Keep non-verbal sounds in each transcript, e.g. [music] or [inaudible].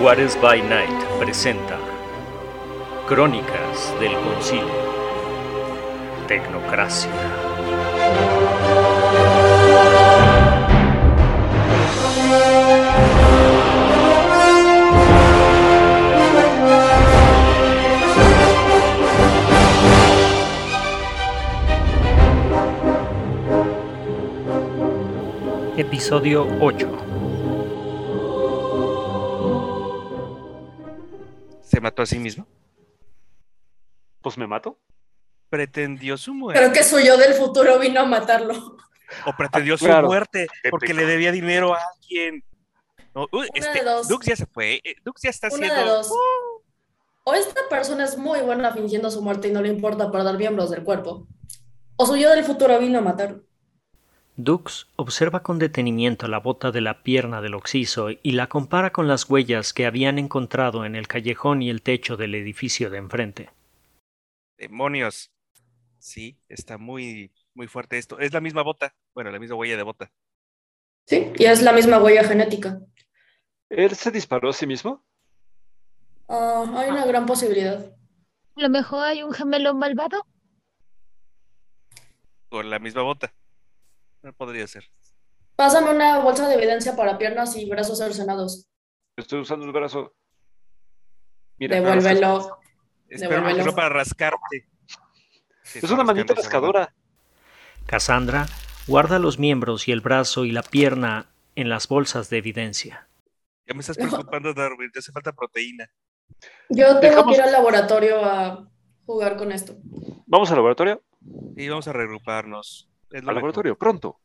Juárez by Night presenta Crónicas del Concilio. Tecnocracia. Episodio 8. ¿Se mató a sí mismo? Pues me mato. ¿Pretendió su muerte? Creo que su yo del futuro vino a matarlo. ¿O pretendió su Claro. muerte porque le debía dinero a alguien? No, Una este, de dos. Dux ya se fue. eh, Dux ya está Una haciendo... de dos. O esta persona es muy buena fingiendo su muerte y no le importa perder miembros del cuerpo. O su yo del futuro vino a matarlo. Dux observa con detenimiento la bota de la pierna del occiso y la compara con las huellas que habían encontrado en el callejón y el techo del edificio de enfrente. Demonios. Sí, está muy, muy fuerte esto. Es la misma bota. Bueno, la misma huella de bota. Sí, y es la misma huella genética. ¿Él se disparó a sí mismo? Ah, hay una gran posibilidad. A lo mejor hay un gemelo malvado. Con la misma bota. No podría ser. Pásame una bolsa de evidencia para piernas y brazos cercenados. Estoy usando el brazo. Mira, Devuélvelo. Espero no para rascarte. Sí, Es una manita pescadora. Cassandra guarda los miembros y el brazo y la pierna en las bolsas de evidencia. Ya me estás preocupando, Darwin. Te hace falta proteína. Yo tengo Dejamos- que ir al laboratorio a jugar con esto. Vamos al laboratorio. Y vamos a reagruparnos. Al mejor. laboratorio, pronto.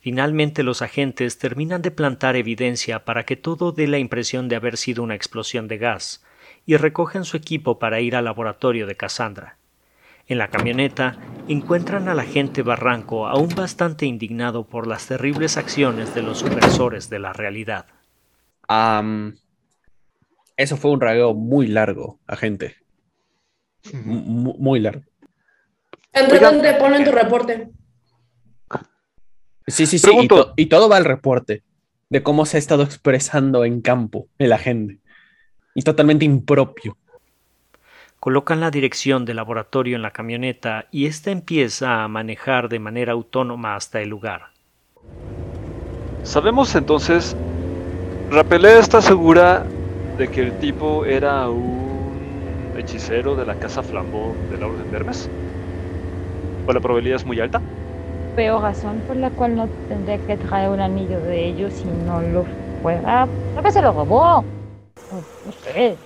Finalmente los agentes terminan de plantar evidencia para que todo dé la impresión de haber sido una explosión de gas y recogen su equipo para ir al laboratorio de Cassandra. En la camioneta encuentran al agente Barranco aún bastante indignado por las terribles acciones de los supresores de la realidad. Eso fue un ragueo muy largo, agente. M- muy largo. Entretente, ponlo en tu reporte. Sí, sí, sí. Y, Pregunto. to- y todo va al reporte de cómo se ha estado expresando en campo el agente. Y totalmente impropio. Colocan la dirección del laboratorio en la camioneta y ésta empieza a manejar de manera autónoma hasta el lugar. Sabemos entonces. Rapelé está segura de que el tipo era un hechicero de la casa Flambeau de la Orden de Hermes. ¿O la probabilidad es muy alta? Veo razón por la cual no tendría que traer un anillo de ellos si no lo fuera. Creo que se lo robó. No sé.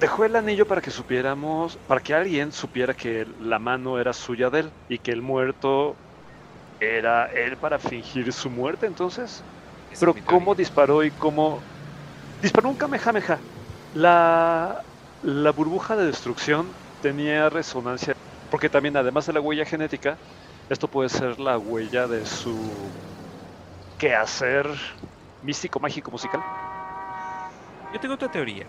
Dejó el anillo para que supiéramos, para que alguien supiera que la mano era suya de él y que el muerto era él para fingir su muerte, entonces. Pero es mi cómo disparó y cómo disparó un Kamehameha. La la burbuja de destrucción tenía resonancia porque también además de la huella genética, esto puede ser la huella de su quehacer místico, mágico, musical. Yo tengo otra teoría.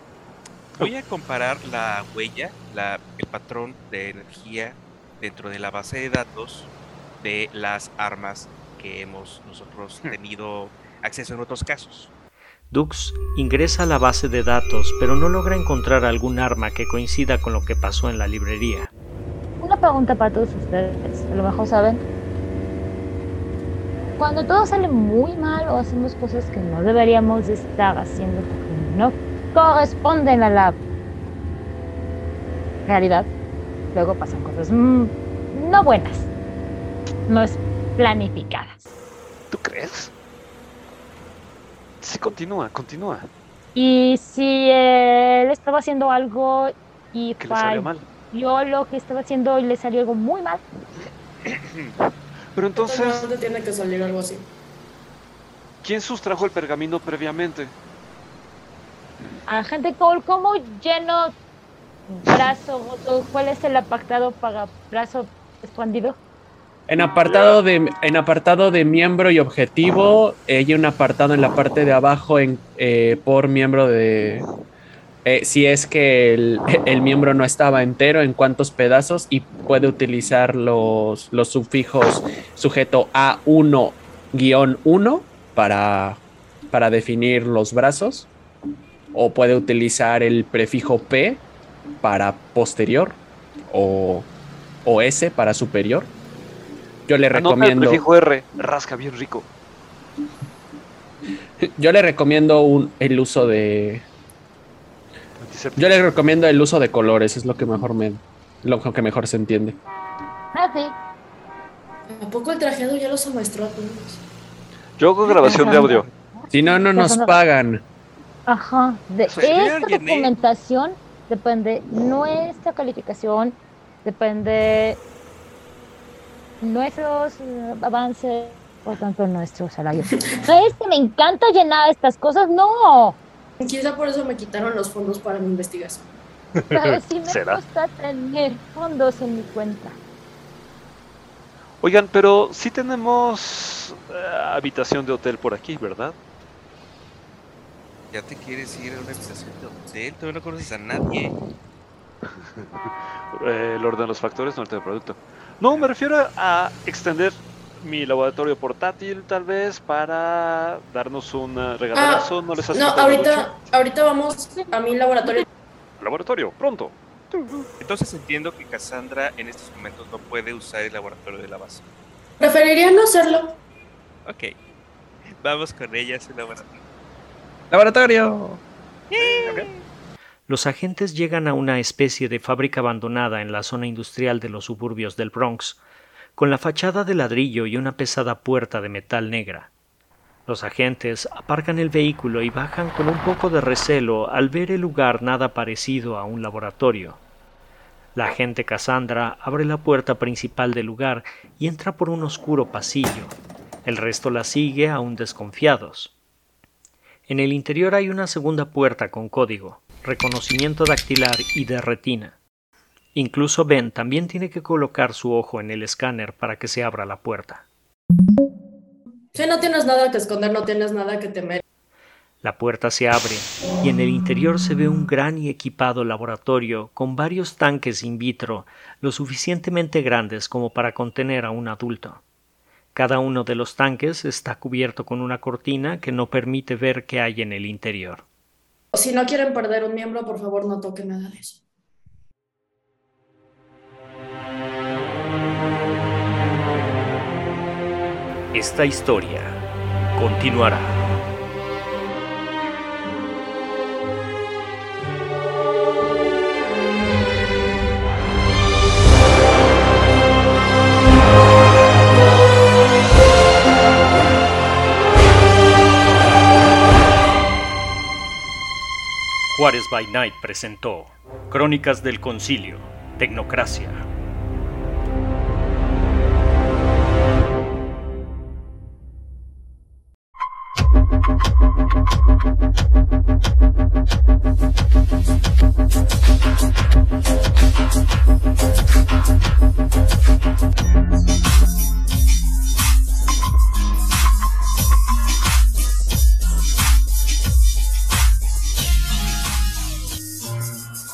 Voy a comparar la huella, la- el patrón de energía dentro de la base de datos de las armas que hemos nosotros tenido acceso en otros casos. Dux ingresa a la base de datos, pero no logra encontrar algún arma que coincida con lo que pasó en la librería. Una pregunta para todos ustedes. A lo mejor saben. Cuando todo sale muy mal o hacemos cosas que no deberíamos de estar haciendo porque no corresponden a la realidad, luego pasan cosas no buenas, no es planificadas. ¿Tú crees? Sí, continúa, continúa. Y si él estaba haciendo algo y Que le salió mal. Falló lo que estaba haciendo y le salió algo muy mal, Pero entonces, ¿Dónde tiene que salir algo así? ¿quién sustrajo el pergamino previamente? Agente Cole, ¿cómo lleno brazo? ¿Cuál es el apartado para brazo expandido? En apartado de, en apartado de miembro y objetivo, hay un apartado en la parte de abajo en, eh, por miembro de... eh, si es que el, [laughs] el miembro no estaba entero, en cuántos pedazos, y puede utilizar los, los sufijos sujeto A1-1 para para definir los brazos, o puede utilizar el prefijo P para posterior, o, o S para superior. Yo le Anota el recomiendo. prefijo R, rasca bien rico. [laughs] Yo le recomiendo un- el uso de. Yo le recomiendo el uso de colores, es lo que mejor me. Lo que mejor se entiende. Ah, sí. ¿A poco el trajeado ya los amaestró a todos? Yo hago grabación de audio. Si no, no nos Eso no- pagan. Ajá. De Pues, esta llené. documentación depende nuestra calificación, depende nuestros eh, avances, por tanto nuestro salario. [laughs] No es que me encanta llenar estas cosas, no. Quizá por eso me quitaron los fondos para mi investigación. Pero sí me ¿Será? gusta tener fondos en mi cuenta. Oigan, pero sí tenemos eh, habitación de hotel por aquí, ¿verdad? Ya te quieres ir a una estación de hotel, todavía no conoces a nadie. [laughs] Eh, el orden de los factores, no el tema del producto. No, me refiero a extender mi laboratorio portátil, tal vez, para darnos un eh, regaladazo. no les hace No, ahorita, ahorita vamos a mi laboratorio. [laughs] Laboratorio, pronto. Entonces entiendo que Cassandra en estos momentos no puede usar el laboratorio de la base. Preferiría no hacerlo. Ok. Vamos con ella a su laboratorio. ¡Laboratorio! Los agentes llegan a una especie de fábrica abandonada en la zona industrial de los suburbios del Bronx, con la fachada de ladrillo y una pesada puerta de metal negra. Los agentes aparcan el vehículo y bajan con un poco de recelo al ver el lugar nada parecido a un laboratorio. La agente Cassandra abre la puerta principal del lugar y entra por un oscuro pasillo. El resto la sigue aún desconfiados. En el interior hay una segunda puerta con código, reconocimiento dactilar y de retina. Incluso Ben también tiene que colocar su ojo en el escáner para que se abra la puerta. Si no tienes nada que esconder, no tienes nada que temer. La puerta se abre y en el interior se ve un gran y equipado laboratorio con varios tanques in vitro lo suficientemente grandes como para contener a un adulto. Cada uno de los tanques está cubierto con una cortina que no permite ver qué hay en el interior. Si no quieren perder un miembro, por favor no toquen nada de eso. Esta historia continuará. Juárez by Night presentó Crónicas del Concilio, Tecnocracia.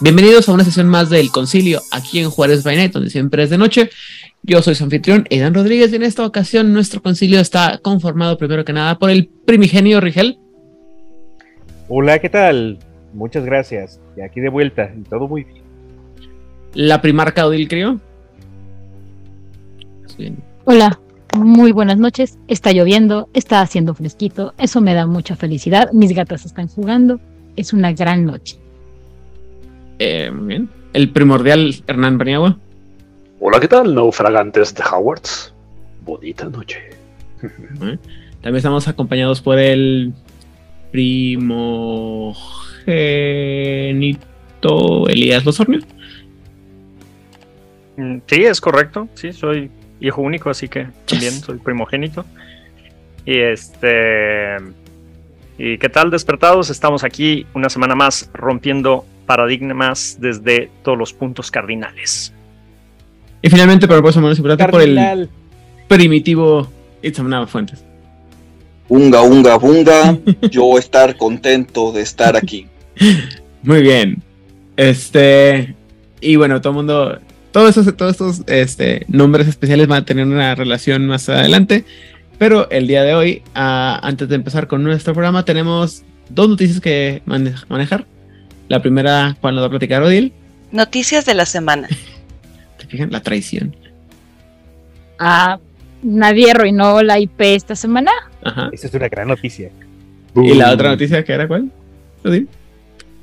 Bienvenidos a una sesión más del Concilio aquí en Juárez by Night, donde siempre es de noche. Yo soy su anfitrión, Edan Rodríguez, y en esta ocasión nuestro concilio está conformado primero que nada por el primigenio Rigel. Hola, ¿qué tal? Muchas gracias. Y aquí de vuelta, y todo muy bien. La primarca Odil Crio. Hola, muy buenas noches. Está lloviendo, está haciendo fresquito. Eso me da mucha felicidad. Mis gatas están jugando. Es una gran noche. Eh, muy bien. El primordial Hernán Paniagua. Hola, ¿qué tal, naufragantes de Howards? Bonita noche. También estamos acompañados por el primogénito Elías Losornio. Mm, Sí, es correcto. Sí, soy hijo único, así que también soy primogénito. Y este. ¿Y qué tal, despertados? Estamos aquí una semana más rompiendo paradigmas desde todos los puntos cardinales. Y finalmente, pero por eso menos importante, por el primitivo Itzamnaba Fuentes. Unga, unga, bunga, yo estar contento de estar aquí. [laughs] Muy bien. Este. Y bueno, todo el mundo. Todos estos, todos estos este, nombres especiales van a tener una relación más adelante. Pero el día de hoy, ah, antes de empezar con nuestro programa, tenemos dos noticias que mane- manejar. La primera, Juan nos va a platicar Odil. Noticias de la semana. [laughs] ¿Te fijan? La traición. Ah, nadie arruinó la IP esta semana. Ajá. Esa es una gran noticia. Y la otra noticia que era cuál? Odil.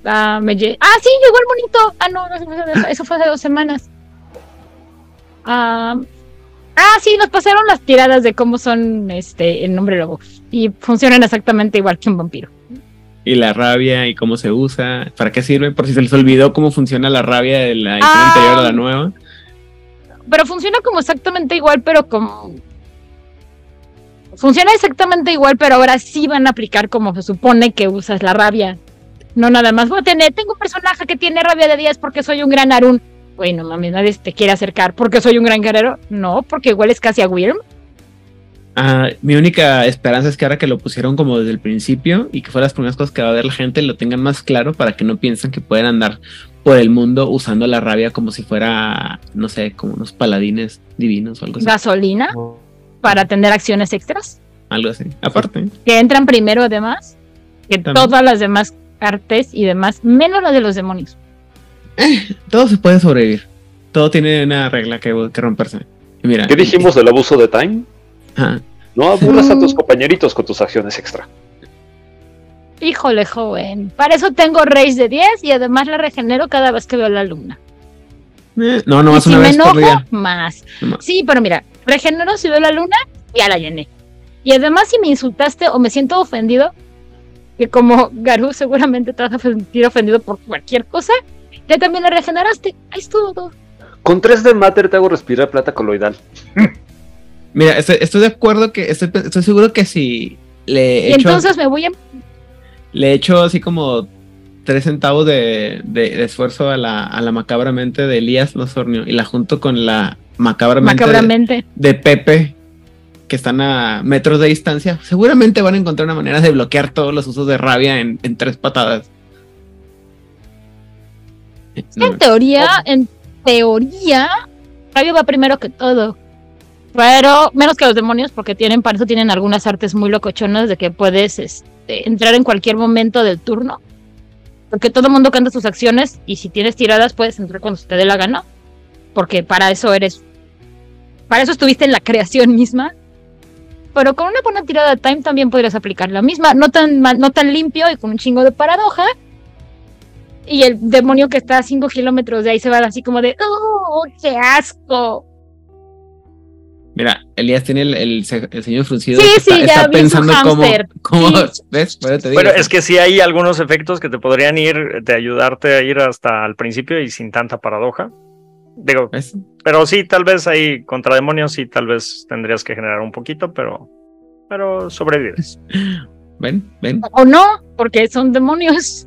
Ah, me lle- ah, sí, llegó el monito. Ah, no, no, eso fue hace- eso fue hace dos semanas. Ah, ah, sí, nos pasaron las tiradas de cómo son este el nombre lobo. Y funcionan exactamente igual que un vampiro. Y la rabia y cómo se usa. ¿Para qué sirve? Por si se les olvidó cómo funciona la rabia de la Ah. anterior a la nueva. Pero funciona como exactamente igual, pero como. Funciona exactamente igual, pero ahora sí van a aplicar como se supone que usas la rabia. No nada más voy a tener, tengo un personaje que tiene rabia de 10 porque soy un gran Arun. Bueno, mami, nadie te quiere acercar porque soy un gran guerrero. No, porque igual es casi a Wyrm. Ah, mi única esperanza es que ahora que lo pusieron como desde el principio y que fue las primeras cosas que va a ver la gente, lo tengan más claro para que no piensen que pueden andar por el mundo usando la rabia como si fuera, no sé, como unos paladines divinos o algo así. Gasolina para tener acciones extras Algo así. Aparte, que entran primero además que También. todas las demás artes y demás, menos la de los demonios. todo se puede sobrevivir. Todo tiene una regla que, que romperse. Y mira, ¿Qué dijimos del abuso de time? Ajá. No aburras a Mm. tus compañeritos con tus acciones extra. Híjole, joven. Para eso tengo Rage de 10 y además la regenero cada vez que veo a la luna. Eh, no, no y más si una me vez por enojo, día. más. Sí, pero mira, regenero si veo la luna, ya la llené. Y además si me insultaste o me siento ofendido, que como Garú seguramente te vas a sentir ofendido por cualquier cosa, ya también la regeneraste. Ahí estuvo todo. Con 3 de Matter te hago respirar plata coloidal. [laughs] Mira, estoy, estoy de acuerdo que estoy, estoy seguro que si le Y echo, entonces me voy a... le echo así como tres centavos de, de- de esfuerzo a la, a la macabra mente de Elías Losornio y la junto con la macabra mente de, Macabramente. de Pepe, que están a metros de distancia, seguramente van a encontrar una manera de bloquear todos los usos de rabia en, en tres patadas. En teoría, en teoría, Rabio va primero que todo. Pero menos que los demonios, porque tienen, para eso tienen algunas artes muy locochonas de que puedes este, entrar en cualquier momento del turno. Porque todo el mundo canta sus acciones y si tienes tiradas puedes entrar cuando se te dé la gana. Porque para eso eres. Para eso estuviste en la creación misma. Pero con una buena tirada de time también podrías aplicar la misma. No tan, no tan limpio y con un chingo de paradoja. Y el demonio que está a 5 kilómetros de ahí se va así como de ¡Oh, qué asco! Mira, Elías tiene el, el, ce- el ceño fruncido. Sí, que sí, ya vi su pensando cómo, hámster. cómo- Sí. [laughs] ¿ves? Eso te digo. Bueno, es que sí hay algunos efectos que te podrían ir, de ayudarte a ir hasta el principio y sin tanta paradoja. Digo, ¿Ves? pero sí, tal vez ahí contra demonios sí, tal vez tendrías que generar un poquito, pero, pero sobrevives. [laughs] ¿Ven? ¿Ven? O no, porque son demonios.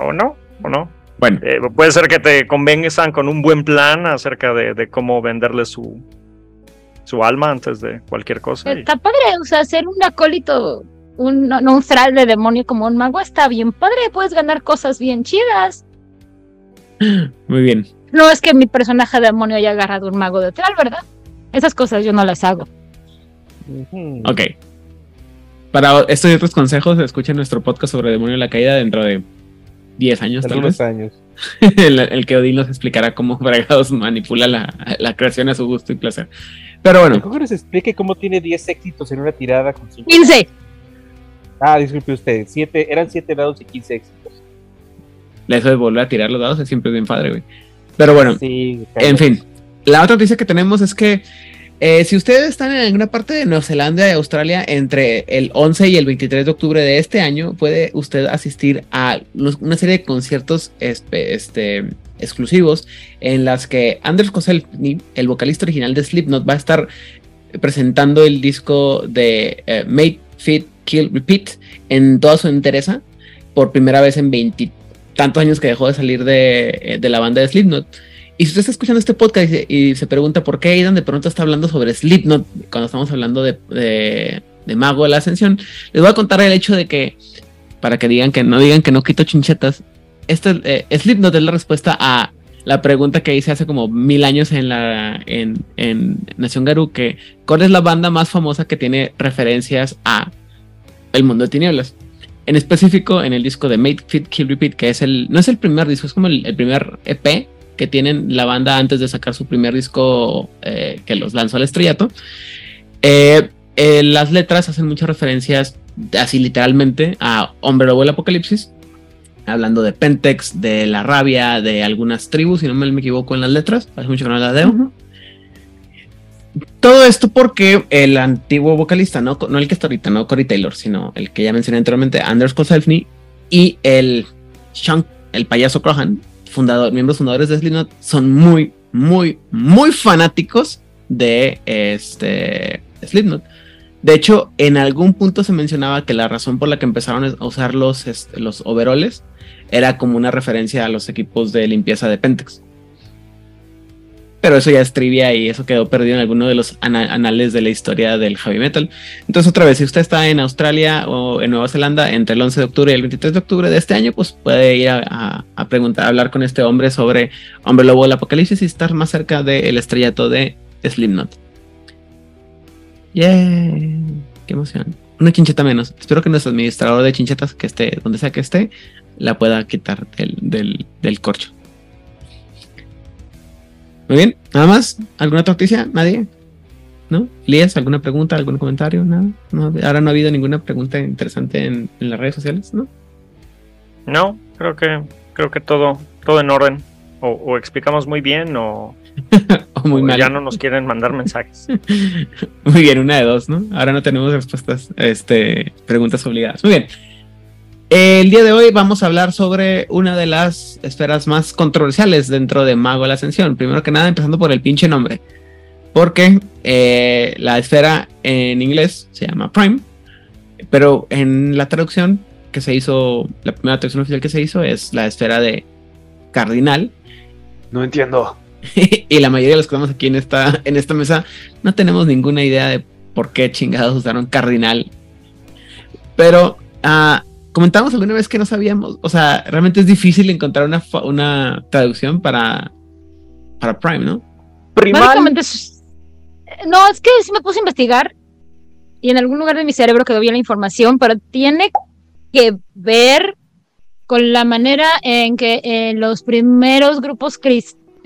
¿O no? ¿O no? Bueno, Eh, puede ser que te convenzan con un buen plan acerca de, de cómo venderle su, su alma antes de cualquier cosa. y- Está padre, o sea, ser un acólito, un, no, un thrall de demonio como un mago está bien padre, puedes ganar cosas bien chidas. [gasps] muy bien. No es que mi personaje demonio haya agarrado un mago de thrall, ¿verdad? Esas cosas yo no las hago. Ok. Para estos y otros consejos, escuchen nuestro podcast sobre Demonio de la Caída dentro de 10 años, tal vez. años. [laughs] el, el que Odín nos explicará cómo Fregados manipula la, la creación a su gusto y placer. Pero bueno, Mejor que nos explique cómo tiene 10 éxitos en una tirada con 5. 15. Ah, disculpe usted. Siete, eran 7 dados y 15 éxitos. eso de volver a tirar los dados es siempre bien padre, güey. Pero bueno, Sí, En fin, la otra noticia que tenemos es que eh, si ustedes están en alguna parte de Nueva Zelanda y Australia entre el 11 y el 23 de octubre de este año, puede usted asistir a los- una serie de conciertos espe- este, exclusivos en las que Anders Koselny, el vocalista original de Slipknot, va a estar presentando el disco de eh, Made Fit Kill Repeat en toda su entereza por primera vez en veintitantos años que dejó de salir de, eh, de la banda de Slipknot. Y si usted está escuchando este podcast y se, y se pregunta por qué Aidan de pronto está hablando sobre Slipknot cuando estamos hablando de, de, de Mago de la Ascensión, les voy a contar el hecho de que, para que digan que no digan que no quito chinchetas, este, eh, Slipknot es la respuesta a la pregunta que hice hace como mil años en la en, en Nación Garú, que ¿cuál es la banda más famosa que tiene referencias a el mundo de tinieblas? En específico, en el disco de Made Fit Kill Repeat, que es el, no es el primer disco, es como el, el primer EP que tienen la banda antes de sacar su primer disco eh, que los lanzó al estrellato. Eh, eh, las letras hacen muchas referencias, así literalmente, a Hombre Lobo del Apocalipsis, hablando de Pentex, de la rabia, de algunas tribus, si no me, equivoco en las letras, hace mucho que no las leo. Todo esto porque el antiguo vocalista, no, no el que está ahorita, no Cory Taylor, sino el que ya mencioné anteriormente, Anders Koselfny, y el Sean, el payaso Crohan, fundador, miembros fundadores de Slipknot, son muy, muy, muy fanáticos de este Slipknot. De hecho, en algún punto se mencionaba que la razón por la que empezaron a usar los, este, los overoles era como una referencia a los equipos de limpieza de Pentex. Pero eso ya es trivia y eso quedó perdido en alguno de los ana- anales de la historia del heavy metal. Entonces, otra vez, si usted está en Australia o en Nueva Zelanda entre el 11 de octubre y el 23 de octubre de este año, pues puede ir a preguntar, a hablar con este hombre sobre Hombre Lobo del Apocalipsis y estar más cerca del estrellato de Slipknot. ¡Yay! ¡Qué emoción! Una chincheta menos. Espero que nuestro administrador de chinchetas, que esté donde sea que esté, la pueda quitar del, del, del corcho. Muy bien, nada más. ¿Alguna otra noticia? ¿Nadie? ¿No? ¿Lías? ¿Alguna pregunta? ¿Algún comentario? Nada. Ahora no ha habido ninguna pregunta interesante en, en las redes sociales, ¿no? No, creo que creo que todo todo en orden. O explicamos muy bien o, [laughs] O muy o mal. ya no nos quieren mandar mensajes. [laughs] Muy bien, una de dos, ¿no? Ahora no tenemos respuestas, este, preguntas obligadas. Muy bien. El día de hoy vamos a hablar sobre una de las esferas más controversiales dentro de Mago de la Ascensión. Primero que nada, empezando por el pinche nombre. Porque eh, la esfera en inglés se llama Prime, pero en la traducción que se hizo, la primera traducción oficial que se hizo es la esfera de Cardinal, No entiendo. [laughs] y la mayoría de los que estamos aquí en esta, en esta mesa no tenemos ninguna idea de por qué chingados usaron cardinal. Pero ah, comentamos alguna vez que no sabíamos, o sea, realmente es difícil encontrar una, una traducción para, para Prime, ¿no? Básicamente es- No, es que sí me puse a investigar y en algún lugar de mi cerebro quedó bien la información, pero tiene que ver con la manera en que en los primeros grupos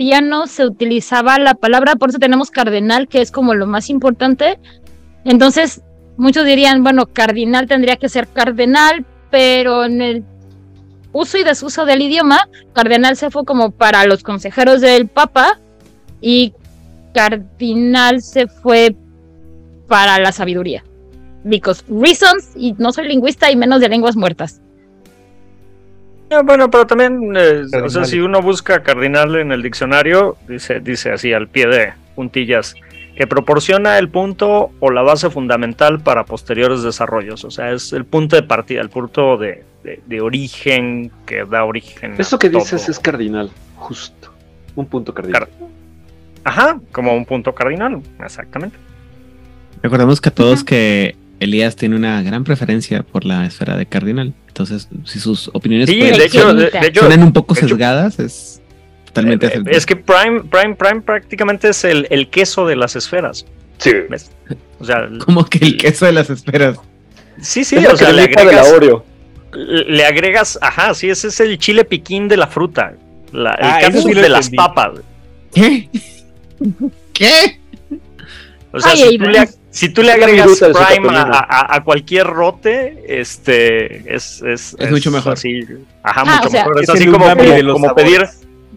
cristianos se utilizaba la palabra, por eso tenemos cardenal, que es como lo más importante. Entonces, muchos dirían, bueno, cardinal tendría que ser cardenal, pero en el uso y desuso del idioma, cardenal se fue como para los consejeros del papa y cardinal se fue para la sabiduría. Because reasons, y no soy lingüista y menos de lenguas muertas. Bueno, pero también, eh, o sea, si uno busca cardinal en el diccionario, dice, dice así al pie de puntillas, que proporciona el punto o la base fundamental para posteriores desarrollos. O sea, es el punto de partida, el punto de, de- de origen que da origen. a Eso que todo. dices es cardinal, justo. Un punto cardinal. Ajá, como un punto cardinal, exactamente. Recordemos que a todos que Elías tiene una gran preferencia por la esfera de cardinal. Entonces, si sus opiniones Sí, pueden- de hecho, de, de hecho, suenan un poco hecho, sesgadas, es totalmente eh, aceptable. es que Prime, Prime, Prime prácticamente es el, el queso de las esferas. Sí. ¿ves? O sea, [laughs] como que el queso de las esferas. sí, sí, o sea, le cremita de la agregas, Oreo. le agregas, ajá, sí, ese es el chile piquín de la fruta. La, el Ah, cactus sí de las papas. ¿Qué? [laughs] ¿Qué? O sea, Ay, si, tú le, si tú le agregas Prime a, capulina. a- a cualquier rote, este es, es, Es mucho mejor. Así, ajá, Ah, mucho o sea, mejor. Es, es así como, pedir,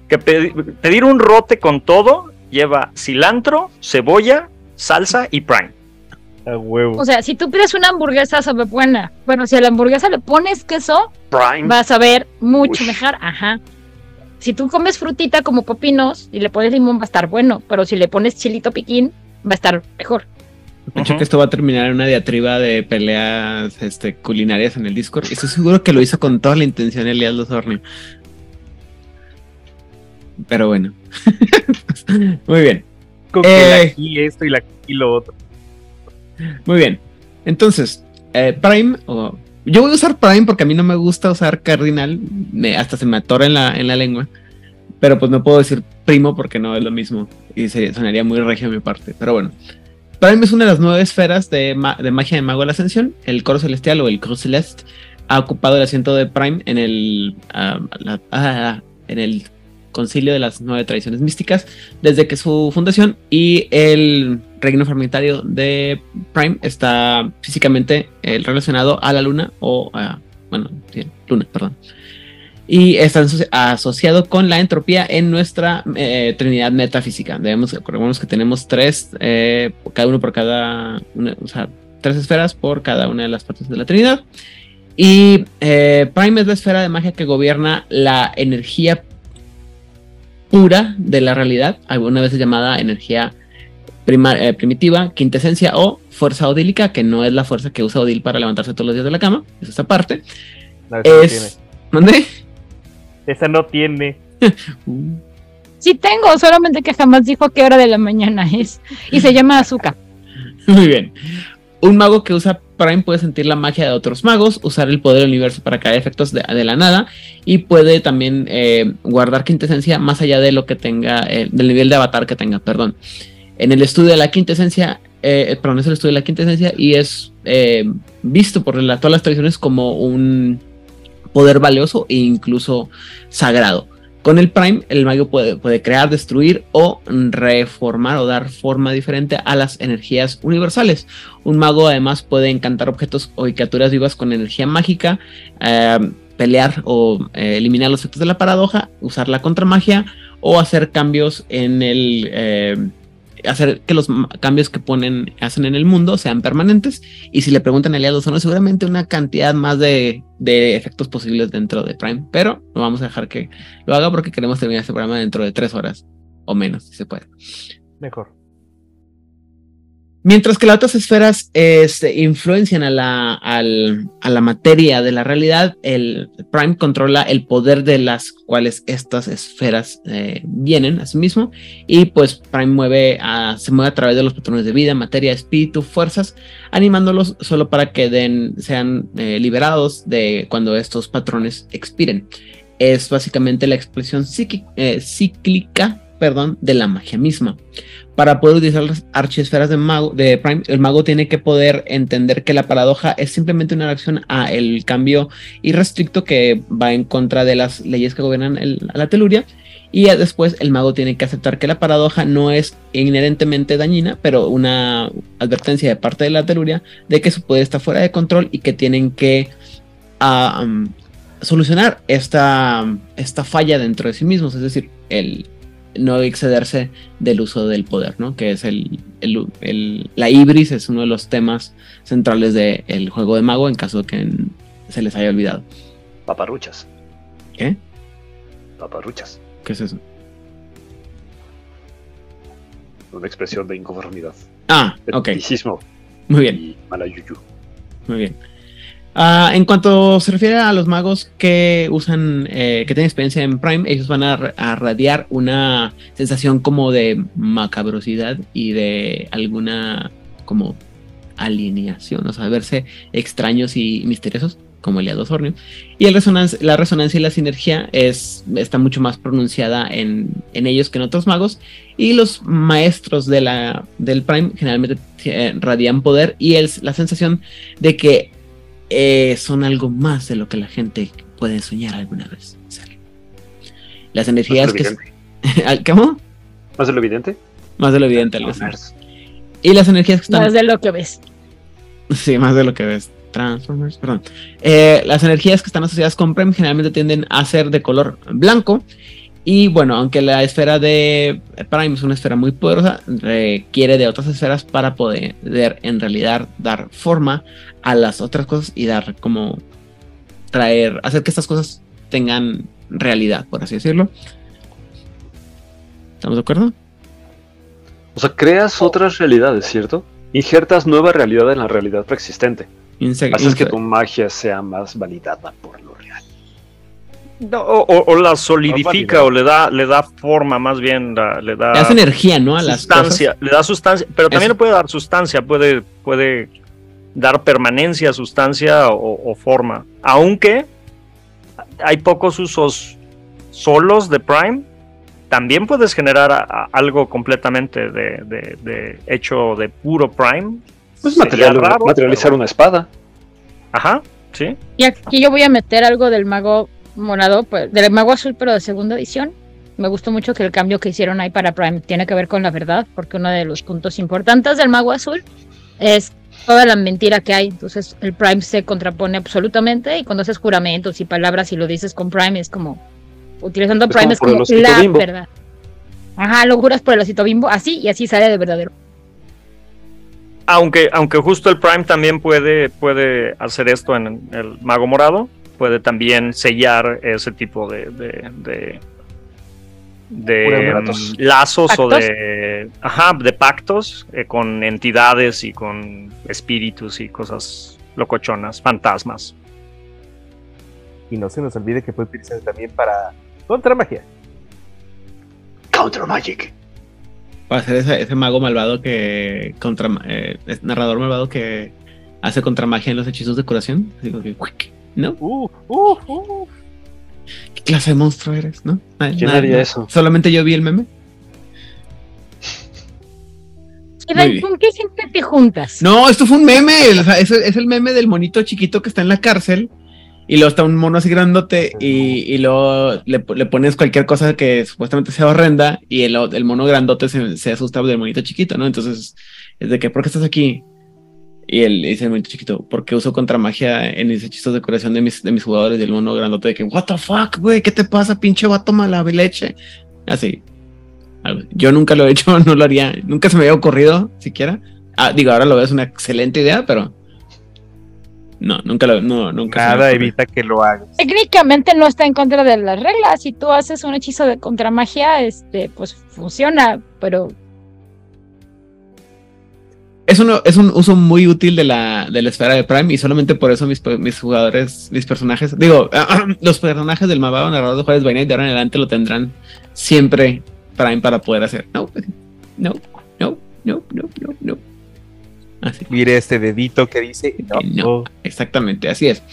que pedi- pedir un rote con todo lleva cilantro, cebolla, salsa y Prime. A huevo. O sea, si tú pides una hamburguesa sabe buena, pero si a la hamburguesa le pones queso, Prime. va a saber mucho Uy. mejor, ajá. Si tú comes frutita como pepinos y le pones limón va a estar bueno, pero si le pones chilito piquín va a estar mejor. Escucho Ujú. que esto va a terminar en una diatriba de peleas este, culinarias en el Discord. Estoy seguro que lo hizo con toda la intención Elías Lozornio. Pero bueno. [laughs] Muy bien, Con eh. aquí esto y la lo otro. muy bien. Entonces, eh, Prime, o- yo voy a usar Prime porque a mí no me gusta usar Cardinal. me- hasta se me atora en la, en la lengua. pero pues no puedo decir primo porque no es lo mismo y sería, sonaría muy regio a mi parte. Pero bueno, Prime es una de las nueve esferas de, ma- de magia de Mago de la Ascensión. El Coro Celestial o el Cruz Celeste ha ocupado el asiento de Prime en el, ah, en el Concilio de las Nueve Tradiciones Místicas desde que su fundación y el reino fragmentario de Prime está físicamente eh, relacionado a la luna o a, bueno, sí, luna, perdón. Y está aso- asociado con la entropía en nuestra eh, trinidad metafísica. Debemos, recordemos que tenemos tres, eh, cada uno por cada, una- o sea, tres esferas por cada una de las partes de la trinidad. Y eh, Prime es la esfera de magia que gobierna la energía pura de la realidad, alguna vez llamada energía prima- eh, primitiva, quintesencia o fuerza odílica, que no es la fuerza que usa Odil para levantarse todos los días de la cama, es esta parte. Tiene. Es. ¿Dónde? Esa no tiene. [laughs] Sí tengo, solamente que jamás dijo qué hora de la mañana es. Y se llama azúcar. [laughs] Muy bien. Un mago que usa Prime puede sentir la magia de otros magos, usar el poder del universo para crear efectos de, de la nada y puede también eh, guardar quintesencia más allá de lo que tenga, eh, del nivel de avatar que tenga, perdón. En el estudio de la quintesencia, eh, perdón, es el estudio de la quintesencia y es eh, visto por la- todas las tradiciones como un poder valioso e incluso sagrado. Con el Prime, el mago puede, puede crear, destruir o reformar o dar forma diferente a las energías universales. Un mago además puede encantar objetos o criaturas vivas con energía mágica, eh, pelear o eh, eliminar los efectos de la paradoja, usar la contramagia o hacer cambios en el... eh, hacer que los cambios que ponen hacen en el mundo sean permanentes y si le preguntan a aliados o no seguramente una cantidad más de, de efectos posibles dentro de Prime pero no vamos a dejar que lo haga porque queremos terminar este programa dentro de tres horas o menos si se puede Mejor. Mientras que las otras esferas este, influencian a la, al- a la materia de la realidad, el Prime controla el poder de las cuales estas esferas eh, vienen a sí mismo. Y pues Prime mueve a- se mueve a través de los patrones de vida, materia, espíritu, fuerzas, animándolos solo para que den, sean eh, liberados de cuando estos patrones expiren. Es básicamente la expresión eh, cíclica perdón, de la magia misma para poder utilizar las archiesferas de, mago, de Prime, el mago tiene que poder entender que la paradoja es simplemente una reacción a el cambio irrestricto que va en contra de las leyes que gobiernan la teluria. Y después el mago tiene que aceptar que la paradoja no es inherentemente dañina, pero una advertencia de parte de la teluria de que su poder está fuera de control y que tienen que ah, um, solucionar esta, esta falla dentro de sí mismos, es decir, el no excederse del uso del poder, ¿no? Que es el, el- el- la ibris, es uno de los temas centrales del juego de mago en caso de que se les haya olvidado. Paparruchas. ¿Qué? Paparruchas. ¿Qué es eso? Una expresión de inconformidad. Ah, ok, muy bien. y malayuyu. Muy bien. Ah, en cuanto se refiere a los magos que usan, eh, que tienen experiencia en Prime, ellos van a, ra- a radiar una sensación como de macabrosidad y de alguna como alineación, o sea, verse extraños y misteriosos, como el Liado Sornio. Y el resonancia, la resonancia y la sinergia es, está mucho más pronunciada en, ellos que en otros magos. Y los maestros del Prime generalmente eh, radian poder y es la sensación de que eh, son algo más de lo que la gente puede soñar alguna vez. ser. Las energías que... [laughs] ¿Cómo? ¿Más de lo evidente? Más de lo evidente. Transformers. Y las energías que están... Más de lo que ves. [laughs] Sí, más de lo que ves. Transformers, perdón. Eh, las energías que están asociadas con Prem generalmente tienden a ser de color blanco. Y bueno, aunque la esfera de Prime es una esfera muy poderosa, requiere de otras esferas para poder en realidad dar forma a las otras cosas y dar como traer, hacer que estas cosas tengan realidad, por así decirlo. ¿Estamos de acuerdo? O sea, creas otras realidades, ¿cierto? Injertas nueva realidad en la realidad preexistente. Haces que tu magia sea más validada por lo. No, o, o- o la solidifica o le da, le da forma, más bien la- le da le das energía, ¿no? A las sustancia, cosas. le da sustancia, pero también Eso. le puede dar sustancia, puede, puede dar permanencia, sustancia o, o forma. Aunque hay pocos usos solos de Prime también puedes generar a- a- algo completamente de, de- de hecho de puro Prime. Pues material- raro, materializar pero- una espada. Ajá, sí. Y aquí yo voy a meter algo del mago morado, pues, del mago azul, pero de segunda edición. Me gustó mucho que el cambio que hicieron ahí para Prime tiene que ver con la verdad, porque uno de los puntos importantes del mago azul es toda la mentira que hay. Entonces el Prime se contrapone absolutamente y cuando haces juramentos y palabras y lo dices con Prime es como utilizando Es Prime como es como la bimbo. verdad. Ajá, lo juras por el osito bimbo, así y así sale de verdadero. Aunque, aunque justo el Prime también puede, puede hacer esto en el Mago Morado, puede también sellar ese tipo de, de, de, mm, lazos o ¿Pactos? de, ajá, de pactos eh, con entidades y con espíritus y cosas locochonas, fantasmas. Y no se nos olvide que puede utilizarse también para contra magia. Counter Magic. Para ser ese, ese mago malvado que. contra eh, narrador malvado que hace contra magia en los hechizos de curación. Así que, ¿No? Uh, uh, uh. ¿Qué clase de monstruo eres? ¿No? Nadie- ¿Quién nadie- haría eso? Solamente yo vi el meme. ¿Y Muy de- bien. ¿Con qué gente te juntas? No, esto fue un meme. o sea, es, es el meme del monito chiquito que está en la cárcel. Y luego está un mono así grandote. Y, y luego le, le pones cualquier cosa que supuestamente sea horrenda. Y el, el mono grandote se, se asusta del monito chiquito, ¿no? Entonces, es de que, ¿por qué estás aquí? Y él dice el monito chiquito, porque uso contra magia en mis hechizos de curación de mis, de mis jugadores. Y el mono grandote de que, ¿What the fuck, güey? ¿Qué te pasa, pinche vato mala leche? Así. Algo. Yo nunca lo he hecho, [laughs] no lo haría. Nunca se me había ocurrido siquiera. Ah, digo, ahora lo veo, es una excelente idea, pero. No, nunca lo. No, nunca. Nada evita que lo hagas. Técnicamente no está en contra de las reglas. Si tú haces un hechizo de contramagia, este, pues funciona, pero Es, uno, es un uso muy útil de la, de la esfera de Prime y solamente por eso mis, mis jugadores, mis personajes, digo, [clears throat] los personajes del malvado narrador de Juárez Night de ahora en adelante lo tendrán siempre Prime para poder hacer. No, no, no, no, no, no, no. Así. Mire este dedito que dice no. No. Exactamente, así es.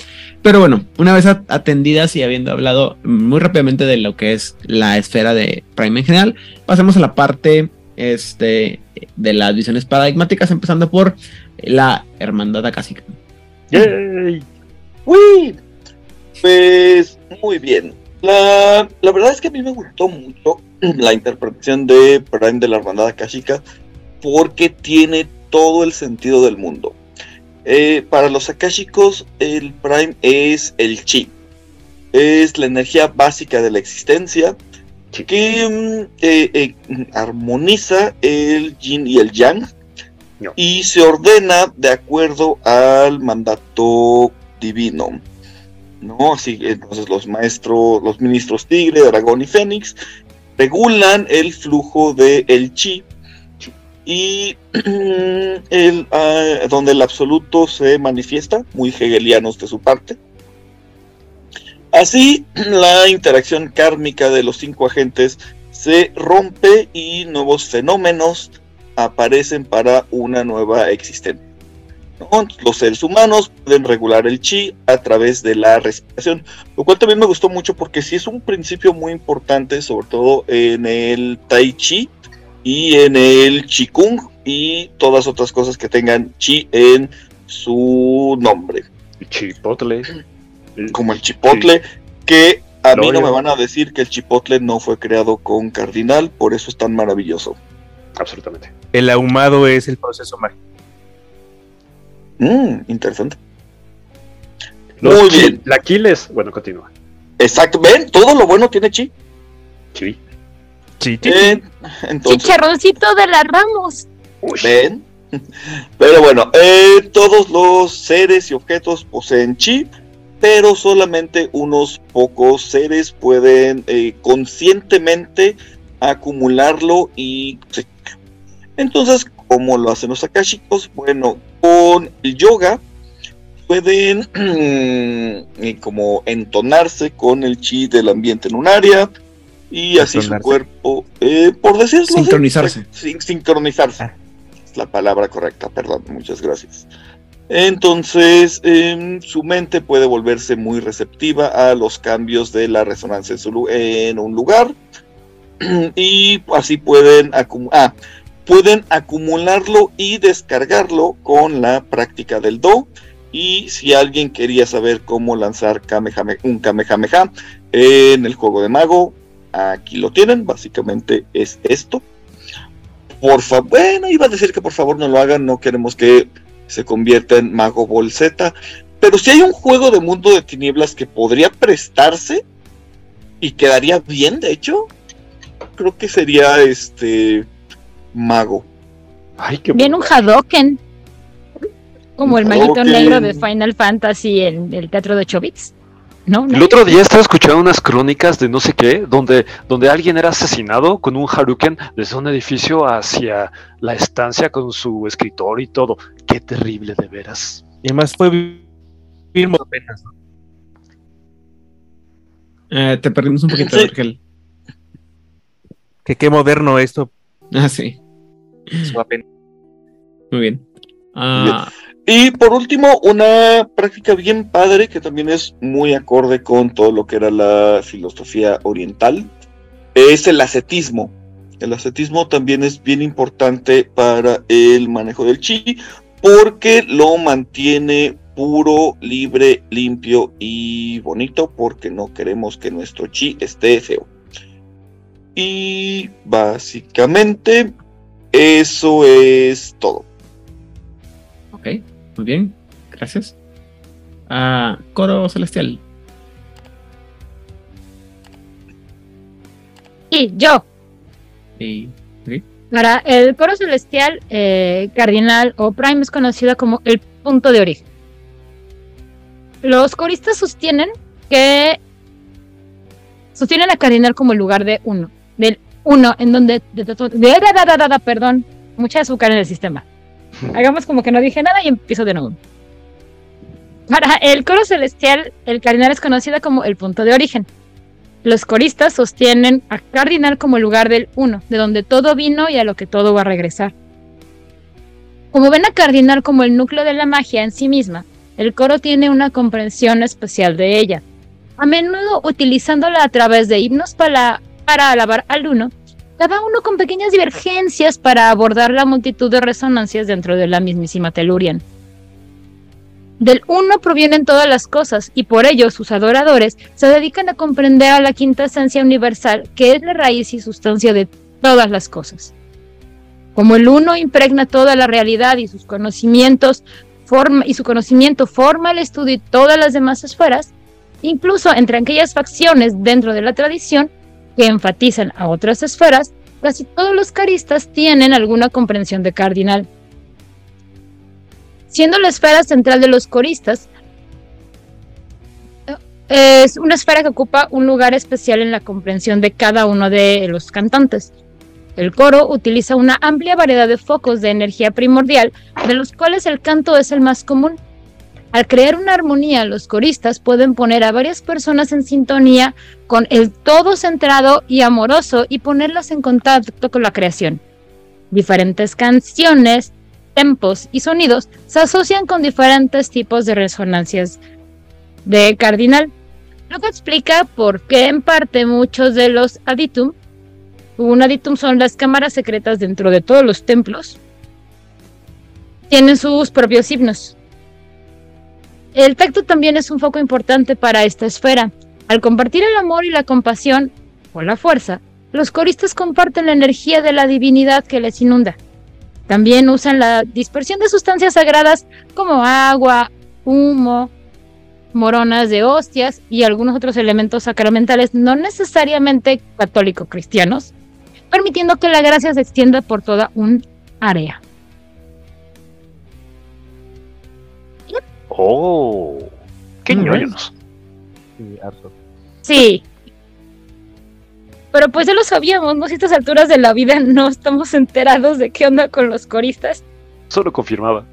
Pero bueno, una vez at- atendidas y habiendo hablado muy rápidamente de lo que es la esfera de Prime en general, pasemos a la parte este, de las visiones paradigmáticas, empezando por la Hermandad Acásica. Yay. Uy, pues muy bien. La, la verdad es que a mí me gustó mucho la interpretación de Prime de la Hermandad Akashica porque tiene todo el sentido del mundo. Eh, para los Akashicos, el Prime es el chi. Es la energía básica de la existencia que mm, eh, eh, armoniza el yin y el yang No. y se ordena de acuerdo al mandato divino. ¿no? Así que entonces los maestros, los ministros Tigre, Dragón y Fénix regulan el flujo del el chi y [clears throat] el, ah, donde el absoluto se manifiesta, muy hegelianos de su parte. Así, la interacción kármica de los cinco agentes se rompe y nuevos fenómenos aparecen para una nueva existencia. Los seres humanos pueden regular el chi a través de la respiración, lo cual también me gustó mucho porque sí es un principio muy importante, sobre todo en el tai chi y en el Qigong y todas otras cosas que tengan chi en su nombre, Chipotle. Como el chipotle, que a mí no me van a decir que el chipotle no fue creado con cardinal, por eso es tan maravilloso. Absolutamente. El ahumado es el proceso mágico. Mm, interesante. Los Muy chi- bien. La Aquiles. Bueno, continúa. Exacto, ven, todo lo bueno tiene chi. Sí, Eh, entonces, chicharroncito de las ramos. ven. [laughs] Pero bueno, eh, todos los seres y objetos poseen chi, pero solamente unos pocos seres pueden eh, conscientemente acumularlo y sí. entonces ¿cómo lo hacen los akashicos? Bueno, con el yoga pueden [clears throat] eh, como entonarse con el chi del ambiente en un área y así su cuerpo, eh, por decirlo así, Sincronizarse. sin- sincronizarse. Es la palabra correcta, perdón, muchas gracias. Entonces, em, su mente puede volverse muy receptiva a los cambios de la resonancia en, un lugar. [clears throat] y así pueden, acumu- ah, pueden acumularlo y descargarlo con la práctica del Do. Y si alguien quería saber cómo lanzar un Kamehameha en el juego de mago, aquí lo tienen. Básicamente es esto. Por favor, bueno, iba a decir que por favor no lo hagan, no queremos que se convierta en Mago Ball Z. Pero si hay un juego de mundo de tinieblas que podría prestarse y quedaría bien, de hecho, creo que sería este Mago. Ay, qué Bien un Hadoken. Como el maguito Hadoken. negro de Final Fantasy en el teatro de Chobits. ¿No? El otro día estaba escuchando unas crónicas de no sé qué, donde, donde alguien era asesinado con un Haruken desde un edificio hacia la estancia con su escritor y todo. Qué terrible, de veras. Y además fue bien apenas. ¿no? Eh, te perdimos un poquito, Sí. Argel. Que qué moderno esto. Ah, sí. apenas. Muy bien. Ah, Y por último, una práctica bien padre que también es muy acorde con todo lo que era la filosofía oriental, es el ascetismo. El ascetismo también es bien importante para el manejo del chi porque lo mantiene puro, libre, limpio y bonito porque no queremos que nuestro chi esté feo. Y básicamente eso es todo. ok, muy bien. Gracias. Ah, coro celestial. Y yo, Y, para el coro celestial, eh, cardinal o prime es conocido como el punto de origen. Los coristas sostienen que sostienen a cardinal como el lugar de uno, del uno, en donde, de- de- de- perdón, mucha azúcar en el sistema. [laughs] Hagamos como que no dije nada y empiezo de nuevo. Para el coro celestial, el cardinal es conocido como el punto de origen. Los coristas sostienen a cardinal como el lugar del uno, de donde todo vino y a lo que todo va a regresar. Como ven a cardinal como el núcleo de la magia en sí misma, el coro tiene una comprensión especial de ella, a menudo utilizándola a través de himnos para, para alabar al uno, cada uno con pequeñas divergencias para abordar la multitud de resonancias dentro de la mismísima Telurian. Del uno provienen todas las cosas y por ello sus adoradores se dedican a comprender a la quinta esencia universal que es la raíz y sustancia de todas las cosas. Como el uno impregna toda la realidad y sus conocimientos forma, y su conocimiento forma el estudio de todas las demás esferas, incluso entre aquellas facciones dentro de la tradición que enfatizan a otras esferas, casi todos los caristas tienen alguna comprensión de cardinal. Siendo la esfera central de los coristas, es una esfera que ocupa un lugar especial en la comprensión de cada uno de los cantantes. El coro utiliza una amplia variedad de focos de energía primordial, de los cuales el canto es el más común. Al crear una armonía, los coristas pueden poner a varias personas en sintonía con el todo centrado y amoroso y ponerlas en contacto con la creación. Diferentes canciones, tempos y sonidos se asocian con diferentes tipos de resonancias de cardinal, lo que explica por qué en parte muchos de los aditum, un aditum son las cámaras secretas dentro de todos los templos, tienen sus propios himnos. El tacto también es un foco importante para esta esfera. Al compartir el amor y la compasión, o la fuerza, los coristas comparten la energía de la divinidad que les inunda. También usan la dispersión de sustancias sagradas como agua, humo, moronas de hostias y algunos otros elementos sacramentales no necesariamente católico-cristianos, permitiendo que la gracia se extienda por toda un área. Oh, qué bien. ñoños. Sí. Pero pues ya lo sabíamos, ¿no? Si a estas alturas de la vida no estamos enterados de qué onda con los coristas. Solo confirmaba.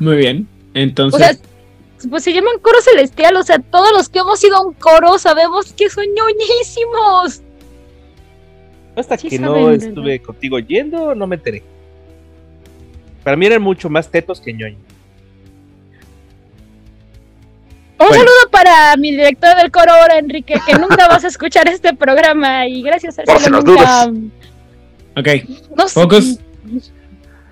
Muy bien. O Entonces, sea, pues se llaman coro celestial, o sea, todos los que hemos ido a un coro sabemos que son ñoñísimos. Hasta Sí que saben, no ¿verdad? estuve contigo yendo, no me enteré. Para mí eran mucho más tetos que ñoño. Un Bueno. saludo para mi director del coro ahora, Enrique, que nunca [laughs] vas a escuchar este programa y gracias a él Por dudas. Ok, No sé. Focus.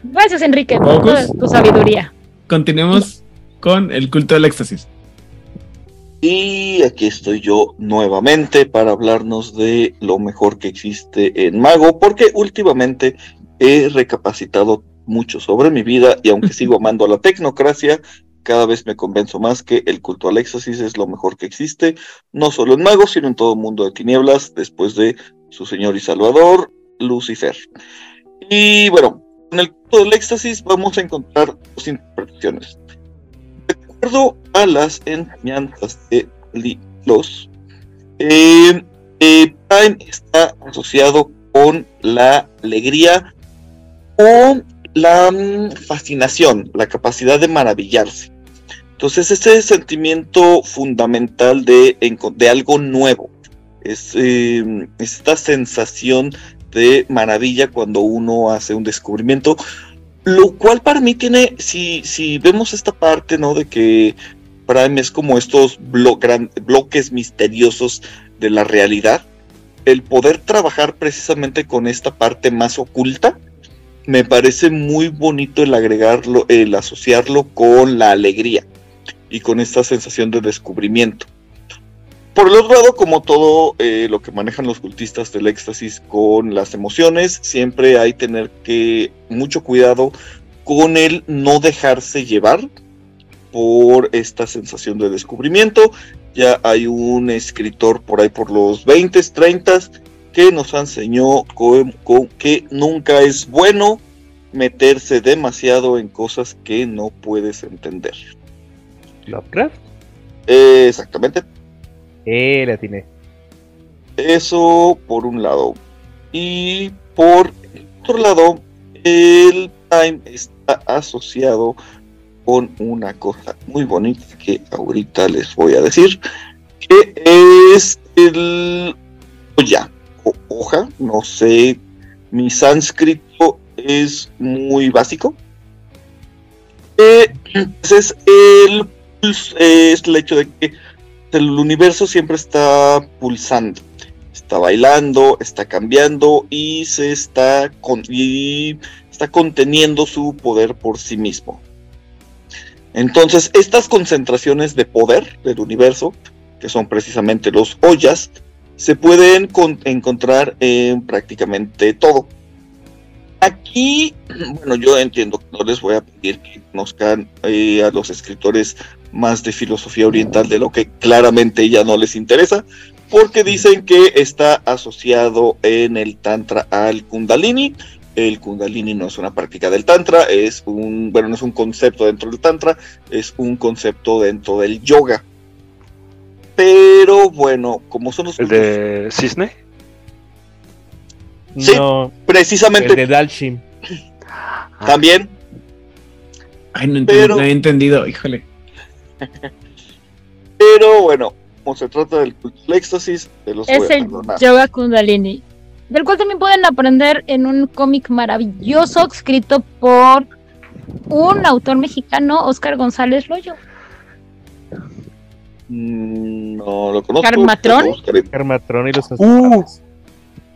Gracias, Enrique, por Focus. toda tu sabiduría. continuemos con el culto del éxtasis. Y aquí estoy yo nuevamente para hablarnos de lo mejor que existe en Mago, porque últimamente he recapacitado mucho sobre mi vida y aunque sigo amando a la tecnocracia, cada vez me convenzo más que el culto al éxtasis es lo mejor que existe, no solo en Mago, sino en todo mundo de tinieblas, después de su señor y salvador, Lucifer. Y bueno, en el culto del éxtasis vamos a encontrar dos interpretaciones. De acuerdo a las enseñanzas de los eh, eh, Prime está asociado con la alegría o la mm, fascinación, la capacidad de maravillarse. Entonces, ese sentimiento fundamental de, algo nuevo, es eh, esta sensación de maravilla cuando uno hace un descubrimiento, lo cual para mí tiene, si, vemos esta parte, ¿no? De que Prime es como estos bloques misteriosos de la realidad, el poder trabajar precisamente con esta parte más oculta, me parece muy bonito el agregarlo, el asociarlo con la alegría y con esta sensación de descubrimiento. Por el otro lado, como todo eh, lo que manejan los cultistas del éxtasis con las emociones, siempre hay tener que mucho cuidado con el no dejarse llevar por esta sensación de descubrimiento. Ya hay un escritor por ahí por los 20, 30 que nos enseñó que nunca es bueno meterse demasiado en cosas que no puedes entender. Lovecraft. Eh, exactamente. Eh, la atiné. Eso por un lado. Y por el otro lado, el Time está asociado con una cosa muy bonita que ahorita les voy a decir, que es el Oya, o hoja, no sé, mi sánscrito es muy básico. Eh, entonces, el, es el hecho de que el universo siempre está pulsando, está bailando, está cambiando y se está, con- y está conteniendo su poder por sí mismo. Entonces, estas concentraciones de poder del universo, que son precisamente los ollas, se pueden con- encontrar en prácticamente todo. Aquí, [clears throat] bueno, yo entiendo que no les voy a pedir que conozcan eh, a los escritores más de filosofía oriental de lo que claramente ya no les interesa, porque dicen que está asociado en el Tantra al Kundalini. El Kundalini no es una práctica del Tantra, es un, bueno, no es un concepto dentro del Tantra, es un concepto dentro del yoga. Pero bueno, como son los El de Cisne. Sí, No, el precisamente de Dalshim. también Ay, no, ent- Pero- no he entendido, híjole. Pero bueno, como se trata del culto éxtasis, te los Es el. Yoga Kundalini, del cual también pueden aprender en un cómic maravilloso escrito por un autor mexicano, Oscar González Loyo. Mm, No lo conozco. ¿Carmatrón? Carmatrón y los Uh.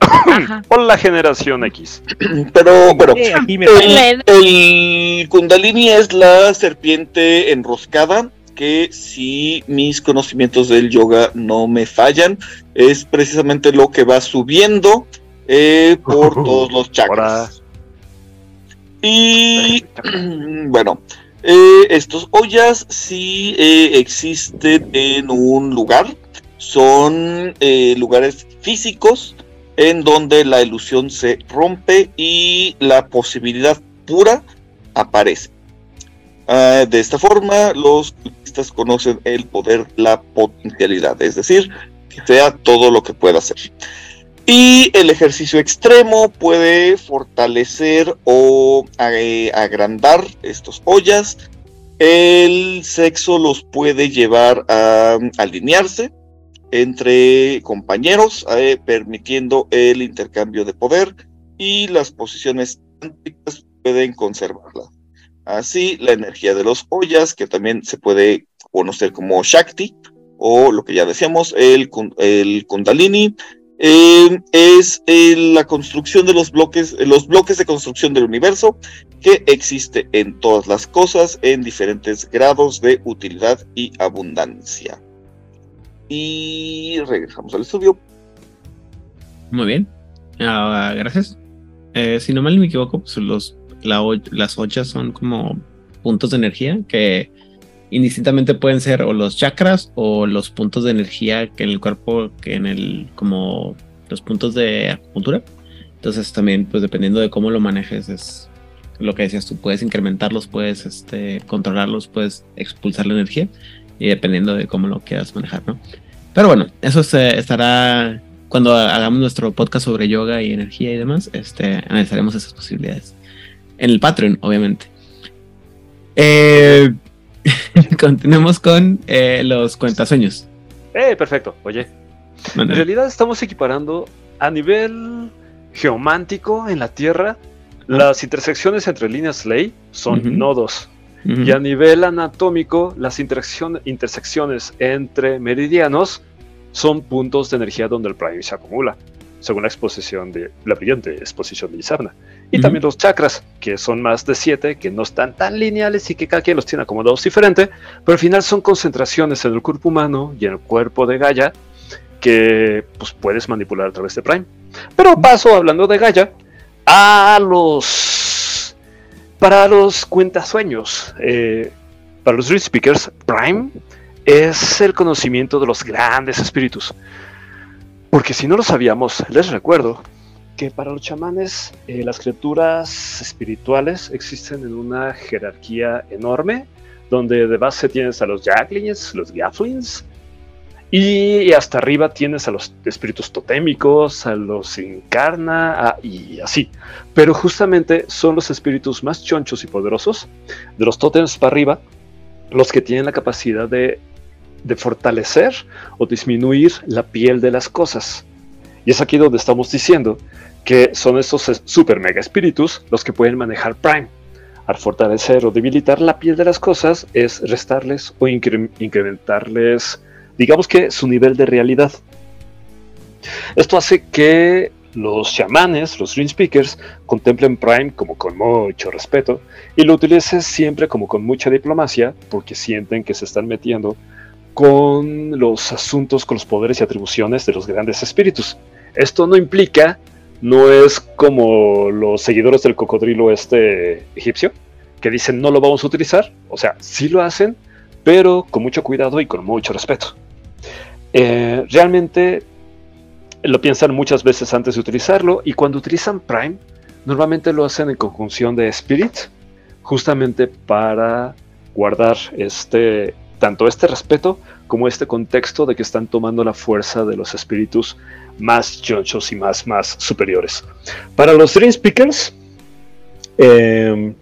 Ajá. Hola generación X. [clears throat] Pero bueno, el Kundalini es la serpiente enroscada que si mis conocimientos del yoga no me fallan, es precisamente lo que va subiendo eh, por [laughs] todos los chakras. Y [clears throat] bueno, eh, estos ollas sí eh, existen en un lugar, son lugares físicos en donde la ilusión se rompe y la posibilidad pura aparece. Ah, de esta forma, los conocen el poder, la potencialidad, es decir, que sea todo lo que pueda hacer. Y el ejercicio extremo puede fortalecer o eh, agrandar estos ollas. El sexo los puede llevar a alinearse entre compañeros, eh, permitiendo el intercambio de poder y las posiciones pueden conservarla. Así, la energía de los ollas, que también se puede conocer como Shakti, o lo que ya decíamos, el, el Kundalini, eh, es eh, la construcción de los bloques, eh, los bloques de construcción del universo que existe en todas las cosas en diferentes grados de utilidad y abundancia. Y regresamos al estudio. Muy bien. Ah, gracias. Si no mal me equivoco, pues los, la las ochas son como puntos de energía que indistintamente pueden ser o los chakras o los puntos de energía que en el cuerpo, que en el, como los puntos de acupuntura. Entonces también, pues dependiendo de cómo lo manejes, es lo que decías tú, puedes incrementarlos, puedes este, controlarlos, puedes expulsar la energía y dependiendo de cómo lo quieras manejar, ¿no? Pero bueno, eso se estará cuando hagamos nuestro podcast sobre yoga y energía y demás, este, analizaremos esas posibilidades. En el Patreon, obviamente. Eh, [laughs] continuemos con eh, los cuentasueños. Eh, perfecto. Oye, en realidad estamos equiparando a nivel geomántico en la Tierra. Las intersecciones entre líneas ley son nodos. Y a nivel anatómico, las interseccion- intersecciones entre meridianos son puntos de energía donde el prime se acumula, según la exposición de la brillante exposición de Isarna. Y también los chakras, que son más de siete, que no están tan lineales y que cada quien los tiene acomodados diferente, pero al final son concentraciones en el cuerpo humano y en el cuerpo de Gaia que pues, puedes manipular a través de Prime. Pero paso, hablando de Gaia, a los. Para los cuentasueños, eh, para los Dream Speakers, Prime es el conocimiento de los grandes espíritus. Porque si no lo sabíamos, les recuerdo que para los chamanes eh, las criaturas espirituales existen en una jerarquía enorme, donde de base tienes a los Jacklings, los Gafflings, y hasta arriba tienes a los espíritus totémicos, a los encarna a- y así. Pero justamente son los espíritus más chonchos y poderosos, de los tótems para arriba, los que tienen la capacidad de, de fortalecer o disminuir la piel de las cosas. Y es aquí donde estamos diciendo que son estos es- super mega espíritus los que pueden manejar Prime. Al fortalecer o debilitar la piel de las cosas es restarles o incre- incrementarles, digamos que su nivel de realidad. Esto hace que los chamanes, los Dream Speakers, contemplen Prime como con mucho respeto y lo utilicen siempre como con mucha diplomacia porque sienten que se están metiendo con los asuntos, con los poderes y atribuciones de los grandes espíritus. Esto no implica, no es como los seguidores del cocodrilo este egipcio, que dicen no lo vamos a utilizar, o sea, sí lo hacen, pero con mucho cuidado y con mucho respeto. Eh, realmente lo piensan muchas veces antes de utilizarlo y cuando utilizan Prime, normalmente lo hacen en conjunción de Spirit, justamente para guardar este tanto este respeto como este contexto de que están tomando la fuerza de los espíritus más chonchos y más, más superiores. Para los Dream Speakers, eh,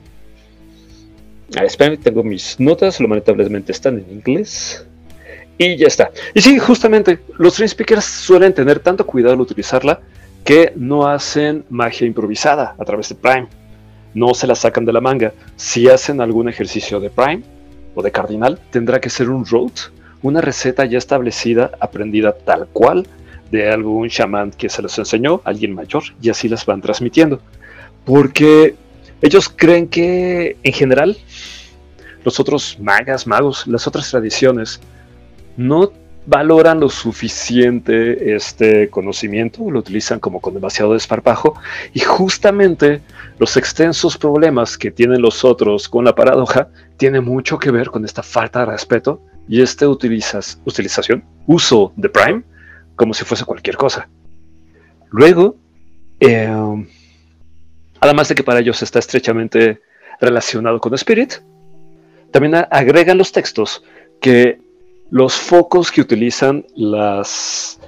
tengo mis notas, lamentablemente están en inglés. Y ya está. Y sí, justamente, los Dream Speakers suelen tener tanto cuidado al utilizarla que no hacen magia improvisada a través de Prime. No se la sacan de la manga. Si hacen algún ejercicio de Prime o de Cardinal, tendrá que ser un road, una receta ya establecida, aprendida tal cual de algún chamán que se les enseñó, alguien mayor, y así las van transmitiendo. Porque ellos creen que, en general, los otros magas, magos, las otras tradiciones, no valoran lo suficiente este conocimiento, lo utilizan como con demasiado desparpajo y justamente los extensos problemas que tienen los otros con la paradoja tiene mucho que ver con esta falta de respeto y esta utilizas, utilización, uso de Prime como si fuese cualquier cosa. Luego, eh, además de que para ellos está estrechamente relacionado con Spirit, también agregan los textos que los focos que utilizan las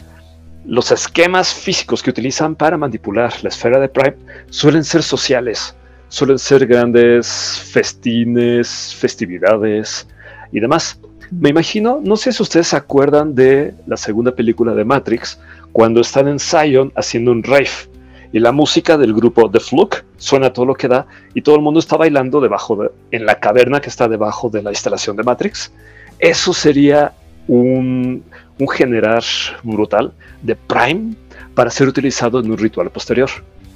los esquemas físicos que utilizan para manipular la esfera de Prime suelen ser sociales, suelen ser grandes festines, festividades y demás. Me imagino, no sé si ustedes se acuerdan de la segunda película de Matrix, cuando están en Zion haciendo un rave y la música del grupo The Fluke suena todo lo que da y todo el mundo está bailando debajo de, en la caverna que está debajo de la instalación de Matrix. Eso sería un, un generar brutal de Prime para ser utilizado en un ritual posterior.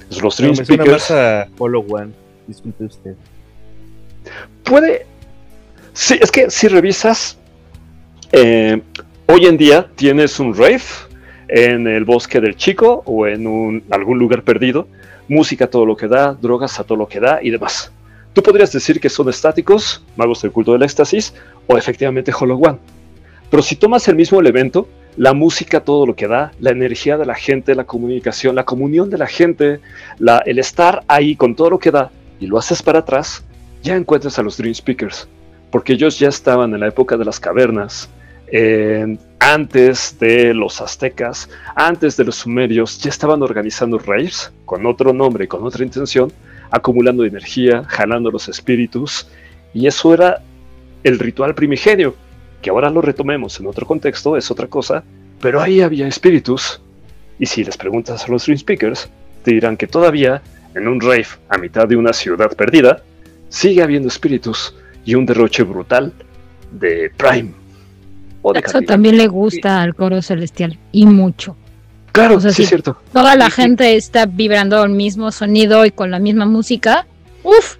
Los No, Dream me suena Speakers más a Hollow One. Disculpe usted. puede. Sí, es que si revisas, eh, hoy en día tienes un rave en el bosque del chico o en un- algún lugar perdido, música a todo lo que da, drogas a todo lo que da y demás. Tú podrías decir que son estáticos, magos del culto del éxtasis, o efectivamente Hollow One. Pero si tomas el mismo elemento, la música, todo lo que da, la energía de la gente, la comunicación, la comunión de la gente, el estar ahí con todo lo que da, y lo haces para atrás, ya encuentras a los Dream Speakers, porque ellos ya estaban en la época de las cavernas, antes de los aztecas, antes de los sumerios, ya estaban organizando raves con otro nombre, con otra intención, acumulando energía, jalando los espíritus, y eso era el ritual primigenio, que ahora lo retomemos en otro contexto, es otra cosa, pero ahí había espíritus, y si les preguntas a los Dream Speakers, te dirán que todavía, en un rave a mitad de una ciudad perdida, sigue habiendo espíritus y un derroche brutal de Prime. O de Eso también le gusta al coro celestial y mucho. Claro, o sea, sí, sí. es cierto. Toda la gente está vibrando el mismo sonido y con la misma música. Uf,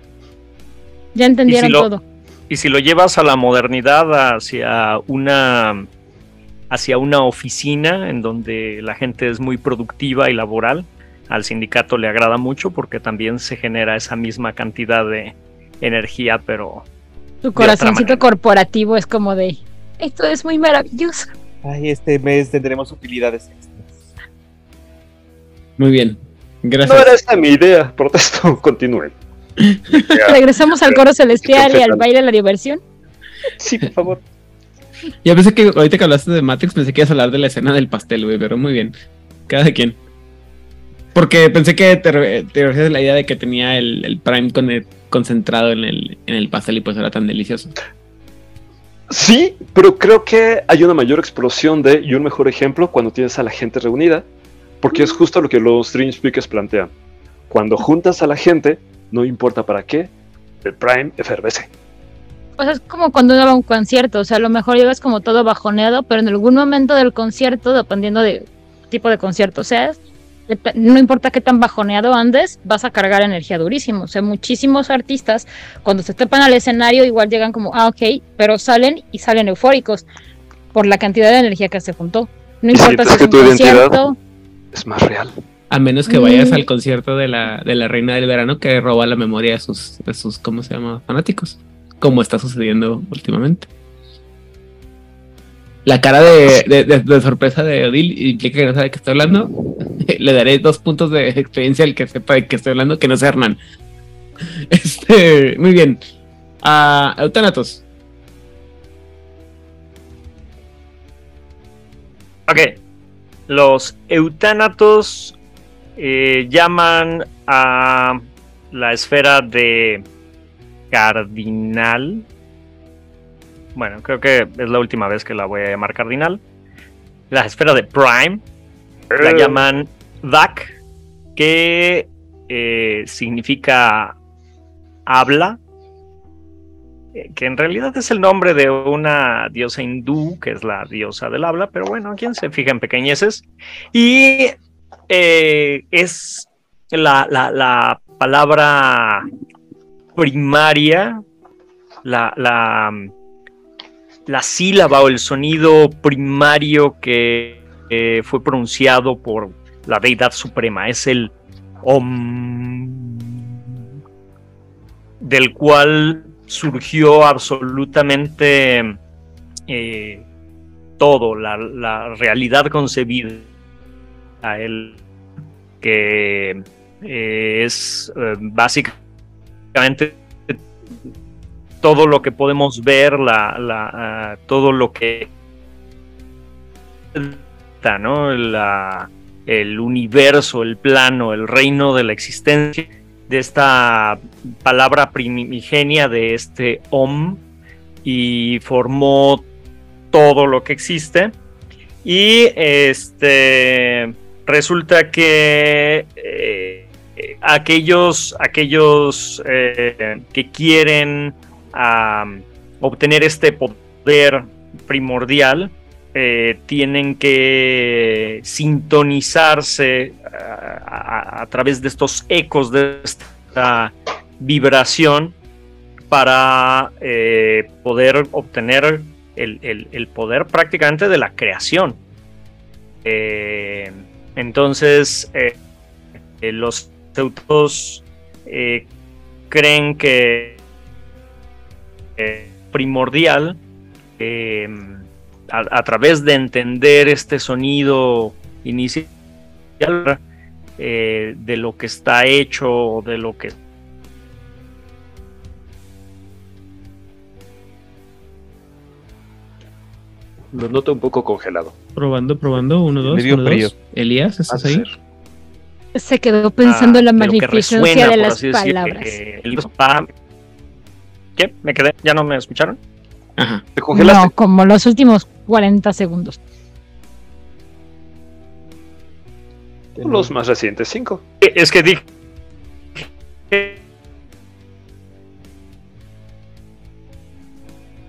ya entendieron lo- todo. Y si lo llevas a la modernidad hacia una hacia una oficina en donde la gente es muy productiva y laboral, al sindicato le agrada mucho porque también se genera esa misma cantidad de energía, pero otra corazoncito corporativo es como de, esto es muy maravilloso. Ay, este mes tendremos utilidades extras. Muy bien. No Gracias. era esa mi idea, protesto, [laughs] continúen. [laughs] Regresamos al coro celestial y al baile de la diversión. Sí, por favor. [laughs] Ya pensé que ahorita que hablaste de Matrix, pensé que ibas a hablar de la escena del pastel, güey, pero muy bien. Cada quien. Porque pensé que te, re- te refieres a la idea de que tenía el, el Prime con el- concentrado en el, en el pastel y pues era tan delicioso. Sí, pero creo que hay una mayor explosión de, y un mejor ejemplo, cuando tienes a la gente reunida, porque es justo lo que los Dream Speakers plantean. Cuando juntas a la gente, no importa para qué, el Prime efervece. O sea, es como cuando uno va a un concierto, o sea, a lo mejor llegas como todo bajoneado, pero en algún momento del concierto, dependiendo de tipo de concierto seas, no importa qué tan bajoneado andes, vas a cargar energía durísimo. O sea, muchísimos artistas, cuando se trepan al escenario, igual llegan como, ah, ok, pero salen y salen eufóricos por la cantidad de energía que se juntó. No importa si es que un tu concierto, Es más real. A menos que vayas Mm. al concierto de la, de la Reina del Verano que roba la memoria de sus, de sus, ¿cómo se llama? Fanáticos. Como está sucediendo últimamente. La cara de, de- de- de sorpresa de Odil implica que no sabe de qué estoy hablando. [laughs] Le daré dos puntos de experiencia al que sepa de qué estoy hablando, que no sea Hernán. [laughs] Este, muy bien. A Eutanatos. Ok. Los eutánatos eh, llaman a la esfera de cardinal. Bueno, creo que es la última vez que la voy a llamar cardinal. La esfera de Prime la llaman Dak, que eh, significa habla, eh, que en realidad es el nombre de una diosa hindú, que es la diosa del habla, pero bueno, ¿quién se fija en pequeñeces? Y eh, es la, la- la palabra primaria, la, la, la sílaba o el sonido primario que eh, fue pronunciado por la deidad suprema, es el Om, del cual surgió absolutamente eh, todo, la, realidad concebida a él, que eh, es eh, básicamente todo lo que podemos ver, la, la, ah, todo lo que ¿no? La- el universo, el plano, el reino de la existencia de esta palabra primigenia de este Om y formó todo lo que existe. Y este resulta que eh, aquellos, aquellos eh, que quieren obtener este poder primordial eh, tienen que sintonizarse a, a- través de estos ecos de esta vibración para eh, poder obtener el, poder prácticamente de la creación. Eh, entonces, eh, eh, los teutos eh, creen que eh, primordial eh, a, a través de entender este sonido inicial eh, de lo que está hecho, de lo que Lo noto un poco congelado. Probando, probando. Uno, dos. Uno, frío. dos. Elías, ¿estás ahí? Se quedó pensando en la Ah, lo que magnificencia resuena, de las decir, palabras. eh, ¿Qué? ¿Me quedé? ¿Ya no me escucharon? Ajá. ¿Te congelaste? No, como los últimos 40 segundos. Los más recientes, cinco. Eh, Es que dije.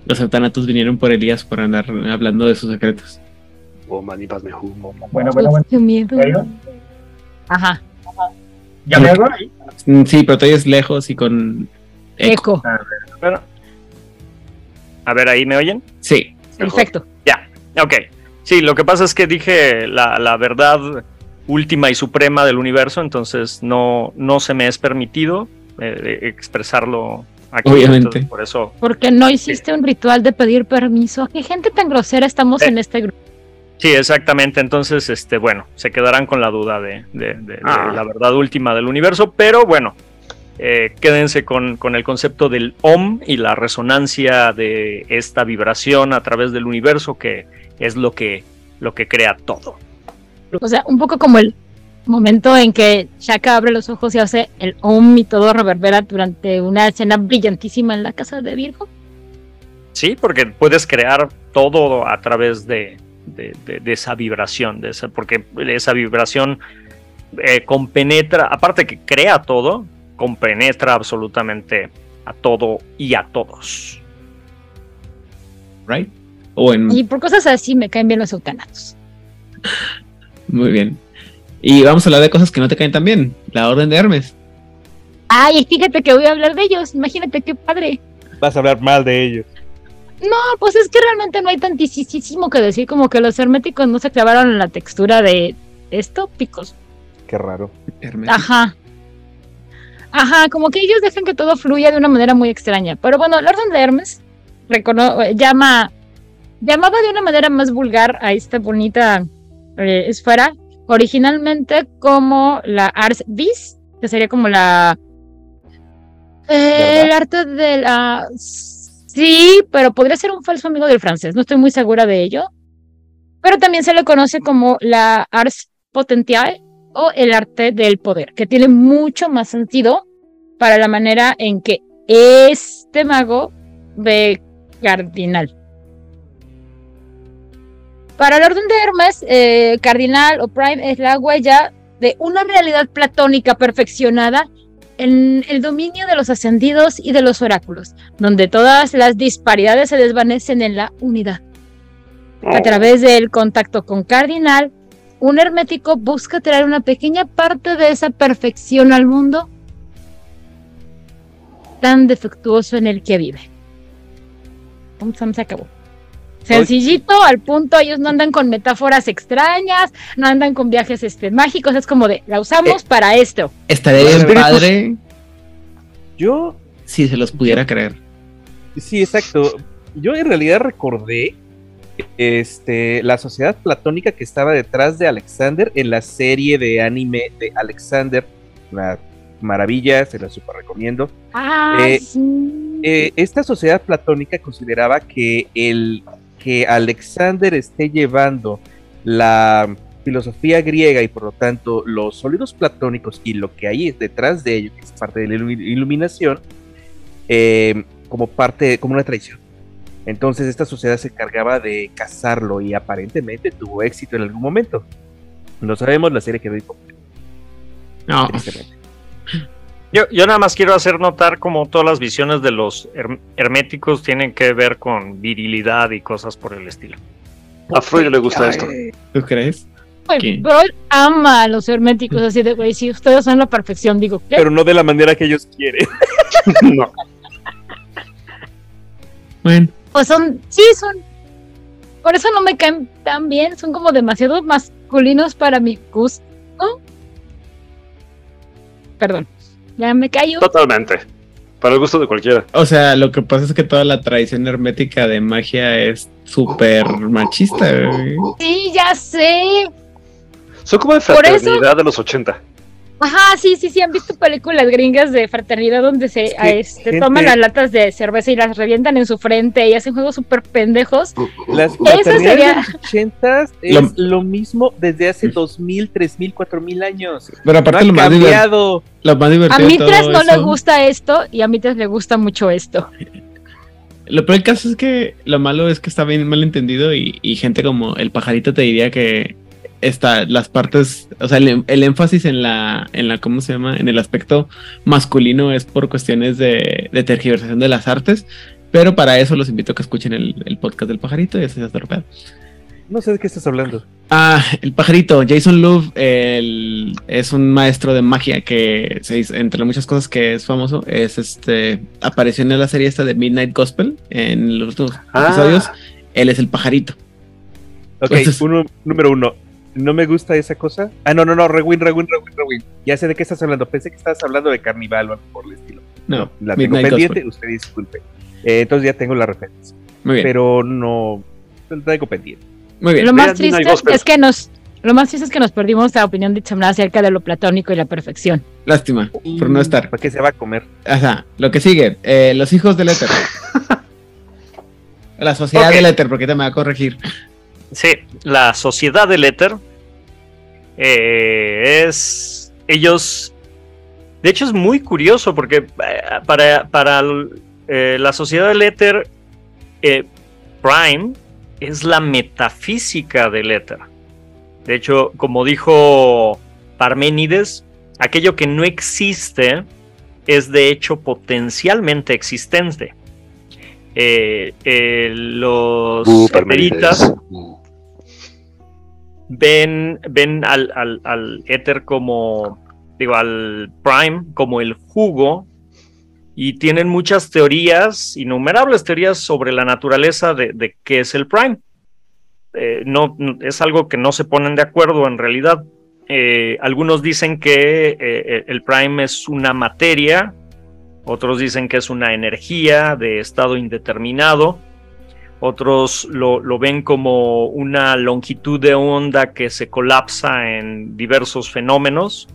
Los satanatos vinieron por Elías por andar hablando de sus secretos. Oh, hum. Bueno, bueno, bueno. Qué miedo. Ajá, ¿Ya me oigo ahí? Mm, Sí, pero todavía es lejos y con eco. eco. Bueno. A ver, ahí me oyen. Sí. Perfecto. Ok. Sí, lo que pasa es que dije la, la verdad última y suprema del universo, entonces no, no se me es permitido eh, expresarlo aquí. Obviamente. por eso. Porque no hiciste un ritual de pedir permiso. ¿Qué gente tan grosera estamos Eh. en este grupo? Sí, exactamente. Entonces, este, bueno, se quedarán con la duda de, de- de- de Ah. la verdad última del universo, pero bueno, eh, quédense con, con el concepto del OM y la resonancia de esta vibración a través del universo que es lo que, lo que crea todo. O sea, un poco como el momento en que Shaka abre los ojos y hace el om y todo reverbera durante una escena brillantísima en la casa de Virgo. Sí, porque puedes crear todo a través de, de- de- de esa vibración, de esa, porque esa vibración eh, compenetra, aparte que crea todo, compenetra absolutamente a todo y a todos. ¿Right? O en. Y por cosas así me caen bien los eutanatos. Muy bien. Y vamos a hablar de cosas que no te caen tan bien. La Orden de Hermes. Ay, fíjate que voy a hablar de ellos. Imagínate qué padre. Vas a hablar mal de ellos. No, pues es que realmente no hay tantísimo que decir, como que los herméticos no se clavaron en la textura de esto, picos. Qué raro. Hermes. Ajá. Ajá, como que ellos dejan que todo fluya de una manera muy extraña. Pero bueno, la Orden de Hermes recono- eh, llama, llamaba de una manera más vulgar a esta bonita eh, esfera, originalmente como la Ars Vis, que sería como la... eh, el arte de la... Sí, pero podría ser un falso amigo del francés, no estoy muy segura de ello. Pero también se le conoce como la Ars Potentiae o el arte del poder, que tiene mucho más sentido para la manera en que este mago ve cardinal. Para el orden de Hermes, eh, cardinal o prime es la huella de una realidad platónica perfeccionada en el dominio de los ascendidos y de los oráculos, donde todas las disparidades se desvanecen en la unidad. A través del contacto con Cardinal, un hermético busca traer una pequeña parte de esa perfección al mundo tan defectuoso en el que vive. Pum, se acabó. Sencillito, al punto, ellos no andan con metáforas extrañas, no andan con viajes este, mágicos, es como de, la usamos para esto. Estaría bien Espíritus. padre Yo, si se los pudiera creer. sí, exacto. Yo en realidad recordé este, la sociedad platónica que estaba detrás de Alexander en la serie de anime de Alexander. Una maravilla, se la super recomiendo. Ah, Eh, sí. Eh, esta sociedad platónica consideraba que el que Alexander esté llevando la filosofía griega y por lo tanto los sólidos platónicos y lo que hay detrás de ello, que es parte de la ilu- iluminación, eh, como parte, como una traición. Entonces esta sociedad se encargaba de cazarlo y aparentemente tuvo éxito en algún momento. No sabemos, la serie quedó incompleta, No. Yo, yo nada más quiero hacer notar como todas las visiones de los her- herméticos tienen que ver con virilidad y cosas por el estilo. A Freud le gusta esto. ¿Tú crees? Él ama a los herméticos así de, güey, si ustedes son la perfección, digo, ¿qué? Pero no de la manera que ellos quieren. [laughs] no. Bueno, Pues son, sí, son. Por eso no me caen tan bien, son como demasiado masculinos para mi gusto. Perdón, ya me callo. Totalmente. Para el gusto de cualquiera. o sea, lo que pasa es que toda la tradición hermética de magia es súper machista. güey. Sí, ya sé. Son como de eso- fraternidad de los 80. Ajá, sí, sí, sí, han visto películas gringas de fraternidad donde se Es que, este, gente- toman las latas de cerveza y las revientan en su frente y hacen juegos súper pendejos. Las Eso fraternidades sería- de los 80 [laughs] es Lo- lo... mismo desde hace 2000, 3000, 4000 años. Pero aparte no lo, más lo A divertido de Mitras no le gusta esto y a Mitras le gusta mucho esto. Lo peor del caso es que lo malo es que está bien mal entendido y, y gente como el pajarito te diría que está las partes, o sea, el, el énfasis en la, en la, ¿cómo se llama? En el aspecto masculino es por cuestiones de, de tergiversación de las artes, pero para eso los invito a que escuchen el, el podcast del pajarito y así se pedo. No sé de qué estás hablando. Ah, el pajarito, Jason Love el- es un maestro de magia que se hizo- entre muchas cosas que es famoso, es este, apareció en la serie esta de Midnight Gospel en los últimos Ah. episodios, él es el pajarito. Ok, Entonces- uno, número uno. No me gusta esa cosa. Ah, no, no, no, Rewind, Rewind, Rewind, Rewind. Ya sé de qué estás hablando. Pensé que estabas hablando de Carnival o algo por el estilo. No, La tengo Midnight pendiente, Gospel. usted disculpe. Eh, entonces ya tengo la referencia. Muy bien, Pero no. La traigo pendiente. muy bien. Lo más triste es que nos, lo más triste es que nos perdimos la opinión de Itzamna acerca de lo platónico y la perfección. Lástima por no estar. ¿Para qué se va a comer? Ajá, lo que sigue, eh, los hijos del éter. [laughs] La sociedad Ok. del éter, porque te me va a corregir. Sí, la sociedad del éter eh, es. Ellos. De hecho, es muy curioso porque eh, para, para eh, la sociedad del éter, eh, Prime es la metafísica del éter. De hecho, como dijo Parménides, aquello que no existe es de hecho potencialmente existente. Eh, eh, los Uh. Ven, ven al, al, al éter como, digo, al Prime como el jugo y tienen muchas teorías, innumerables teorías sobre la naturaleza de, de qué es el Prime. Eh, no, es algo que no se ponen de acuerdo en realidad. Eh, algunos dicen que eh, el Prime es una materia, otros dicen que es una energía de estado indeterminado, otros lo, ven como una longitud de onda que se colapsa en diversos fenómenos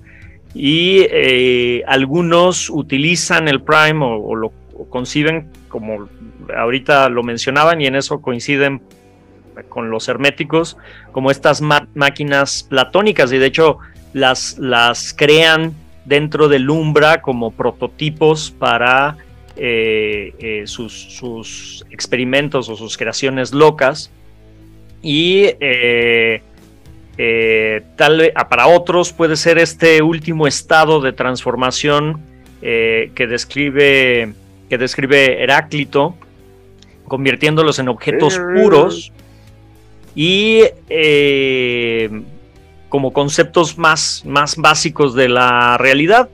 y eh, algunos utilizan el Prime o, lo conciben como ahorita lo mencionaban y en eso coinciden con los herméticos como estas máquinas platónicas. Y de hecho las crean dentro del Umbra como prototipos para eh, eh, sus, sus experimentos o sus creaciones locas y eh, eh, tal ah, para otros puede ser este último estado de transformación que describe que describe Heráclito convirtiéndolos en objetos puros y como conceptos más, más básicos de la realidad.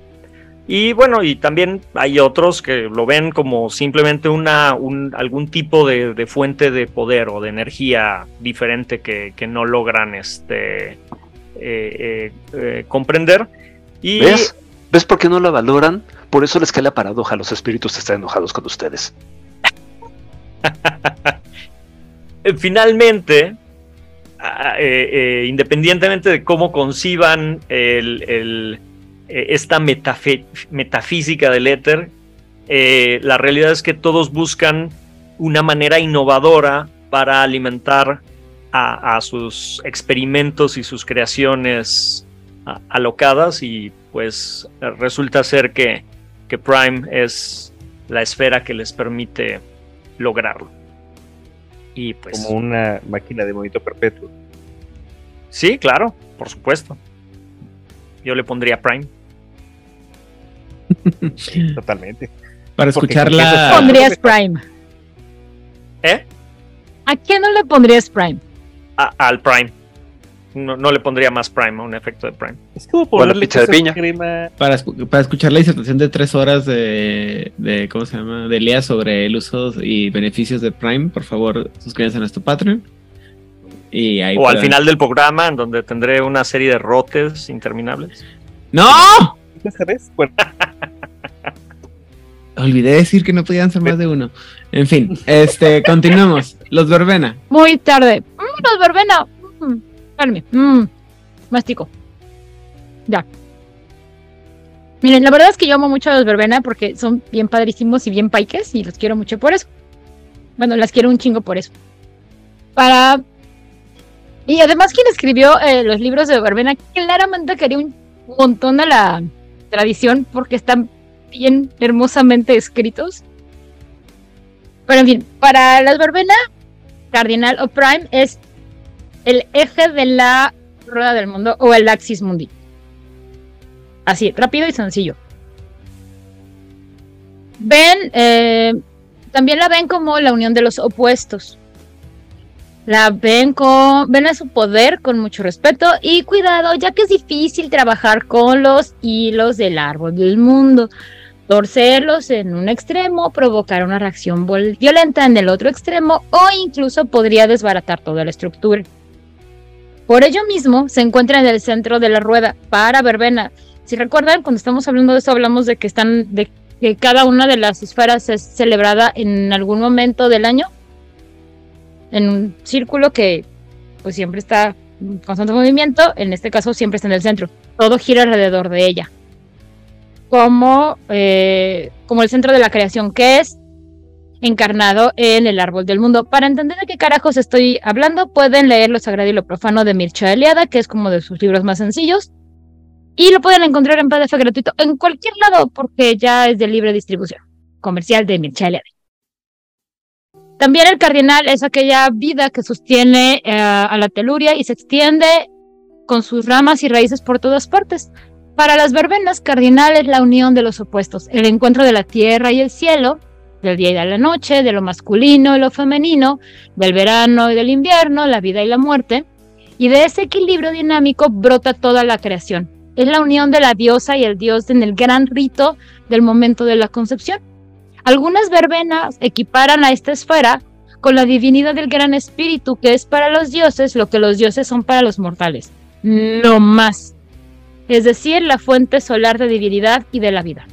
Y bueno, y también hay otros que lo ven como simplemente una, un- algún tipo de, de fuente de poder o de energía diferente que, que no logran este, eh, eh, eh, comprender. Y ¿Ves? ¿Ves por qué no la valoran? Por eso les cae la paradoja. Los espíritus están enojados con ustedes. [laughs] finalmente, ah, independientemente de cómo conciban el- el, eh, esta metafísica del éter, eh, la realidad es que todos buscan una manera innovadora para alimentar a, a sus experimentos y sus creaciones a- alocadas y pues resulta ser que, que Prime es la esfera que les permite lograrlo. Y pues Como una máquina de movimiento perpetuo. sí, claro, por supuesto. Yo le pondría Prime. Totalmente. Para Porque escuchar con eso la. está- ¿Pondrías Prime? ¿Eh? ¿A qué no le pondrías Prime? a- al Prime. No, no le pondría más Prime a un efecto de Prime. Es como ponerle pizza de piña. crema. Para, para escuchar la disertación de tres horas de, de ¿cómo se llama? De Lea sobre el uso y beneficios de Prime, por favor, suscríbanse a nuestro Patreon. Y ahí O al final del programa, en donde tendré una serie de rotes interminables. ¡No! Bueno, [laughs] Olvidé decir que no podían ser más de uno. En fin, este, continuamos. Los verbena. Muy tarde. Mm, los verbena. Mm. Mm, mastico. Ya. Miren, la verdad es que yo amo mucho a los verbena porque son bien padrísimos y bien paiques y los quiero mucho por eso. Bueno, las quiero un chingo por eso. Para. Y además, quien escribió eh, los libros de verbena claramente quería un montón de la tradición porque están bien hermosamente escritos. Pero en fin, para las verbena, Cardinal o Prime es el eje de la rueda del mundo o el axis mundi. Así, rápido y sencillo. Ven, eh, también la ven como la unión de los opuestos. La ven con, ven a su poder con mucho respeto y cuidado, ya que es difícil trabajar con los hilos del árbol del mundo. Torcerlos en un extremo, provocar una reacción violenta en el otro extremo o incluso podría desbaratar toda la estructura. Por ello mismo, se encuentra en el centro de la rueda para verbena. Si recuerdan, cuando estamos hablando de eso, hablamos de que están, de que cada una de las esferas es celebrada en algún momento del año, en un círculo que pues siempre está en constante movimiento, en este caso siempre está en el centro, todo gira alrededor de ella, como, eh, como el centro de la creación, que es encarnado en el árbol del mundo. Para entender de qué carajos estoy hablando, pueden leer Lo Sagrado y lo Profano de Mircea Eliade, que es como de sus libros más sencillos. Y lo pueden encontrar en PDF gratuito en cualquier lado, porque ya es de libre distribución comercial de Mircea Eliade. También el cardinal es aquella vida que sostiene eh, a la teluria y se extiende con sus ramas y raíces por todas partes. Para las verbenas, cardinal es la unión de los opuestos, el encuentro de la tierra y el cielo, del día y de la noche, de lo masculino y lo femenino, del verano y del invierno, la vida y la muerte. Y de ese equilibrio dinámico brota toda la creación. Es la unión de la diosa y el dios en el gran rito del momento de la concepción. Algunas verbenas equiparan a esta esfera con la divinidad del gran espíritu, que es para los dioses lo que los dioses son para los mortales. No más. Es decir, la fuente solar de divinidad y de la vida.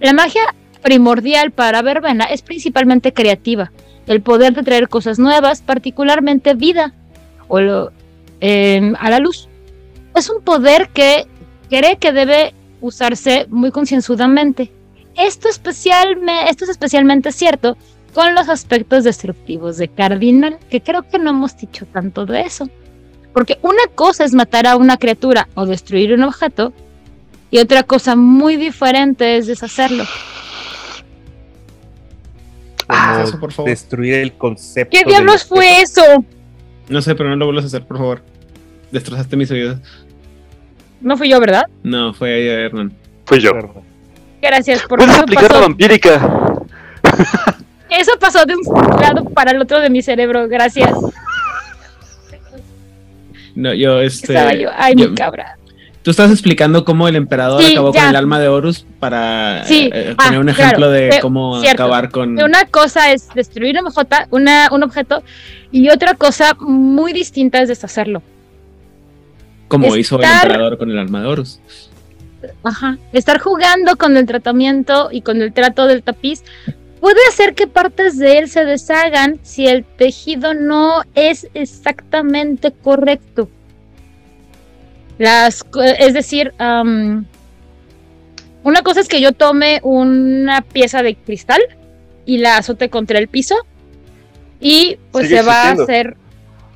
La magia primordial para verbena es principalmente creativa, el poder de traer cosas nuevas, particularmente vida o em, a la luz. Es un poder que cree que debe usarse muy concienzudamente. Esto, especialme- esto es especialmente cierto con los aspectos destructivos de Cardinal, que creo que no hemos dicho tanto de eso. Porque una cosa es matar a una criatura o destruir un objeto, y otra cosa muy diferente es deshacerlo. como eso, por favor? destruir el concepto. ¿Qué diablos fue eso? No sé, pero no lo vuelvas a hacer, por favor. Destrozaste mis oídos. No fui yo, ¿verdad? No, fue Hernán. Fui yo. Perdón. Gracias, porque Puedes eso aplicar la pasó, vampírica. eso pasó de un lado para el otro de mi cerebro. Gracias. No, yo, este. Estaba yo, ay, yo- mi cabra. Tú estás explicando cómo el emperador Sí, acabó ya. con el alma de Horus para Sí, eh, ah, poner un claro, ejemplo de eh, cómo cierto. acabar con. Una cosa es destruir un, objeto, una, un objeto y otra cosa muy distinta es deshacerlo. Como hizo el emperador con el alma de Horus. Ajá. Estar jugando con el tratamiento y con el trato del tapiz puede hacer que partes de él se deshagan si el tejido no es exactamente correcto. Las, es decir, una cosa es que yo tome una pieza de cristal y la azote contra el piso y pues Sigue se va a hacer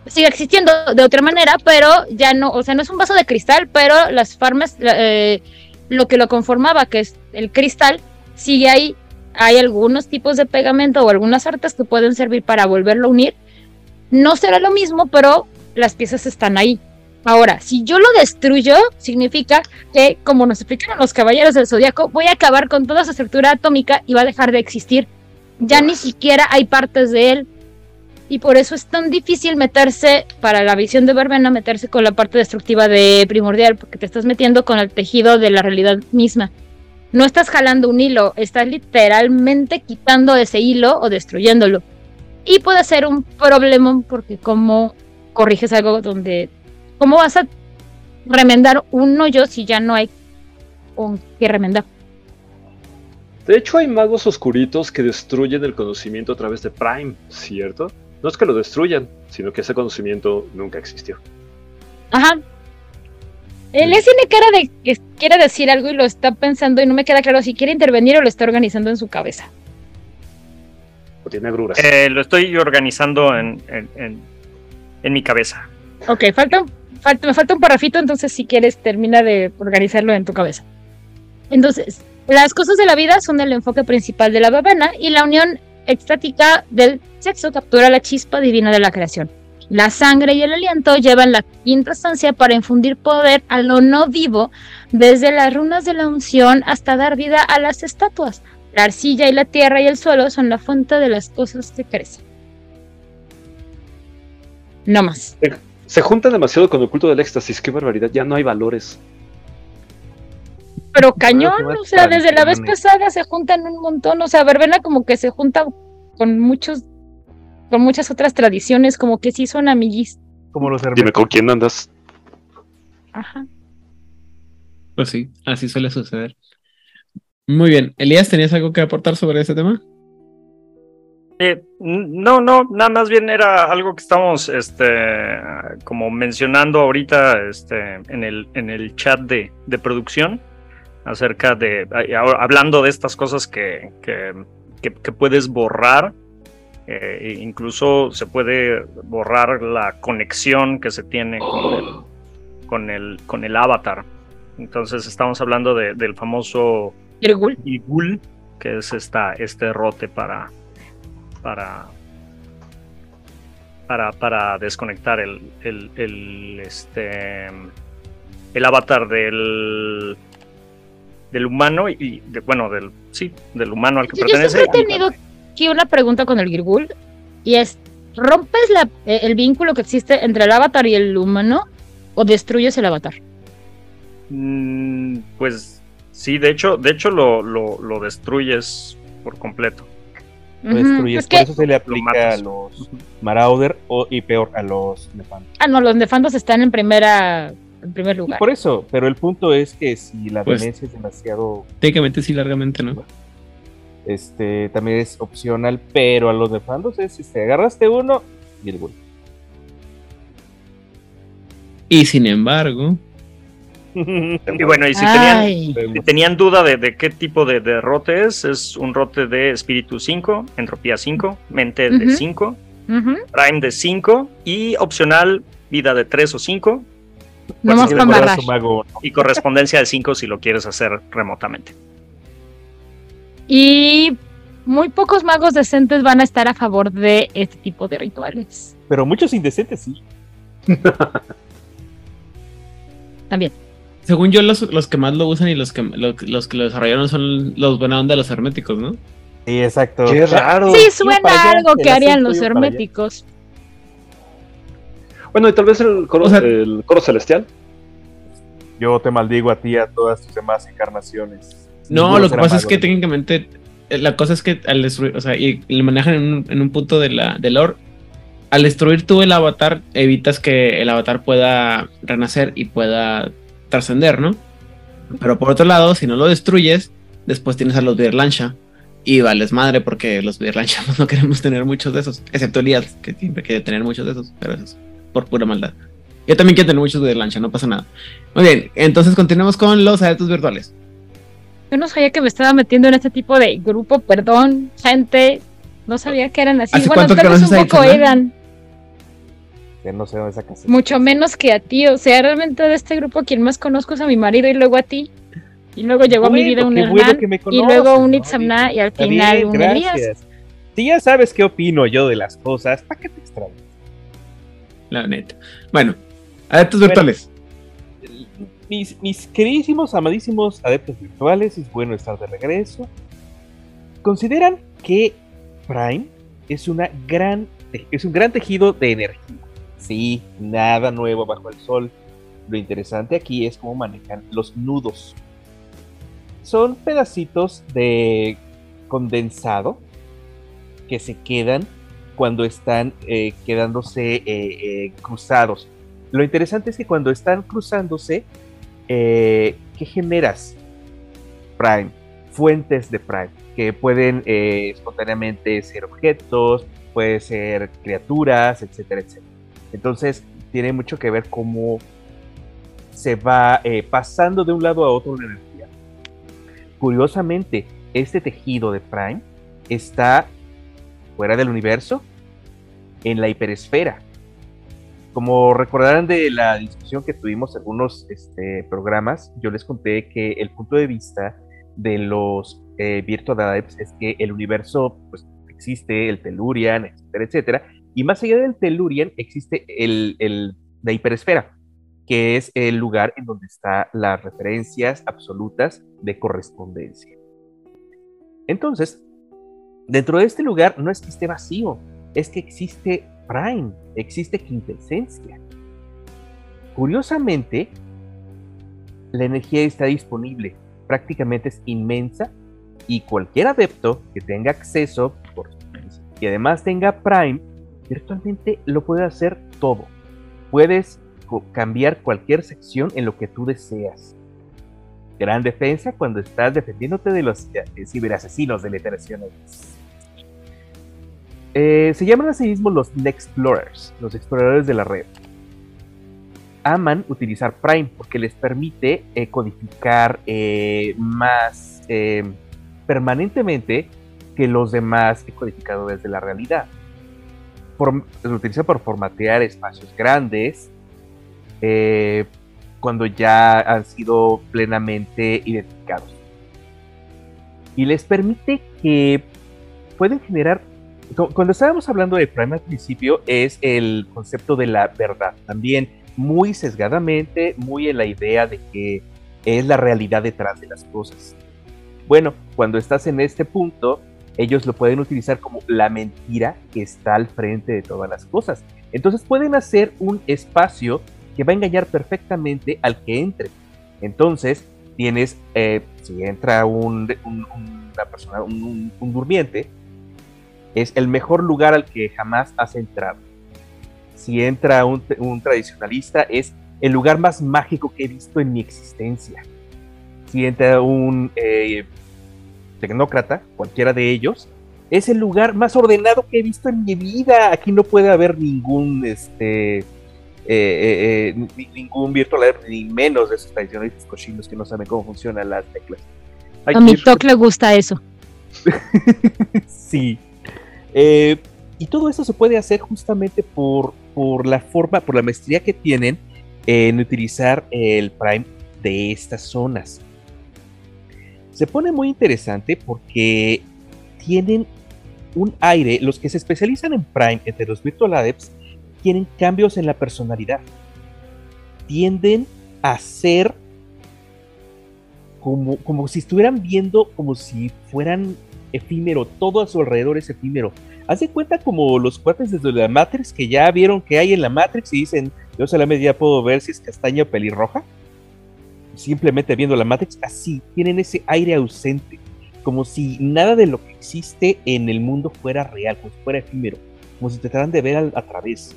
sigue existiendo de otra manera, pero ya no, o sea, no es un vaso de cristal, pero las farmas, eh, lo que lo conformaba, que es el cristal, sigue ahí. Hay algunos tipos de pegamento o algunas artes que pueden servir para volverlo a unir. No será lo mismo, pero las piezas están ahí. Ahora, si yo lo destruyo, significa que, como nos explicaron los caballeros del zodiaco, voy a acabar con toda su estructura atómica y va a dejar de existir. Ya ni siquiera hay partes de él. Y por eso es tan difícil meterse, para la visión de Verbena, meterse con la parte destructiva de primordial, porque te estás metiendo con el tejido de la realidad misma. No estás jalando un hilo, estás literalmente quitando ese hilo o destruyéndolo. Y puede ser un problema porque como corriges algo donde... ¿Cómo vas a remendar un hoyo si ya no hay con qué remendar? De hecho, hay magos oscuritos que destruyen el conocimiento a través de Prime, ¿cierto? No es que lo destruyan, sino que ese conocimiento nunca existió. Ajá. Él tiene cara de que quiere decir algo y lo está pensando y no me queda claro si quiere intervenir o lo está organizando en su cabeza. O tiene agruras. Eh, lo estoy organizando en, en, en, en mi cabeza. Ok, falta, falta, me falta un parrafito, entonces si quieres termina de organizarlo en tu cabeza. Entonces, las cosas de la vida son el enfoque principal de la babana y la unión extática del sexo captura la chispa divina de la creación. La sangre y el aliento llevan la quinta estancia para infundir poder a lo no vivo, desde las runas de la unción hasta dar vida a las estatuas. La arcilla y la tierra y el suelo son la fuente de las cosas que crecen. No más. Se, juntan demasiado con el culto del éxtasis, qué barbaridad, ya no hay valores. Pero cañón, o sea, desde la vez pasada se juntan un montón, o sea, verbena como que se junta con muchos, con muchas otras tradiciones, como que sí son amiguis. Como los Dime con quién andas. Ajá. Pues sí, así suele suceder. Muy bien. Elías, ¿tenías algo que aportar sobre ese tema? Eh, no, no, nada más bien era algo que estamos este, como mencionando ahorita este, en, el, en el chat de, de producción acerca de, hablando de estas cosas que, que, que, que puedes borrar, eh, incluso se puede borrar la conexión que se tiene con el, con el, con el avatar. Entonces estamos hablando de, del famoso Irgul. Que es esta, este rote para, para, para, para desconectar el, el, el, este, el avatar del, del humano y de, bueno del sí del humano al que Yo pertenece siempre he tenido aquí una pregunta con el Girgul y es ¿rompes la, eh, el vínculo que existe entre el avatar y el humano o destruyes el avatar? Mm, pues sí de hecho de hecho lo, lo, lo destruyes por completo lo destruyes. es Por que- eso se le aplica a los Marauder o, y peor a los Nefandos. Ah, no, los nefandos están en primera en primer Sí, lugar. por eso, pero el punto es que si la Pues- venencia es demasiado, Técnicamente sí, largamente, ¿no? este, también es opcional, pero a los Nefandos es, si te agarraste uno, y el gol. Y sin embargo, [laughs] y bueno y si tenían si tenían duda de, de qué tipo de, de rote es es un rote de espíritu 5 entropía 5 mente de Ujú. 5 ujú, prime de 5 y opcional vida de 3 o 5 Le amarrar. Su mago, y correspondencia de 5 si lo quieres hacer remotamente Y muy pocos magos decentes van a estar a favor de este tipo de rituales. pero muchos indecentes sí. [laughs] También. según yo, los, los que más lo usan y los que, lo- los que lo desarrollaron son los buena onda, los herméticos, ¿no? Sí, exacto. Qué raro. Sí, suena algo que harían los herméticos. Bueno, y tal vez el coro, O sea- el coro celestial. Yo te maldigo a ti y a todas tus demás encarnaciones. No, Ninguno lo que pasa es que técnicamente eh, la cosa es que al destruir, o sea, y, lo manejan en un, en un punto de la, del lore, al destruir tú el avatar, evitas que el avatar pueda renacer y pueda trascender, ¿no? Pero por otro lado, si no lo destruyes, después tienes a los Virlancha y vales madre porque los Virlancha [laughs] no queremos tener muchos de esos, excepto Elías, que siempre quiere tener muchos de esos, pero eso es por pura maldad. Yo también quiero tener muchos de Virlancha, no pasa nada. Muy bien, entonces continuamos con los adeptos virtuales. Yo no sabía que me estaba metiendo en este tipo de grupo, perdón, gente. No sabía que eran así. ¿Hace Bueno, cuánto tal vez un conoces a poco? Edan, Que no sé dónde sacas. mucho menos que a ti. O sea, realmente de este grupo quien más conozco es a mi marido y luego a ti. Y luego llegó a mi vida un bueno Hernán y luego un ¿no? Itzamna y al final bien, un Elías. Si ya sabes qué opino yo de las cosas, ¿para qué te extraño? La neta. Bueno, adeptos Bueno. virtuales. Mis, mis queridísimos, amadísimos adeptos virtuales, es bueno estar de regreso. ¿Consideran que Prime es una gran es un gran tejido de energía. Sí, nada nuevo bajo el sol. Lo interesante aquí es cómo manejan los nudos. Son pedacitos de condensado que se quedan cuando están eh, quedándose eh, eh, cruzados. Lo interesante es que cuando están cruzándose, eh, ¿qué generas? Prime, fuentes de Prime, que pueden eh, espontáneamente ser objetos, puede ser criaturas, etcétera, etcétera. Entonces, tiene mucho que ver cómo se va eh, pasando de un lado a otro la energía. Curiosamente, este tejido de Prime está fuera del universo, en la hiperesfera. Como recordarán de la discusión que tuvimos en algunos este, programas, yo les conté que el punto de vista de los eh, Virtual Adepts es que el universo pues, existe, el Tellurian, etcétera, etcétera, y más allá del Tellurian existe el, el, la hiperesfera, que es el lugar en donde están las referencias absolutas de correspondencia. Entonces, dentro de este lugar no es que esté vacío, es que existe Prime, existe quintesencia. Curiosamente, la energía está disponible, prácticamente es inmensa y cualquier adepto que tenga acceso por, y además tenga Prime, virtualmente lo puede hacer todo. Puedes cambiar cualquier sección en lo que tú deseas. Gran defensa cuando estás defendiéndote de los eh, ciberasesinos de X. Eh, se llaman a sí los Nexplorers, los exploradores de la red. Aman utilizar Prime porque les permite eh, codificar eh, más eh, permanentemente que los demás codificadores de la realidad. Por, lo utilizan por formatear espacios grandes eh, cuando ya han sido plenamente identificados. Y les permite que pueden generar cuando estábamos hablando de Prime al principio, es el concepto de la verdad. También muy sesgadamente, muy en la idea de que es la realidad detrás de las cosas. Bueno, cuando estás en este punto, ellos lo pueden utilizar como la mentira que está al frente de todas las cosas. Entonces pueden hacer un espacio que va a engañar perfectamente al que entre. Entonces, tienes, eh, si entra un, un, una persona, un, un durmiente, es el mejor lugar al que jamás has entrado. Si entra un, un, tradicionalista, es el lugar más mágico que he visto en mi existencia. Si entra un eh, tecnócrata, cualquiera de ellos, es el lugar más ordenado que he visto en mi vida. Aquí no puede haber ningún, este, eh, eh, ningún virtual, ni menos de esos tradicionalistas cochinos que no saben cómo funcionan las teclas. Hay a mi Toc le gusta eso. [laughs] sí. Eh, y todo eso se puede hacer justamente por, por, la forma, por la maestría que tienen en utilizar el Prime de estas zonas. Se pone muy interesante porque tienen un aire, los que se especializan en Prime entre los Virtual Adepts tienen cambios en la personalidad. Tienden a ser como, como si estuvieran viendo como si fueran efímero, todo a su alrededor es efímero. Haz de cuenta como los cuates desde la Matrix que ya vieron que hay en la Matrix y dicen, yo solamente ya puedo ver si es castaña o pelirroja. Simplemente viendo la Matrix, así, tienen ese aire ausente, como si nada de lo que existe en el mundo fuera real, como si fuera efímero, como si trataran de ver a, a través.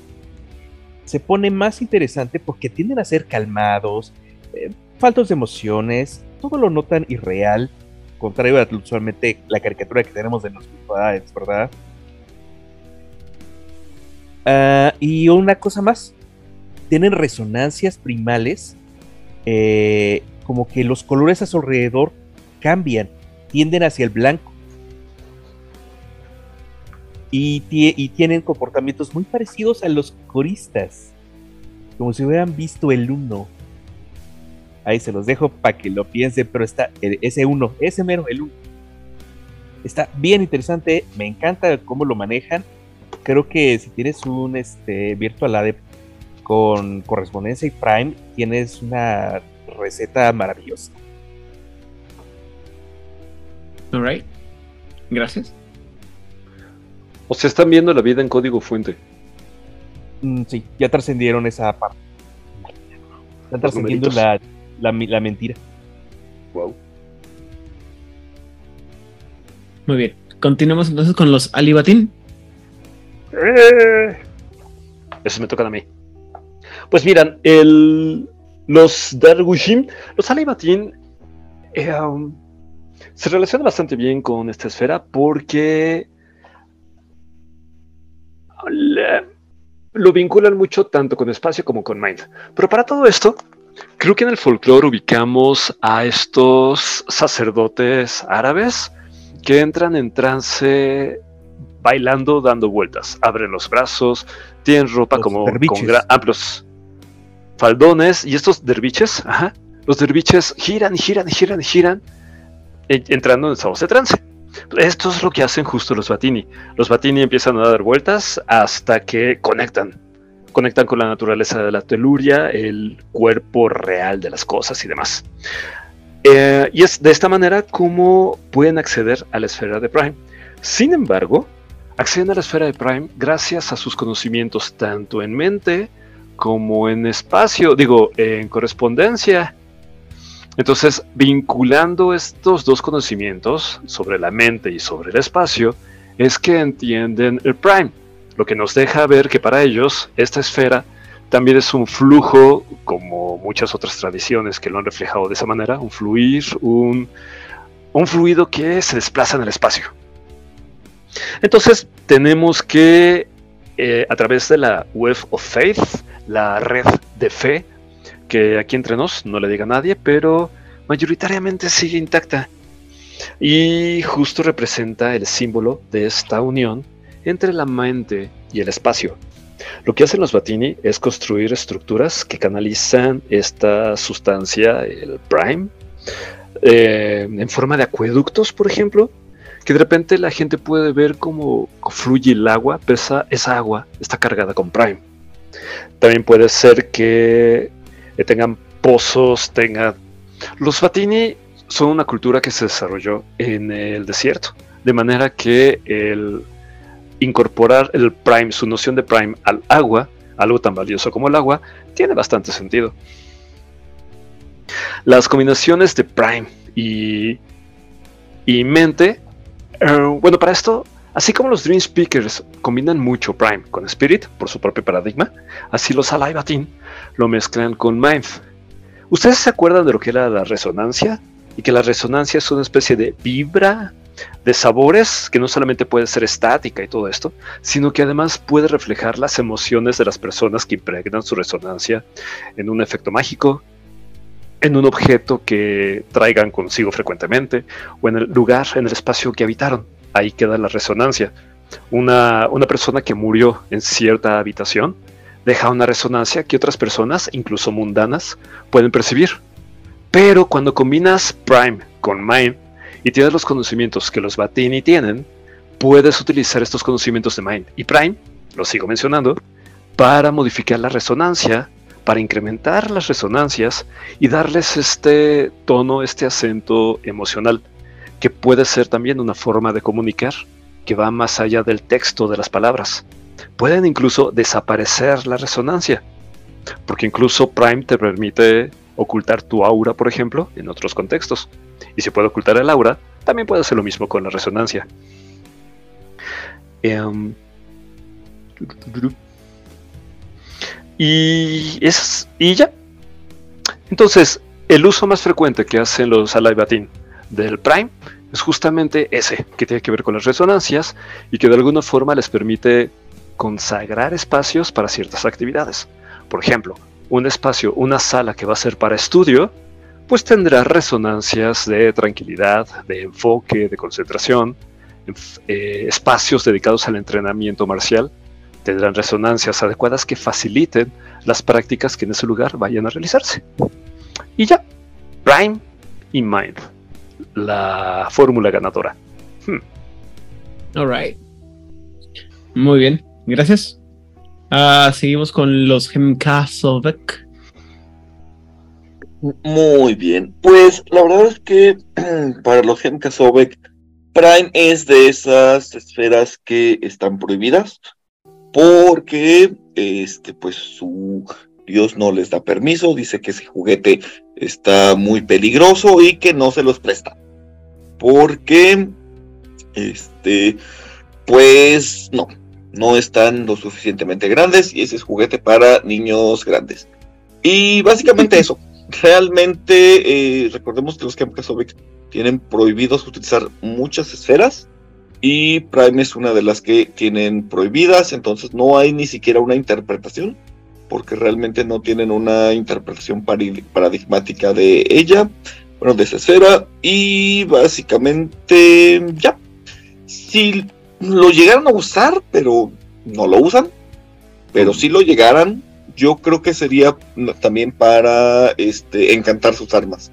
Se pone más interesante porque tienden a ser calmados, eh, faltos de emociones, todo lo notan irreal, contrario a usualmente la caricatura que tenemos de los virtuales, ¿verdad? Uh, y una cosa más, tienen resonancias primales, eh, como que los colores a su alrededor cambian, tienden hacia el blanco. Y, tienen comportamientos muy parecidos a los coristas, como si hubieran visto el uno. Ahí se los dejo para que lo piensen, pero está ese uno, ese mero, el uno. Está bien interesante, me encanta cómo lo manejan. Creo que si tienes un este, Virtual Adept con correspondencia y Prime, tienes una receta maravillosa. Alright, gracias. O sea, están viendo la vida en código fuente. Mm, sí, ya trascendieron esa parte. Están trascendiendo la, la mentira. Wow. Muy bien. Continuamos entonces con los Alibatín. Eh, Eso me tocan a mí. Pues miran, el, los Dargushim, los Alibatín, eh, um, se relacionan bastante bien con esta esfera porque lo vinculan mucho tanto con espacio como con mind. Pero para todo esto, creo que en el folclore ubicamos a estos sacerdotes árabes que entran en trance bailando, dando vueltas. Abren los brazos, tienen ropa Los como derviches. con amplios faldones y estos derviches, ajá, los derviches giran y giran y giran y giran, entrando en estados de trance. Esto es lo que hacen justo los Batini. Los Batini empiezan a dar vueltas hasta que conectan. Conectan con la naturaleza de la teluria, el cuerpo real de las cosas y demás. Eh, y es de esta manera como pueden acceder a la esfera de Prime. Sin embargo, acceden a la esfera de Prime gracias a sus conocimientos tanto en mente como en espacio, digo, en correspondencia. Entonces, vinculando estos dos conocimientos sobre la mente y sobre el espacio, es que entienden el Prime, lo que nos deja ver que para ellos esta esfera también es un flujo, como muchas otras tradiciones que lo han reflejado de esa manera, un fluir, un, un fluido que se desplaza en el espacio. Entonces tenemos que, eh, a través de la Web of Faith, la red de fe, que aquí entre nos no le diga a nadie, pero mayoritariamente sigue intacta. Y justo representa el símbolo de esta unión entre la mente y el espacio. Lo que hacen los Batini es construir estructuras que canalizan esta sustancia, el Prime, eh, en forma de acueductos, por ejemplo, que de repente la gente puede ver cómo fluye el agua, pero esa, esa agua está cargada con Prime. También puede ser que tengan pozos, tengan... Los Batini son una cultura que se desarrolló en el desierto, de manera que el incorporar el Prime, su noción de Prime al agua, algo tan valioso como el agua, tiene bastante sentido. Las combinaciones de Prime y, y mente, eh, bueno, para esto, así como los Dream Speakers combinan mucho Prime con Spirit por su propio paradigma, así los Alaibatin lo mezclan con Mind. ¿Ustedes se acuerdan de lo que era la resonancia? Y que la resonancia es una especie de vibra de sabores que no solamente puede ser estática y todo esto, sino que además puede reflejar las emociones de las personas que impregnan su resonancia en un efecto mágico, en un objeto que traigan consigo frecuentemente o en el lugar, en el espacio que habitaron. Ahí queda la resonancia. Una, una persona que murió en cierta habitación deja una resonancia que otras personas, incluso mundanas, pueden percibir. Pero cuando combinas Prime con Mind y tienes los conocimientos que los Batini tienen, puedes utilizar estos conocimientos de Mind y Prime, lo sigo mencionando, para modificar la resonancia, para incrementar las resonancias y darles este tono, este acento emocional, que puede ser también una forma de comunicar que va más allá del texto de las palabras. Pueden incluso desaparecer la resonancia, porque incluso Prime te permite ocultar tu aura, por ejemplo, en otros contextos. Y si puede ocultar el aura, también puede hacer lo mismo con la resonancia. Em, y, es, y ya. Entonces, el uso más frecuente que hacen los Alaibatin del Prime es justamente ese, que tiene que ver con las resonancias y que de alguna forma les permite consagrar espacios para ciertas actividades. Por ejemplo, un espacio, una sala que va a ser para estudio, pues tendrá resonancias de tranquilidad, de enfoque, de concentración, eh, espacios dedicados al entrenamiento marcial, tendrán resonancias adecuadas que faciliten las prácticas que en ese lugar vayan a realizarse. Y ya, Prime y Mind, la fórmula ganadora. All right. Muy bien, gracias. Ah, seguimos con los Hemkasovek. Muy bien. Pues la verdad es que [clears throat] para los Hemka Sobek, Prime es de esas esferas que están prohibidas porque este pues su Dios no les da permiso, dice que ese juguete está muy peligroso y que no se los presta. Porque este pues no, no están lo suficientemente grandes y ese es juguete para niños grandes. Y básicamente eso. [laughs] Realmente, eh, recordemos que los Camp Kazovic tienen prohibidos utilizar muchas esferas y Prime es una de las que tienen prohibidas, entonces no hay ni siquiera una interpretación, porque realmente no tienen una interpretación paradigmática de ella, bueno, de esa esfera, y básicamente ya. Si lo llegaran a usar, pero no lo usan, pero si lo llegaran, yo creo que sería también para este encantar sus armas.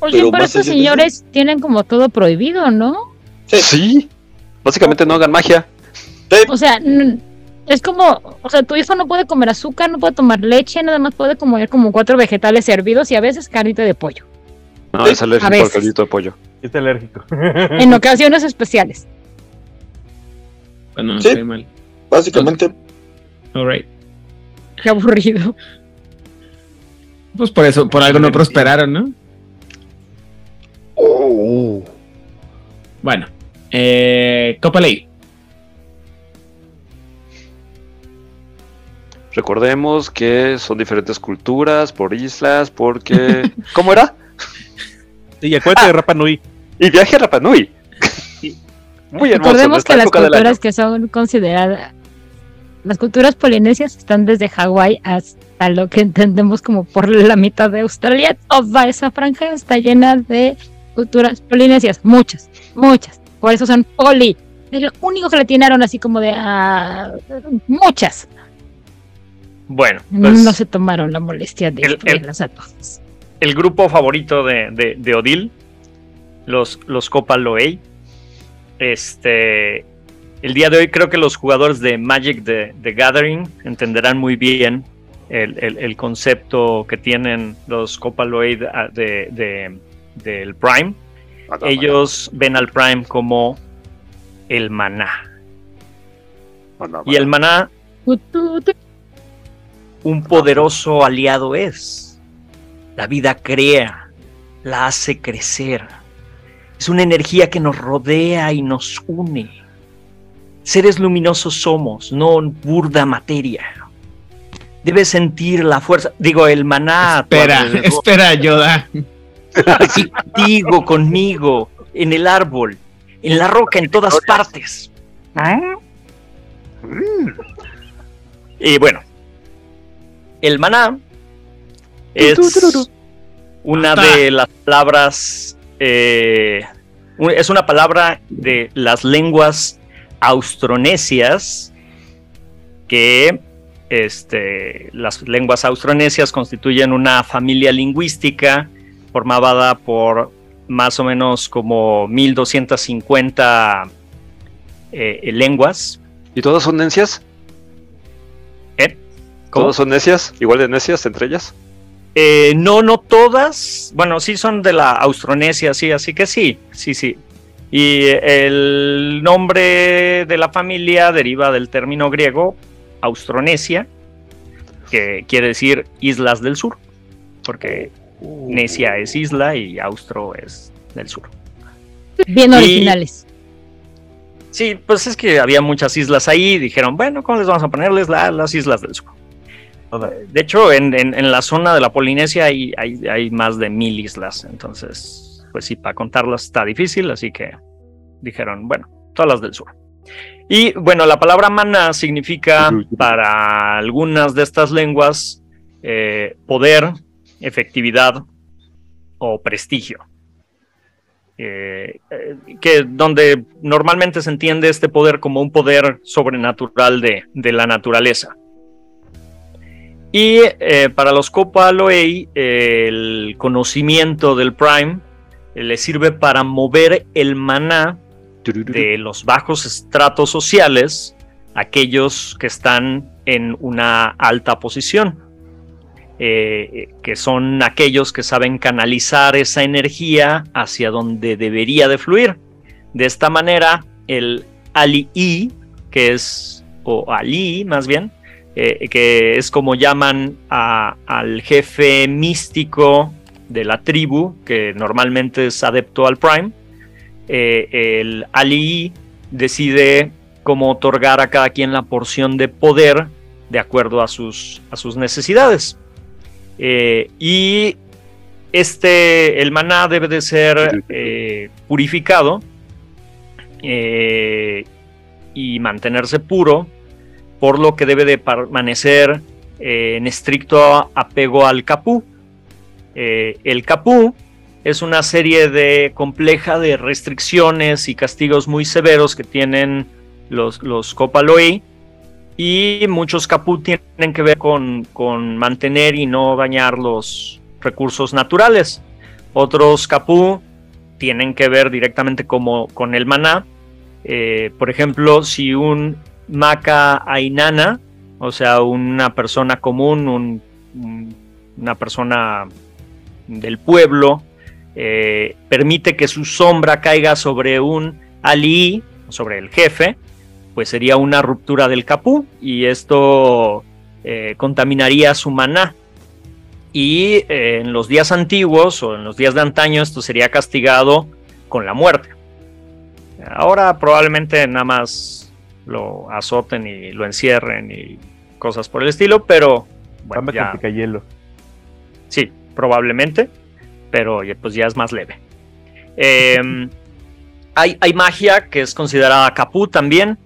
Oye, Pero pero más estos de señores tienen como todo prohibido, ¿no? Sí. Básicamente no hagan magia. O sea, es como, o sea, tu hijo no puede comer azúcar, no puede tomar leche, nada más puede comer como cuatro vegetales hervidos y a veces carnita de pollo. No, es A alérgico al veces. caldito de pollo. Es alérgico. En ocasiones especiales. Bueno, Sí. estoy mal. Básicamente, Alright. Qué aburrido. Pues por eso, por algo no prosperaron, ¿no? Oh. Bueno, eh, Copa Ley. Recordemos que son diferentes culturas, por islas, porque... ¿Cómo era? Y acuérdate de Rapa Nui. Y viaje a Rapa Nui. [laughs] Muy hermoso. Recordemos que las culturas que son consideradas, las culturas polinesias están desde Hawái hasta lo que entendemos como por la mitad de Australia. Toda esa franja está llena de culturas polinesias, muchas, muchas. Por eso son poli. Es lo único que le tiraron así como de ah, muchas. Bueno, pues no se tomaron la molestia de el- el- a todas. el grupo favorito de, de, de Odil, los, los Copa Loei. Este, el día de hoy creo que los jugadores de Magic the, the Gathering entenderán muy bien el, el- el concepto que tienen los Copa Loei de, de- de- del Prime. Ellos ven al Prime como el maná. Y el maná, un poderoso aliado es. La vida crea, la hace crecer. Es una energía que nos rodea y nos une. Seres luminosos somos, no burda materia. Debes sentir la fuerza, digo, el maná. Espera, espera, Yoda. Aquí [laughs] contigo, conmigo, en el árbol, en la roca, en todas partes. Y bueno, el maná es una de las palabras, eh, es una palabra de las lenguas austronesias que este, las lenguas austronesias constituyen una familia lingüística formada por más o menos como 1250 eh, lenguas. ¿Y todas son necias? ¿Eh? ¿Cómo? ¿Todas son necias? ¿Igual de necias entre ellas? Eh, no, no todas. Bueno, sí son de la Austronesia, sí, así que sí, sí, sí. Y el nombre de la familia deriva del término griego Austronesia, que quiere decir islas del sur, porque Necia es isla y Austro es del sur. Bien Y- originales. Sí, pues es que había muchas islas ahí, dijeron, bueno, ¿cómo les vamos a ponerles La- las islas del sur? De hecho, en, en- en la zona de la Polinesia hay, hay, hay más de mil islas, entonces, pues sí, para contarlas está difícil, así que dijeron, bueno, todas las del sur. Y bueno, la palabra maná significa para algunas de estas lenguas eh, poder, efectividad o prestigio. Eh, eh, que donde normalmente se entiende este poder como un poder sobrenatural de, de la naturaleza. Y eh, para los Copa Loei, eh, el conocimiento del Prime eh, le sirve para mover el maná de los bajos estratos sociales aquellos que están en una alta posición. eh, que son aquellos que saben canalizar esa energía hacia donde debería de fluir. De esta manera, el Ali, que es, o Ali más bien, eh, que es como llaman al jefe místico de la tribu, que normalmente es adepto al Prime, eh, el Ali decide cómo otorgar a cada quien la porción de poder de acuerdo a sus, a sus necesidades. Eh, y este, el maná debe de ser purificado y mantenerse puro, por lo que debe de permanecer eh, en estricto apego al capú. Eh, el capú es una serie de compleja de restricciones y castigos muy severos que tienen los, los Copaloi y muchos capú tienen que ver con, con mantener y no dañar los recursos naturales. Otros capú tienen que ver directamente como con el maná. Eh, por ejemplo, si un maca ainana, o sea, una persona común, un- un- una persona del pueblo, eh, permite que su sombra caiga sobre un ali, sobre el jefe, pues sería una ruptura del capú y esto eh, contaminaría su maná. Y eh, en los días antiguos o en los días de antaño esto sería castigado con la muerte. Ahora probablemente nada más lo azoten y lo encierren y cosas por el estilo, pero bueno, ya, con picayelo. Sí, probablemente, pero ya- pues ya es más leve. Eh, [laughs] hay, hay magia que es considerada capú también,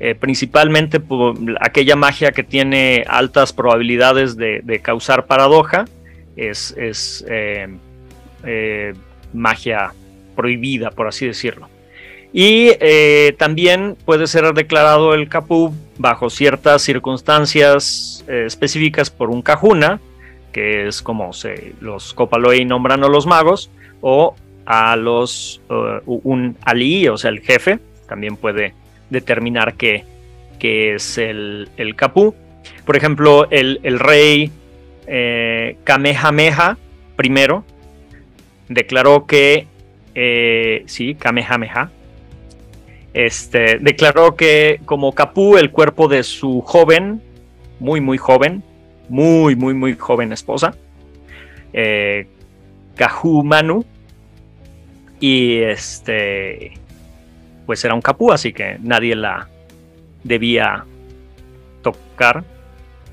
eh, principalmente por aquella magia que tiene altas probabilidades de, de causar paradoja, es, es, eh, eh, magia prohibida, por así decirlo. Y eh, también puede ser declarado el capú bajo ciertas circunstancias eh, específicas por un cajuna, que es como se, los Copaloi nombran a los magos, o a los eh, un Ali, o sea, el jefe, también puede determinar que, que es el, el capú. Por ejemplo, el, el rey eh, Kamehameha I declaró que, sí, Kamehameha, este, declaró que como capú el cuerpo de su joven, muy, muy joven, muy, muy, muy joven esposa, eh, Kahumanu, y este, pues era un capú, así que nadie la debía tocar.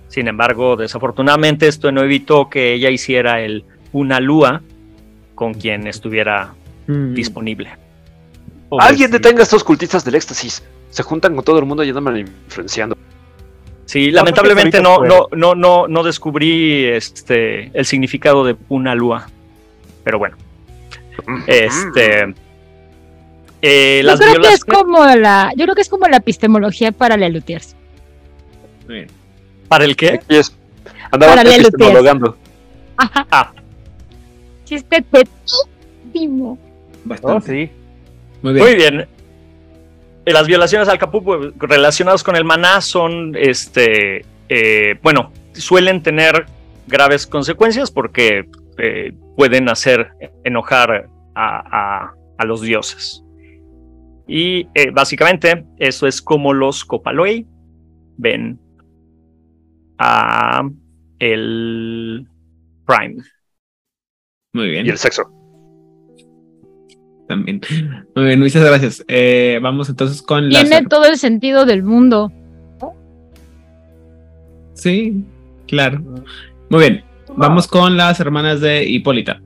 Sin embargo, desafortunadamente esto no evitó que ella hiciera el una lúa con quien estuviera disponible. Alguien detenga a estos cultistas del éxtasis. Se juntan con todo el mundo y andan influenciando. Sí, No, lamentablemente no, no, no, no, no descubrí este el significado de una lúa. Pero bueno. Este. eh, Yo las creo que es como la, yo creo que es como la epistemología para la Lutiers. ¿Para el qué? Yes. Andaba Para leer los epistemologando. Ajá. Ah. Chiste tetísimo. Oh, sí. Muy Muy bien. Eh, Las violaciones al capú pues, relacionadas con el maná son, este, eh, bueno, suelen tener graves consecuencias porque eh, pueden hacer enojar a, a- a los dioses. Y eh, básicamente eso es como los Copaloi ven a el Prime. Muy bien. Y el sexo. También. Muy bien, muchas gracias. Eh, vamos entonces con la. Tiene todo el sentido del mundo. Sí, claro. Muy bien. Vamos con las hermanas de Hipólita.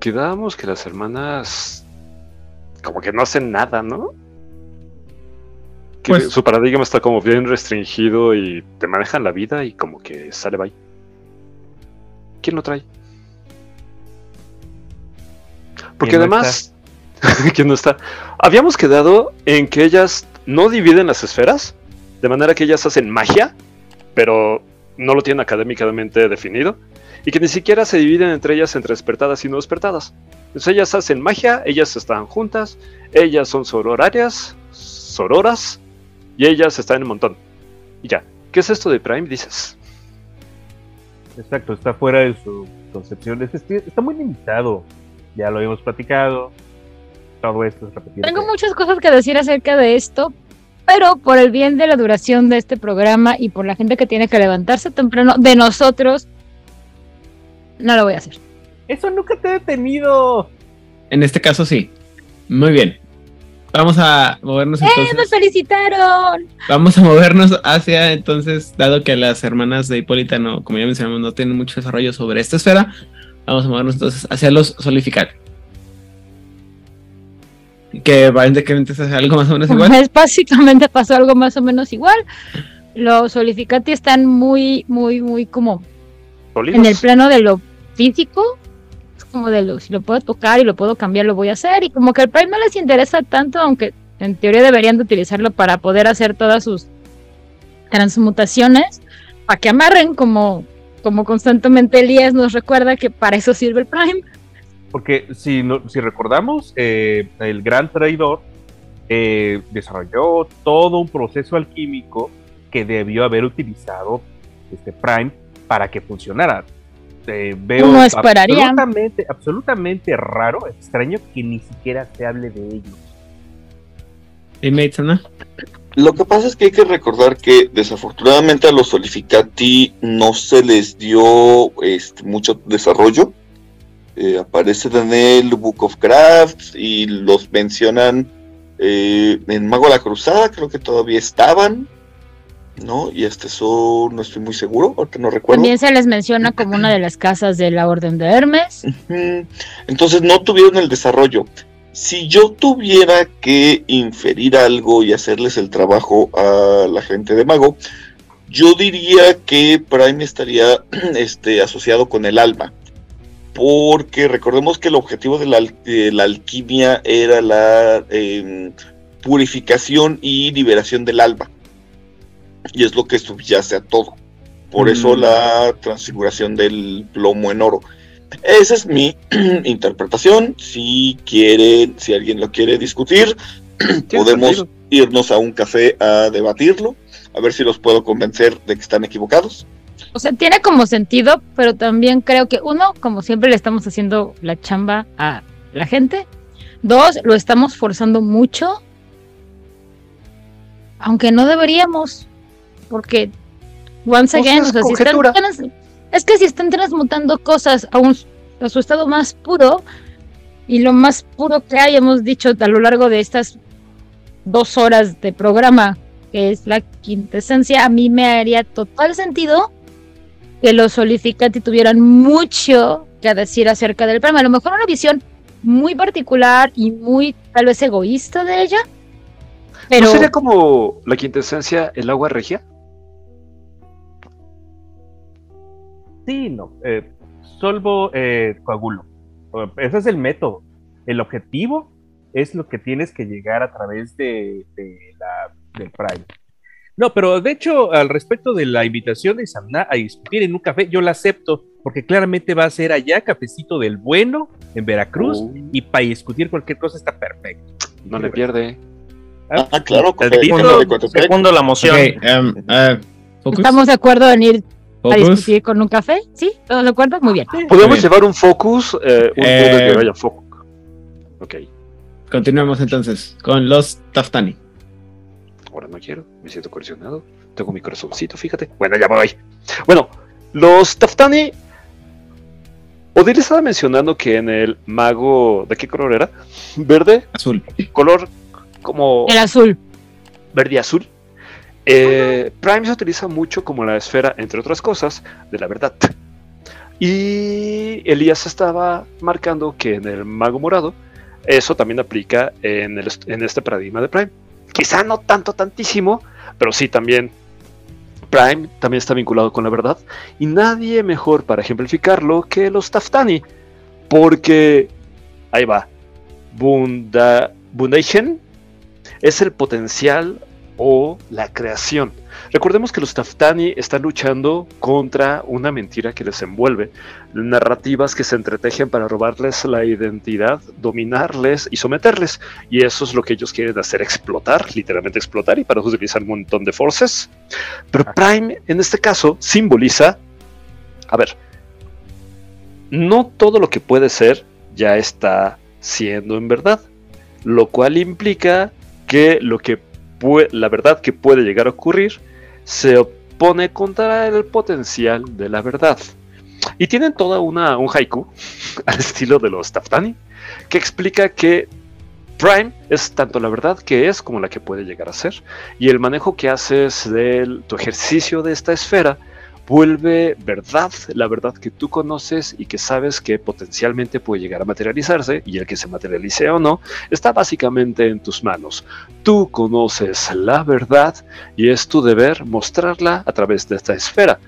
Quedábamos que las hermanas como que no hacen nada, ¿no? Que Pues- su paradigma está como bien restringido y te manejan la vida y como que sale bye. ¿Quién lo trae? Porque ¿Quién no además, [laughs] ¿quién no está? Habíamos quedado en que ellas no dividen las esferas, de manera que ellas hacen magia, pero no lo tienen académicamente definido, y que ni siquiera se dividen entre ellas entre despertadas y no despertadas. Entonces ellas hacen magia, ellas están juntas, ellas son sororarias, sororas, y ellas están en un montón. Y ya. ¿Qué es esto de Prime? Dices. Exacto, está fuera de su concepción. Es- es- está muy limitado. Ya lo habíamos platicado. Todo esto es repetido. Tengo muchas cosas que decir acerca de esto, pero por el bien de la duración de este programa y por la gente que tiene que levantarse temprano de nosotros, no lo voy a hacer. Eso nunca te he detenido. En este caso sí. Muy bien. Vamos a movernos ¡Eh, entonces. me felicitaron! Vamos a movernos hacia entonces, dado que las hermanas de Hipólita no, como ya mencionamos, no tienen mucho desarrollo sobre esta esfera, vamos a movernos entonces hacia los solificar. Que aparentemente es algo más o menos igual. Pues básicamente pasó algo más o menos igual. Los solificati están muy, muy, muy como en el plano de lo físico. Es como de lo, si lo puedo tocar y lo puedo cambiar, lo voy a hacer. Y como que al Prime no les interesa tanto, aunque en teoría deberían de utilizarlo para poder hacer todas sus transmutaciones, para que amarren como, como constantemente Elías nos recuerda que para eso sirve el Prime. Porque si, no, si recordamos, eh, el gran traidor eh, desarrolló todo un proceso alquímico que debió haber utilizado este Prime para que funcionara. Eh, veo Uno esperaría. absolutamente, absolutamente raro, extraño que ni siquiera se hable de ellos. Dime, Itzana. Lo que pasa es que hay que recordar que desafortunadamente a los Solificati no se les dio este, mucho desarrollo. Eh, aparecen en el Book of Crafts y los mencionan eh, en Mago de la Cruzada, creo que todavía estaban, ¿no? Y hasta eso no estoy muy seguro, ahorita no recuerdo. También se les menciona como una de las casas de la Orden de Hermes. Entonces no tuvieron el desarrollo. Si yo tuviera que inferir algo y hacerles el trabajo a la gente de Mago, yo diría que Prime estaría [clears throat] este, asociado con el alma. Porque recordemos que el objetivo de la, al- de la alquimia era la em, purificación y liberación del alma. Y es lo que subyace a todo. Por eso Mm. la transfiguración del plomo en oro. Esa es mi [clears throat] interpretación. Si quieren, si alguien lo quiere discutir, [clears throat] podemos sentido. irnos a un café a debatirlo, a ver si los puedo convencer de que están equivocados. O sea, tiene como sentido, pero también creo que uno, como siempre le estamos haciendo la chamba a la gente. Dos, lo estamos forzando mucho. Aunque no deberíamos. Porque, once again, es o sea, si están es que si están transmutando cosas a, un, a su estado más puro, y lo más puro que hay, hemos dicho a lo largo de estas dos horas de programa, que es la quintesencia, a mí me haría total sentido que los Solificati tuvieran mucho que decir acerca del Prime. A lo mejor una visión muy particular y muy tal vez egoísta de ella. Pero ¿No sería como la quintesencia el agua regia? Sí, no. Eh, solvo eh, coagulo. Eh, Ese es el método. El objetivo es lo que tienes que llegar a través de, de la, del Prime. No, pero de hecho, al respecto de la invitación de Samna a discutir en un café, yo la acepto, porque claramente va a ser allá, cafecito del bueno, en Veracruz, Oh. y para discutir cualquier cosa está perfecto. No le pierde. Ah, claro, Segundo, la moción. Em, eh, estamos de acuerdo en ir a discutir con un café. ¿Sí? ¿Todos de acuerdo? Muy bien. Podemos bien. llevar un focus, eh, un Eh, modo que vaya focus. Ok, Continuemos entonces con los Taftani. ahora no quiero, me siento coercionado. Tengo mi corazoncito, fíjate. Bueno, ya voy. Bueno, los Taftani. Odile estaba mencionando que en el mago. ¿De qué color era? ¿Verde? Azul. Color como. El azul. verde y azul. Eh, Prime se utiliza mucho como la esfera, entre otras cosas, de la verdad. Y Elías estaba marcando que en el mago morado eso también aplica en, este paradigma de Prime. Quizá no tanto, tantísimo, pero sí también. Prime también está vinculado con la verdad. Y nadie mejor para ejemplificarlo que los Taftani. Porque, ahí va, Bunda, es el potencial o la creación. Recordemos que los Taftani están luchando contra una mentira que les envuelve, narrativas que se entretejen para robarles la identidad, dominarles y someterles. Y eso es lo que ellos quieren hacer, explotar, literalmente explotar, y para eso utilizar un montón de forces. Pero Prime, en este caso, simboliza, a ver, no todo lo que puede ser ya está siendo en verdad, lo cual implica que lo que la verdad que puede llegar a ocurrir se opone contra el potencial de la verdad. Y tienen toda una un haiku [laughs] al estilo de los Taftani que explica que Prime es tanto la verdad que es como la que puede llegar a ser. Y el manejo que haces de tu ejercicio de esta esfera vuelve verdad la verdad que tú conoces y que sabes que potencialmente puede llegar a materializarse y el que se materialice o no está básicamente en tus manos. Tú conoces la verdad y es tu deber mostrarla a través de esta esfera.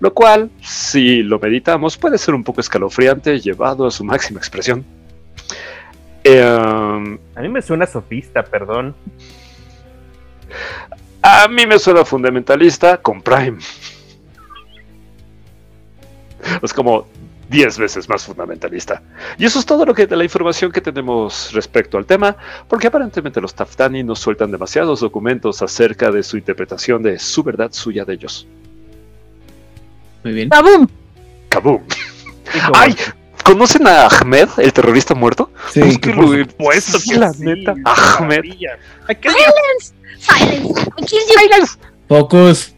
Lo cual, si lo meditamos, puede ser un poco escalofriante llevado a su máxima expresión. Em, a mí me suena sofista, perdón. A mí me suena fundamentalista con Prime. [laughs] es como 10 veces más fundamentalista. Y eso es todo lo que de la información que tenemos respecto al tema, porque aparentemente los Taftani nos sueltan demasiados documentos acerca de su interpretación de su verdad suya de ellos. Muy bien. ¡Kaboom! ¡Kaboom! ¡Ay! ¿Conocen a Ahmed, el terrorista muerto? Sí, Búsquenlo, por supuesto que la sí, neta. Ahmed. ¡Silence! ¡Silence! I killed you! Focus.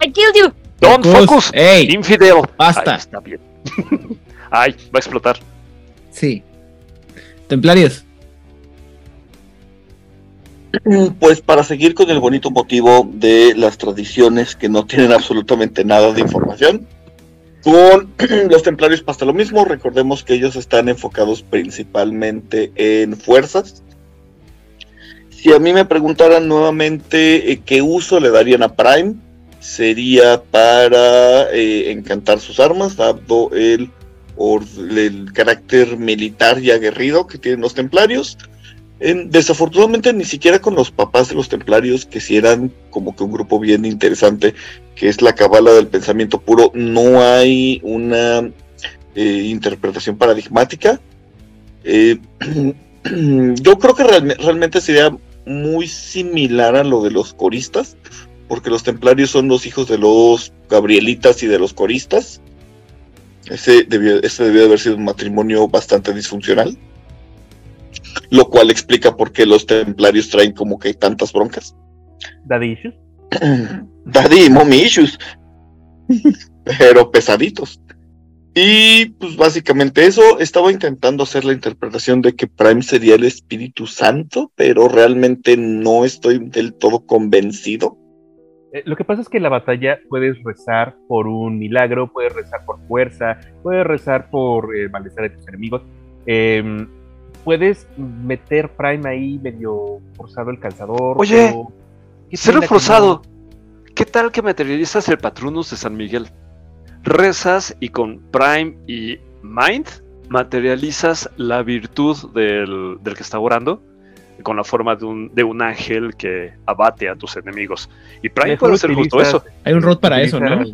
I killed you! Don't Focus. focus. Ey, Infidel. Basta. Ay, está bien. [laughs] Ay, va a explotar. sí. Templarios. Pues para seguir con el bonito motivo de las tradiciones que no tienen absolutamente nada de información, con [clears throat] los templarios pasa lo mismo. Recordemos que ellos están enfocados principalmente en fuerzas. Si a mí me preguntaran nuevamente eh, qué uso le darían a Prime, sería para eh, encantar sus armas, dado el, carácter militar y aguerrido que tienen los templarios. En- desafortunadamente ni siquiera con los papás de los templarios, que si eran como que un grupo bien interesante, que es la cabala del pensamiento puro, no hay una eh, interpretación paradigmática. Eh, [clears throat] yo creo que realme- realmente sería muy similar a lo de los coristas, porque los templarios son los hijos de los gabrielitas y de los coristas. Ese debió, ese debió haber sido un matrimonio bastante disfuncional. Lo cual explica por qué los templarios traen como que tantas broncas. Daddy issues. [clears throat] Daddy y mommy issues. Pero pesaditos. Y pues básicamente eso, estaba intentando hacer la interpretación de que Prime sería el Espíritu Santo, pero realmente no estoy del todo convencido. Eh, lo que pasa es que en la batalla puedes rezar por un milagro, puedes rezar por fuerza, puedes rezar por el malestar de tus enemigos. Em, puedes meter Prime ahí medio forzado el calzador. Oye, pero ¿qué Ser pena que reforzado. ¿Qué tal que materializas el Patronus de San Miguel? Rezas y con Prime y Mind materializas la virtud del, del que está orando con la forma de un, de un ángel que abate a tus enemigos. Y Prime puede hacer justo eso. Hay un rod para eso, ¿no?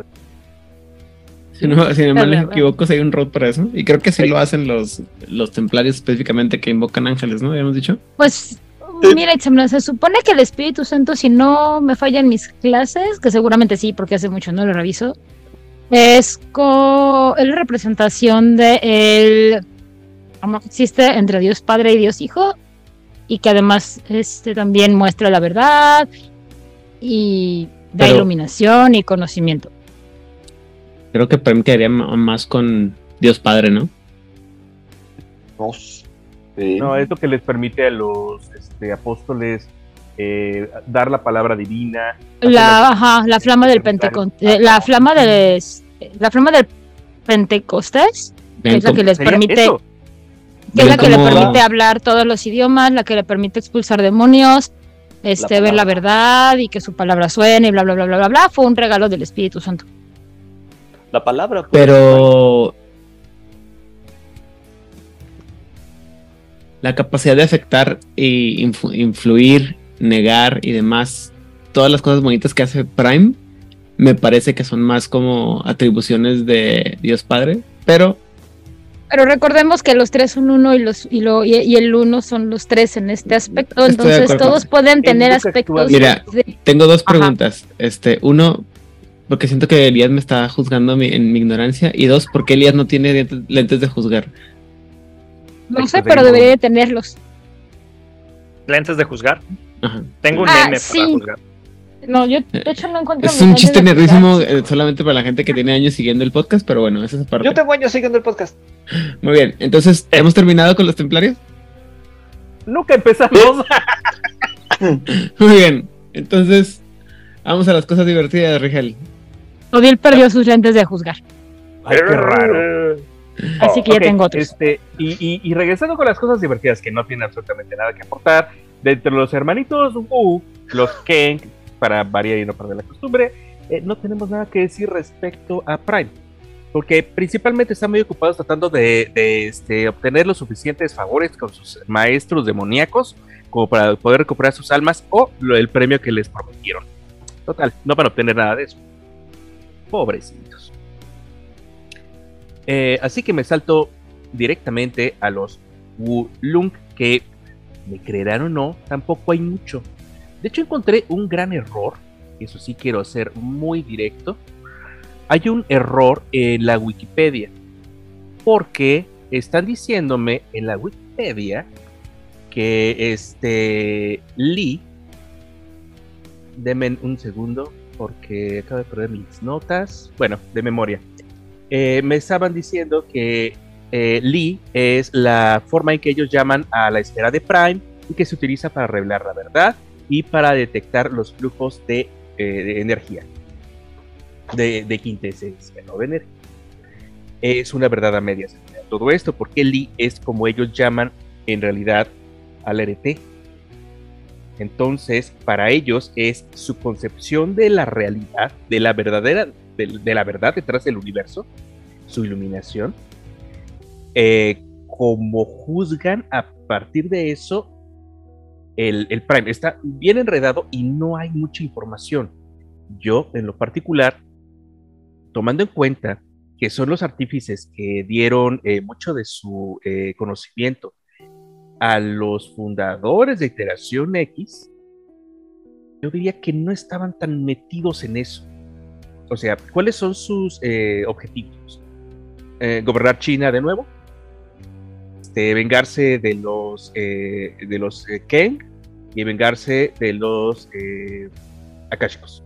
Si no, si no me equivoco, si hay un rod para eso. Y creo que sí lo hacen los, los templarios específicamente que invocan ángeles, ¿no? Habíamos dicho. Pues, mira, se supone que el Espíritu Santo, si no me fallan mis clases, que seguramente sí, porque hace mucho no lo reviso, es, co es la representación de el amor que existe entre Dios Padre y Dios Hijo, y que además este también muestra la verdad y da Pero- iluminación y conocimiento. Creo que Prem quedaría más con Dios Padre, ¿no? No sé. No, es lo que les permite a los este, apóstoles eh, dar la palabra divina. La, ajá, la flama del Pentecostés, la flama del, la flama del Pentecostés, que es la que les permite eso. Que es la que le permite hablar todos los idiomas, la que le permite expulsar demonios, este, ver la verdad y que su palabra suene y bla bla bla bla bla bla, fue un regalo del Espíritu Santo. La palabra. pues, Pero la capacidad de afectar e influ- influir negar y demás, todas las cosas bonitas que hace Prime, me parece que son más como atribuciones de Dios Padre, pero Pero recordemos que los tres son uno y los y, lo, y, y el uno son los tres en este aspecto, Estoy entonces todos pueden tener aspectos. Mira, de- tengo dos Ajá. preguntas. Este, uno, porque siento que Elías me está juzgando mi- en mi ignorancia, y dos, porque Elías no tiene lentes de juzgar. no sé, pero debería de tenerlos. Lentes de juzgar. Ajá. Tengo un Ah, meme sí. para juzgar. No, yo de hecho no encuentro. Es un chiste nerdísimo eh, solamente para la gente que tiene años siguiendo el podcast, pero bueno, esa es aparte. Yo tengo años siguiendo el podcast. Muy bien, entonces, ¿hemos terminado con los templarios? Nunca empezamos. [laughs] Muy bien, entonces, vamos a las cosas divertidas, Rigel. Odiel perdió sus lentes de juzgar. Ay, qué raro. Así que ya tengo otros. Este, y, y- y regresando con las cosas divertidas que no tienen absolutamente nada que aportar, de entre los hermanitos Wu, los Kang, para variar y no perder la costumbre, eh, no tenemos nada que decir respecto a Prime. Porque principalmente están muy ocupados tratando de, este, obtener los suficientes favores con sus maestros demoníacos como para poder recuperar sus almas o el premio que les prometieron. Total, no van a obtener nada de eso. Pobrecitos. Eh, así que me salto directamente a los Wulung, que me creerán o no, tampoco hay mucho. De hecho, encontré un gran error, eso sí quiero ser muy directo. Hay un error en la Wikipedia, porque están diciéndome en la Wikipedia que este Lee, denme un segundo, porque acabo de perder mis notas, bueno, de memoria. Eh, me estaban diciendo que eh, Lee es la forma en que ellos llaman a la esfera de Prime y que se utiliza para revelar la verdad y para detectar los flujos de, eh, energía, de, de. De energía. Es una verdad a medias. Todo esto porque Lee es como ellos llaman en realidad al RT. Entonces, para ellos es su concepción de la realidad, de la verdadera, de, de la verdad detrás del universo, su iluminación, eh, como juzgan a partir de eso el, el Prime. Está bien enredado y no hay mucha información. Yo, en lo particular, tomando en cuenta que son los artífices que dieron eh, mucho de su eh, conocimiento a los fundadores de Iteración X, yo diría que no estaban tan metidos en eso. O sea, ¿cuáles son sus eh, objetivos? Eh, ¿Gobernar China de nuevo? Vengarse de los eh, de los eh, Kang y vengarse de los eh, Akashicos.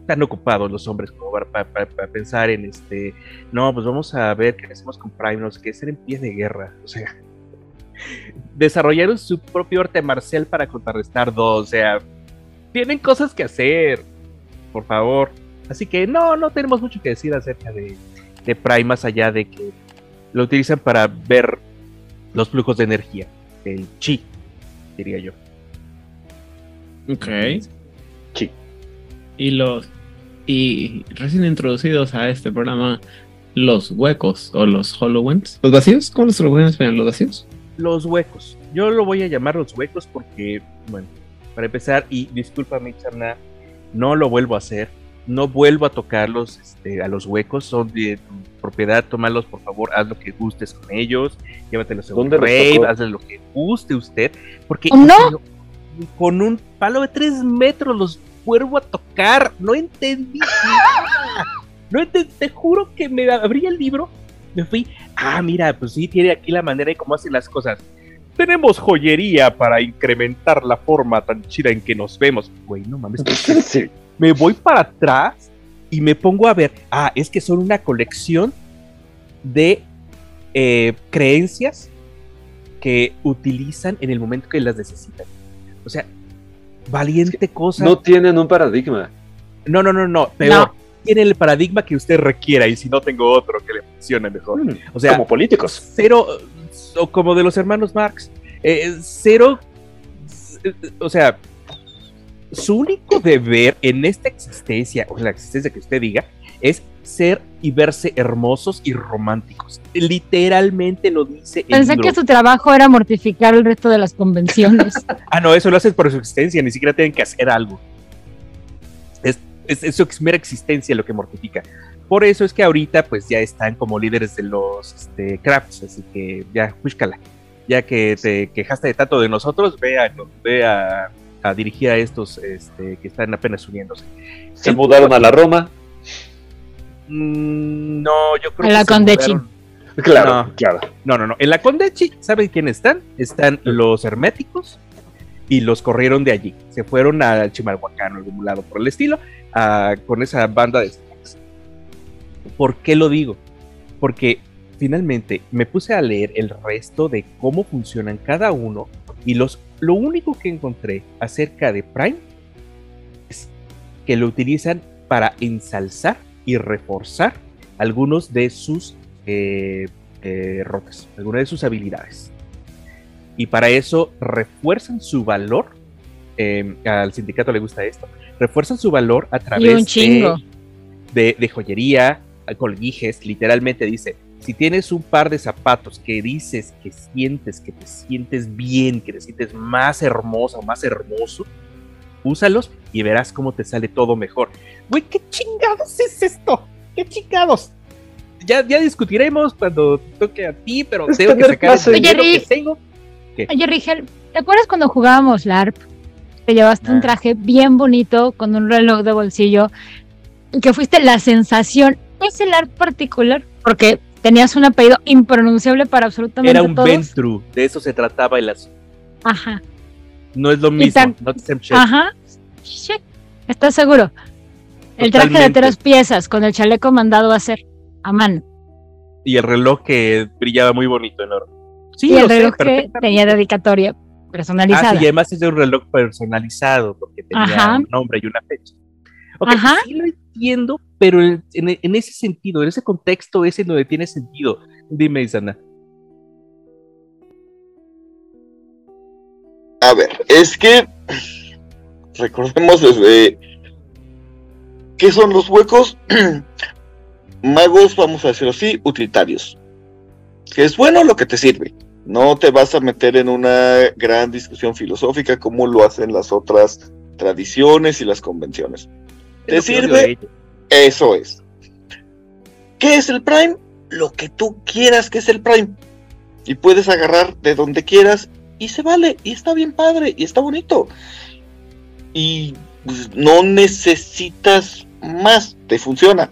Están ocupados los hombres como para, pensar en este. No, pues vamos a ver qué hacemos con sé qué, ser en pie de guerra. O sea, [laughs] desarrollaron su propio arte marcial para contrarrestar dos. O sea, tienen cosas que hacer. Por favor. Así que no, no tenemos mucho que decir acerca de, de Prime, más allá de que lo utilizan para ver los flujos de energía. El chi, diría yo. Ok. Y los. Y recién introducidos a este programa, los huecos o los HoloWens. ¿Los vacíos? ¿Cómo los HoloWens? ¿Los vacíos? Los huecos. Yo lo voy a llamar los huecos porque, bueno, para empezar, y discúlpame, Charna, no lo vuelvo a hacer. No vuelvo a tocarlos este, a los huecos. Son de tu propiedad. Tómalos, por favor. Haz lo que gustes con ellos. Llévatelos a un ¿Dónde los rave. Hazle lo que guste usted. Porque ¿Oh, no? con un palo de tres metros los vuelvo a tocar. No entendí nada. No ente- te juro que me abrí el libro. Me fui. Ah, mira, pues sí, tiene aquí la manera de cómo hacen las cosas. Tenemos joyería para incrementar la forma tan chida en que nos vemos. Güey, no mames. [laughs] Sí. Me voy para atrás y me pongo a ver. Ah, es que son una colección de eh, creencias que utilizan en el momento que las necesitan. O sea, valiente cosa. No tienen un paradigma. No, no, no, no. Peor. Tienen el paradigma que usted requiera y si no tengo otro que le funcione mejor. O sea, Mm, como políticos. Cero, o como de los hermanos Marx. eh, cero, o sea, su único deber en esta existencia, o en la existencia que usted diga, es ser y verse hermosos y románticos. Literalmente lo dice Pensé que su trabajo era mortificar el resto de las convenciones. [laughs] Ah, no, eso lo haces por su existencia, ni siquiera tienen que hacer algo. Es, es, es su mera existencia lo que mortifica. Por eso es que ahorita pues ya están como líderes de los este, crafts, así que ya, búscala. Ya que te quejaste de tanto de nosotros, ve a, ve a, a dirigir a estos este, que están apenas uniéndose. Se mudaron a la Roma. Mm, No, yo creo A que la Condechi. mudaron. Claro, No. claro. No, no, no. En la Condechi, ¿saben quién están? Están los herméticos y los corrieron de allí. Se fueron al Chimalhuacán o algún lado por el estilo a- con esa banda de snacks. ¿Por qué lo digo? Porque finalmente me puse a leer el resto de cómo funcionan cada uno y los, lo único que encontré acerca de Prime es que lo utilizan para ensalzar y reforzar algunos de sus eh, eh, rotas, algunas de sus habilidades. Y para eso refuerzan su valor. eh, al sindicato le gusta esto. Refuerzan su valor a través de, de joyería, colguijes. Literalmente dice: si tienes un par de zapatos que dices que sientes que te sientes bien, que te sientes más hermosa o más hermoso, úsalos y verás cómo te sale todo mejor. Güey, ¿qué chingados es esto? ¿Qué chingados? Ya, ya discutiremos cuando toque a ti, pero Es tengo que sacar el. Oye, dinero que Rick. tengo. ¿Qué? Oye, Rigel, ¿te acuerdas cuando jugábamos LARP? Te llevaste un Ah. traje bien bonito con un reloj de bolsillo y que fuiste la sensación. ¿Es el LARP particular? Porque tenías un apellido impronunciable para absolutamente Era un todos. Ventru, de eso se trataba el asunto. Ajá. No es lo mismo, tan- shit. Ajá. ¿Estás seguro? El traje de tres piezas con el chaleco mandado a hacer a mano. Y el reloj que brillaba muy bonito en oro. Sí, y el sé, reloj que tenía dedicatoria personalizada. Ah, sí, y además es de un reloj personalizado, porque tenía Ajá. un nombre y una fecha. Ok, Ajá. sí lo entiendo, pero en, en- en ese sentido, en ese contexto, ese donde tiene sentido. Dime, Isana. A ver, es que recordemos desde qué son los huecos [clears throat] magos, vamos a decirlo así, utilitarios. Que es bueno lo que te sirve. No te vas a meter en una gran discusión filosófica como lo hacen las otras tradiciones y las convenciones. ¿Te Es sirve? Eso es. ¿Qué es el Prime? Lo que tú quieras que es el Prime. Y puedes agarrar de donde quieras y se vale. Y está bien padre y está bonito. Y pues, no necesitas más. Te funciona.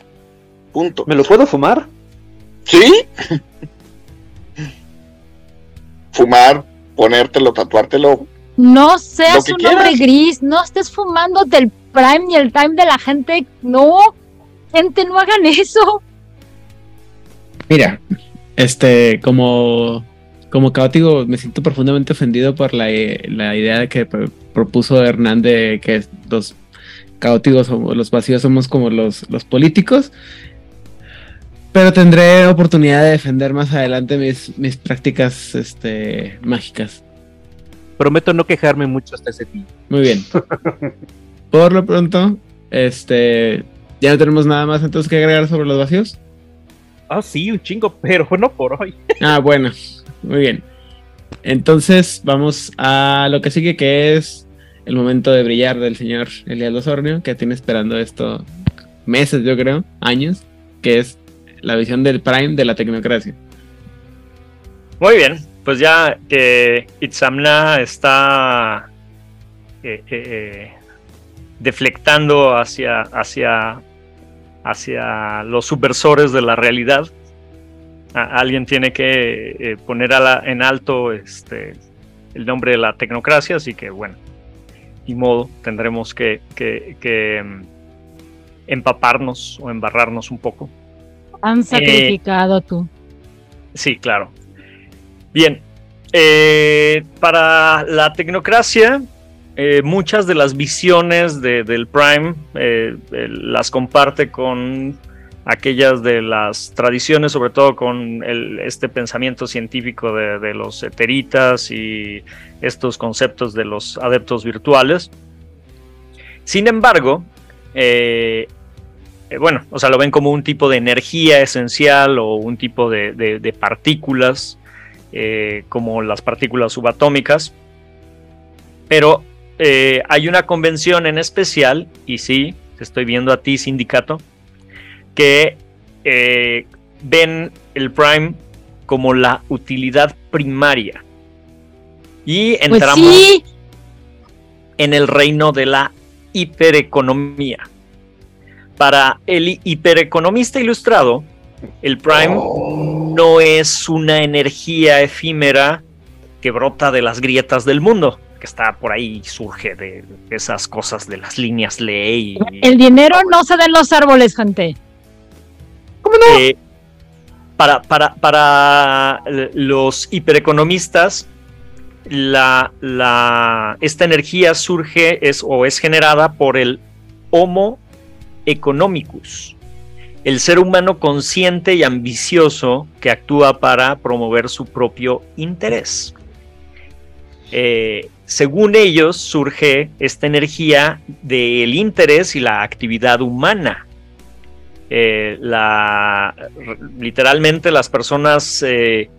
Punto. ¿Me lo puedo fumar? ¿Sí? [laughs] Fumar, ponértelo, tatuártelo. No seas un hombre gris, no estés fumando del prime ni el time de la gente. No, gente, no hagan eso. Mira, este, como, como caótico, me siento profundamente ofendido por la, eh, la idea que pro- propuso Hernán de que los caóticos o los vacíos somos como los, los políticos. Pero tendré oportunidad de defender más adelante mis, mis prácticas este, mágicas. Prometo no quejarme mucho hasta ese día. Muy bien. [laughs] Por lo pronto, este, ya no tenemos nada más entonces que agregar sobre los vacíos. Ah, sí, un chingo, pero no por hoy. [laughs] Ah, bueno, muy bien. Entonces vamos a lo que sigue, que es el momento de brillar del señor Elias Osornio, que tiene esperando esto meses, yo creo, años, que es la visión del Prime de la tecnocracia. Muy bien, pues ya que Itzamna está eh, eh, eh, deflectando hacia, hacia, hacia los subversores de la realidad, a- alguien tiene que eh, poner a la- en alto este, el nombre de la tecnocracia, así que bueno, ni modo, tendremos que, que- que, mm, empaparnos o embarrarnos un poco. Han sacrificado tú. Sí, claro. Bien, eh, para la tecnocracia, eh, muchas de las visiones de- del Prime eh, eh, las comparte con aquellas de las tradiciones, sobre todo con este pensamiento científico de, los eteritas y estos conceptos de los adeptos virtuales. Sin embargo, bueno, o sea, lo ven como un tipo de energía esencial o un tipo de, partículas, como las partículas subatómicas. Pero eh, hay una convención en especial, y sí, te estoy viendo a ti, sindicato, que eh, ven el Prime como la utilidad primaria. Y Pues entramos sí, en el reino de la hipereconomía. Para el hipereconomista ilustrado, el Prime no es una energía efímera que brota de las grietas del mundo, que está por ahí, surge de esas cosas de las líneas ley. el dinero no se da en los árboles, gente. Eh, para, para, para los hipereconomistas, la, la- esta energía surge es, o es generada por el Homo economicus, el ser humano consciente y ambicioso que actúa para promover su propio interés. Eh, según ellos, surge esta energía del interés y la actividad humana. Eh, literalmente las personas eh,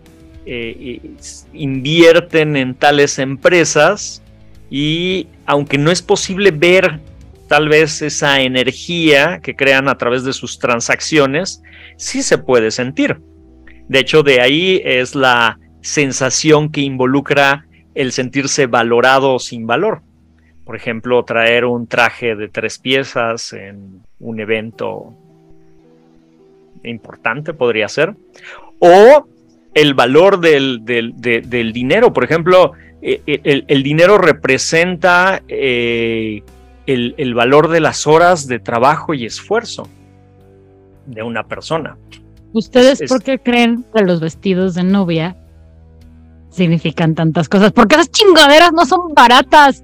eh, invierten en tales empresas y aunque no es posible ver tal vez esa energía que crean a través de sus transacciones, sí se puede sentir. De hecho, de ahí es la sensación que involucra el sentirse valorado sin valor. Por ejemplo, traer un traje de tres piezas en un evento importante podría ser. O el valor del, del- de- del dinero. Por ejemplo, eh, eh, el, el dinero representa eh, el, el valor de las horas de trabajo y esfuerzo de una persona. ¿Ustedes Es- por qué creen que los vestidos de novia significan tantas cosas? Porque esas chingaderas no son baratas.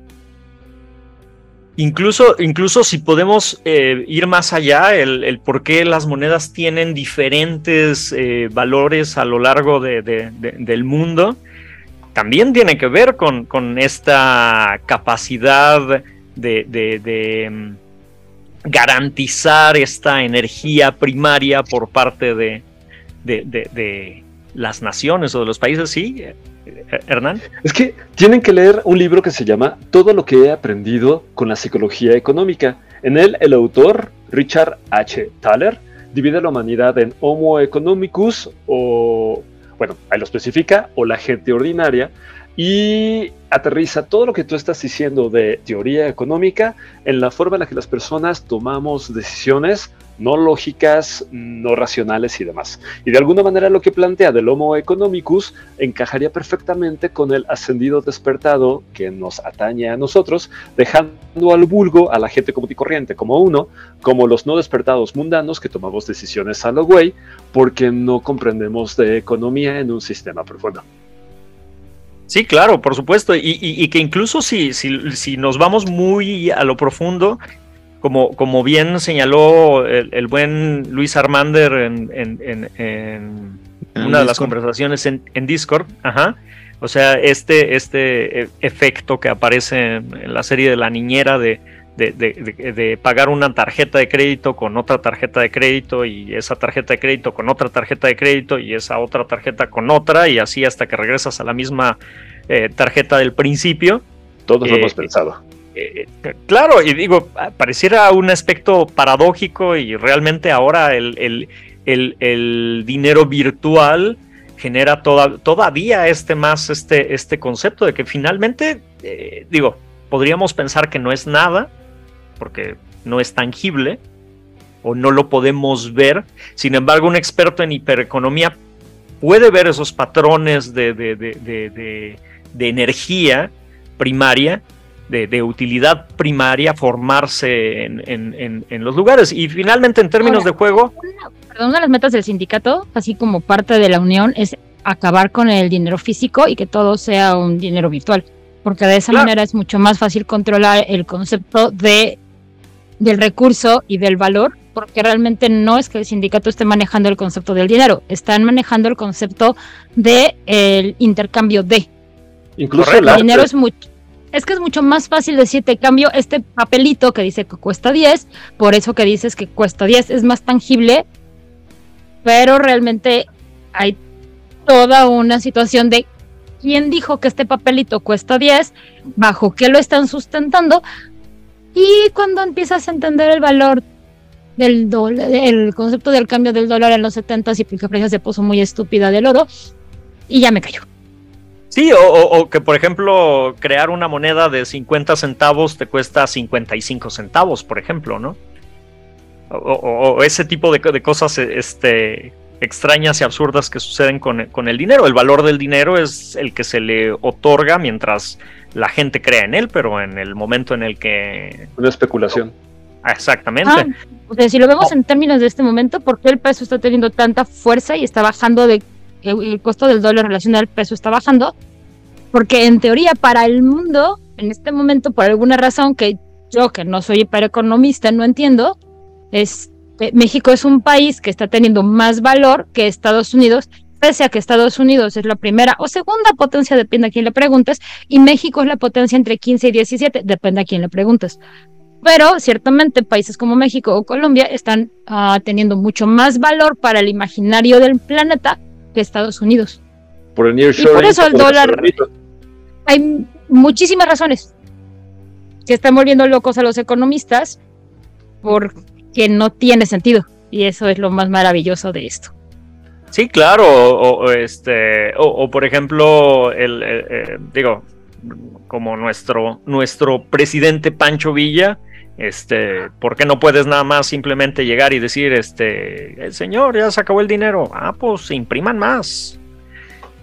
Incluso, incluso si podemos eh, ir más allá, el, el por qué las monedas tienen diferentes eh, valores a lo largo de- de- de- del mundo, también tiene que ver con, con esta capacidad de, mm, garantizar esta energía primaria por parte de las naciones o de los países, ¿sí? Hernán. Es que tienen que leer un libro que se llama Todo lo que he aprendido con la psicología económica. En él, el autor, Richard H. Thaler, divide la humanidad en Homo economicus o, bueno, ahí lo especifica, o la gente ordinaria, y aterriza todo lo que tú estás diciendo de teoría económica en la forma en la que las personas tomamos decisiones no lógicas, no racionales y demás. Y de alguna manera lo que plantea del Homo economicus encajaría perfectamente con el ascendido despertado que nos atañe a nosotros, dejando al vulgo, a la gente común y corriente como uno, como los no despertados mundanos que tomamos decisiones a lo güey porque no comprendemos de economía en un sistema profundo. Sí, claro, por supuesto. Y, y- y que incluso si, si, si nos vamos muy a lo profundo, como, como bien señaló el, el buen Luis Armander en, en- en- una de las conversaciones en, en Discord, ajá. O sea, este, este e- efecto que aparece en, en la serie de la niñera de, de- de- de- pagar una tarjeta de crédito con otra tarjeta de crédito y esa tarjeta de crédito con otra tarjeta de crédito y esa otra tarjeta con otra y así hasta que regresas a la misma eh, tarjeta del principio. Todos lo Eh, hemos pensado. Eh, claro, y digo, ah, pareciera un aspecto paradójico y realmente ahora el, el- el- el dinero virtual genera toda- todavía este más este, este concepto de que finalmente, eh, digo, podríamos pensar que no es nada, porque no es tangible o no lo podemos ver. Sin embargo, un experto en hipereconomía puede ver esos patrones de, de- de- de- energía primaria, de, de utilidad primaria, formarse en, en- en- en los lugares. Y finalmente, en términos de juego, Perdón, una de las metas del sindicato, así como parte de la unión, es acabar con el dinero físico y que todo sea un dinero virtual. Porque de esa Claro. manera es mucho más fácil controlar el concepto de del recurso y del valor, porque realmente no es que el sindicato esté manejando el concepto del dinero, están manejando el concepto de el intercambio de. Incluso el dinero es mucho. es que es mucho más fácil decirte, cambio este papelito que dice que cuesta 10, por eso que dices que cuesta 10 es más tangible, pero realmente hay toda una situación de quién dijo que este papelito cuesta 10, bajo qué lo están sustentando, y cuando empiezas a entender el valor del concepto del cambio del dólar en los 70 y porque Francia se puso muy estúpida del oro, y ya me cayó. Sí, o, que por ejemplo crear una moneda de 50 centavos te cuesta 55 centavos, por ejemplo, ¿no? O, ese tipo de, co- de cosas este, extrañas y absurdas que suceden con el dinero. El valor del dinero es el que se le otorga mientras la gente crea en él, pero en el momento en el que... Una especulación. Exactamente. Ah, o sea, si lo vemos en términos de este momento, ¿por qué el peso está teniendo tanta fuerza y está bajando de el, el costo del dólar en relación al peso está bajando? Porque en teoría para el mundo, en este momento, por alguna razón que yo, que no soy hipereconomista, no entiendo, es, eh, México es un país que está teniendo más valor que Estados Unidos, pese a que Estados Unidos es la primera o segunda potencia, depende a quién le preguntes, y México es la potencia entre 15 y 17, depende a quién le preguntes. Pero ciertamente países como México o Colombia están ah, teniendo mucho más valor para el imaginario del planeta que Estados Unidos. Por el Y por eso el dólar, hay muchísimas razones que están volviendo locos a los economistas porque no tiene sentido. Y eso es lo más maravilloso de esto. Sí, claro, o, o, este, o, o, por ejemplo, el, eh, eh, digo, como nuestro, nuestro presidente Pancho Villa, este, ¿por qué no puedes nada más simplemente llegar y decir, este, "Eh, señor, ya se acabó el dinero? Ah, pues impriman más.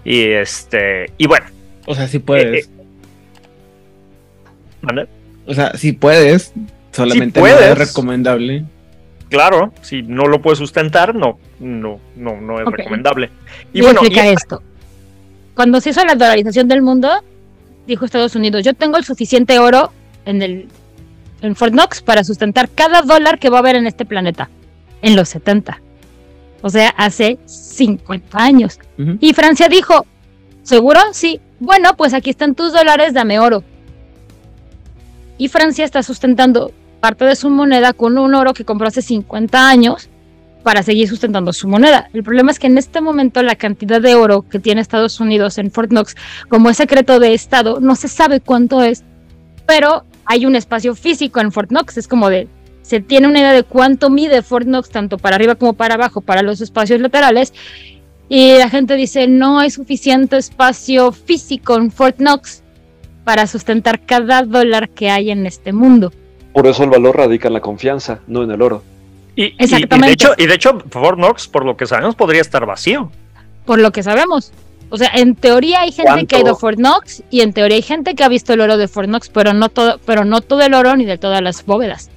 Y este, y bueno. O sea, sí puedes. eh, ¿mande? O sea, si puedes, solamente no puedes. es recomendable. Claro, si no lo puedes sustentar, no, no, no, no es recomendable. Y bueno, explicar y- esto. Cuando se hizo la dolarización del mundo, dijo Estados Unidos, yo tengo el suficiente oro en el en Fort Knox para sustentar cada dólar que va a haber en este planeta en los 70. O sea, hace 50 años. Y Francia dijo, ¿seguro? Sí. Bueno, pues aquí están tus dólares, dame oro. Y Francia está sustentando parte de su moneda con un oro que compró hace 50 años para seguir sustentando su moneda. El problema es que en este momento la cantidad de oro que tiene Estados Unidos en Fort Knox, como es secreto de Estado, no se sabe cuánto es, pero hay un espacio físico en Fort Knox. Es como de, se tiene una idea de cuánto mide Fort Knox, tanto para arriba como para abajo, para los espacios laterales. Y la gente dice, no hay suficiente espacio físico en Fort Knox para sustentar cada dólar que hay en este mundo. Por eso el valor radica en la confianza, no en el oro. Y, y- y Exactamente. de hecho, y de hecho, Fort Knox, por lo que sabemos, podría estar vacío. por lo que sabemos. O sea, en teoría hay gente que ha ido a. Fort Knox y en teoría hay gente que ha visto el oro de Fort Knox, pero no todo, pero no todo el oro ni de todas las bóvedas.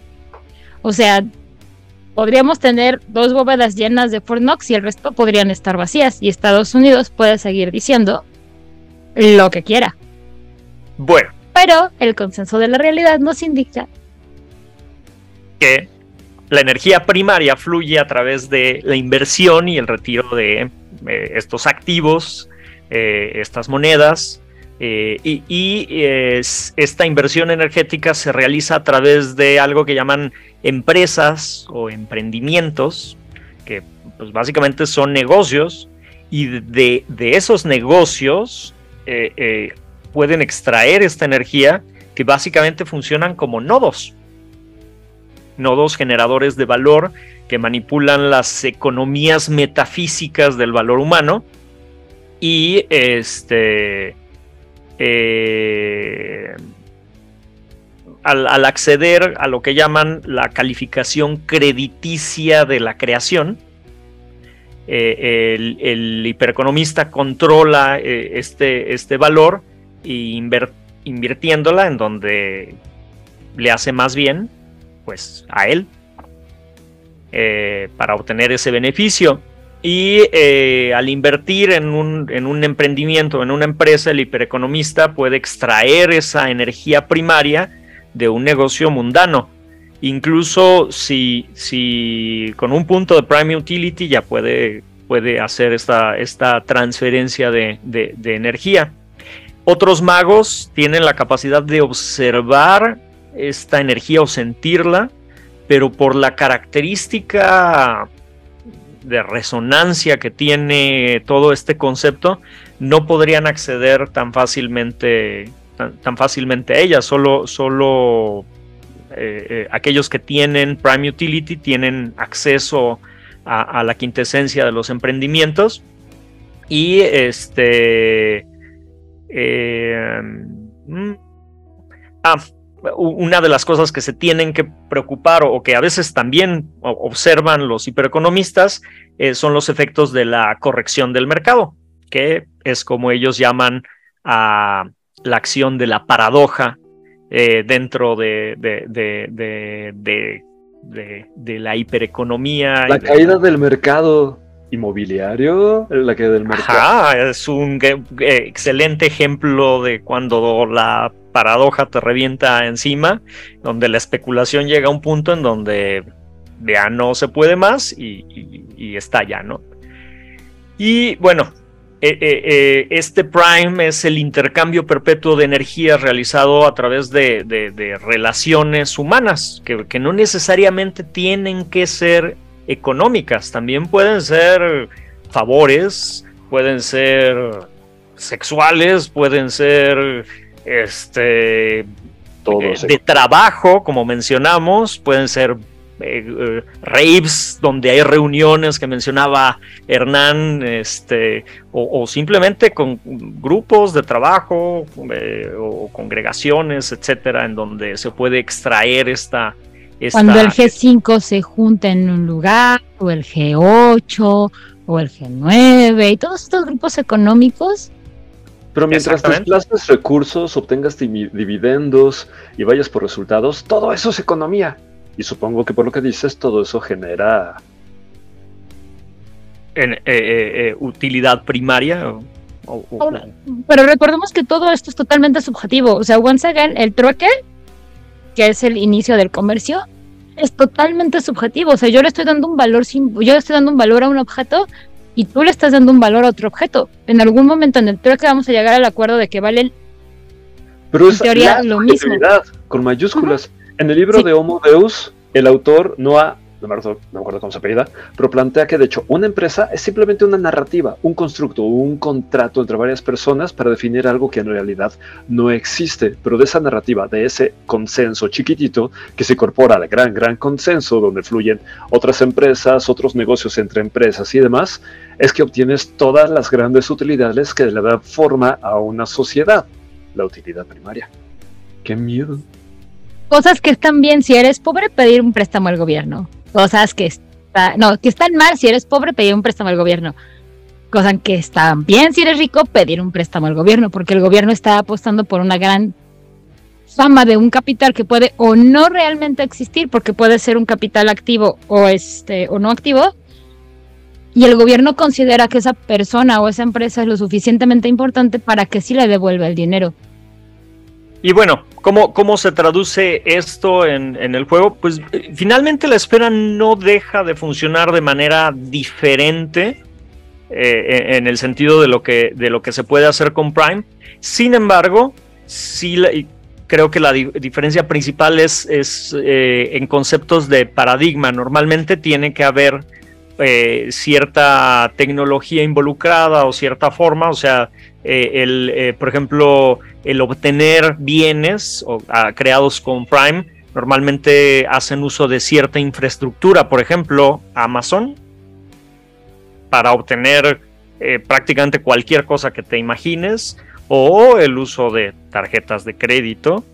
O sea, podríamos tener dos bóvedas llenas de Fort Knox y el resto podrían estar vacías y Estados Unidos puede seguir diciendo lo que quiera. Bueno, Pero el consenso de la realidad nos indica que la energía primaria fluye a través de la inversión y el retiro de eh, estos activos, eh, estas monedas, eh, y, y, es- esta inversión energética se realiza a través de algo que llaman empresas o emprendimientos, que pues, básicamente son negocios, y de, esos negocios pueden extraer esta energía que básicamente funcionan como nodos nodos generadores de valor que manipulan las economías metafísicas del valor humano. Y este eh, al, acceder a lo que llaman la calificación crediticia de la creación eh, el, el hipereconomista controla eh, este, este valor inver- invirtiéndola en donde le hace más bien pues a él eh, para obtener ese beneficio. Y eh, al invertir en un, en un emprendimiento, en una empresa, el hipereconomista puede extraer esa energía primaria de un negocio mundano. Incluso si, si con un punto de Prime Utility ya puede, puede hacer esta, esta transferencia de, de- de energía. Otros magos tienen la capacidad de observar esta energía o sentirla, pero por la característica de resonancia que tiene todo este concepto, no podrían acceder tan fácilmente, tan, fácilmente a ella. Solo, solo eh, eh, aquellos que tienen Prime Utility tienen acceso a, la quintesencia de los emprendimientos. Y este. Eh, mm, ah, una de las cosas que se tienen que preocupar o que a veces también observan los hipereconomistas son los efectos de la corrección del mercado, que es como ellos llaman a la acción de la paradoja eh, dentro de, de, la hipereconomía. La caída del mercado inmobiliario, la caída del mercado. es un excelente ejemplo de cuando la paradoja te revienta encima, donde la especulación llega a un punto en donde ya no se puede más y, y, y estalla, ¿no? Y bueno, eh, eh, eh, este Prime es el intercambio perpetuo de energía realizado a través de, relaciones humanas, que, no necesariamente tienen que ser económicas, también pueden ser favores, pueden ser sexuales, pueden ser este, de trabajo, como mencionamos, pueden ser eh, eh, raves donde hay reuniones que mencionaba Hernán, este, o, simplemente con grupos de trabajo eh, o congregaciones, etcétera, en donde se puede extraer esta, Cuando el G5 se junta en un lugar, o el G8, o el G9, y todos estos grupos económicos pero mientras desplaces recursos, obtengas dividendos y vayas por resultados, todo eso es economía. Y supongo que por lo que dices, todo eso genera... En, eh, eh, eh, utilidad primaria. pero recordemos que todo esto es totalmente subjetivo. O sea, once again, el trueque, que es el inicio del comercio, es totalmente subjetivo. O sea, yo le estoy dando un valor, yo le estoy dando un valor a un objeto y tú le estás dando un valor a otro objeto. En algún momento en el trueque vamos a llegar al acuerdo de que valen Pero es teoría lo mismo. Con mayúsculas. En el libro de Homo Deus, el autor no ha, no me, acuerdo, no me acuerdo cómo se apellida, pero plantea que de hecho una empresa es simplemente una narrativa, un constructo, un contrato entre varias personas para definir algo que en realidad no existe. Pero de esa narrativa, de ese consenso chiquitito que se incorpora al gran, gran consenso donde fluyen otras empresas, otros negocios entre empresas y demás, es que obtienes todas las grandes utilidades que le dan forma a una sociedad. La utilidad primaria. Qué miedo cosas que están bien si eres pobre, pedir un préstamo al gobierno. Cosas que está, no, que están mal si eres pobre, pedir un préstamo al gobierno. Cosas que están bien si eres rico, pedir un préstamo al gobierno, porque el gobierno está apostando por una gran fama de un capital que puede o no realmente existir, porque puede ser un capital activo o este o no activo. Y el gobierno considera que esa persona o esa empresa es lo suficientemente importante para que sí le devuelva el dinero. Y bueno, ¿cómo, cómo se traduce esto en, el juego? Pues eh, finalmente la esfera no deja de funcionar de manera diferente eh, en el sentido de lo, que, de lo que se puede hacer con Prime. Sin embargo, sí creo que la diferencia principal es, es eh, en conceptos de paradigma. Normalmente tiene que haber cierta tecnología involucrada o cierta forma, o sea, el, por ejemplo, el obtener bienes ah, creados con Prime normalmente hacen uso de cierta infraestructura, por ejemplo, Amazon, para obtener eh, prácticamente cualquier cosa que te imagines, o el uso de tarjetas de crédito,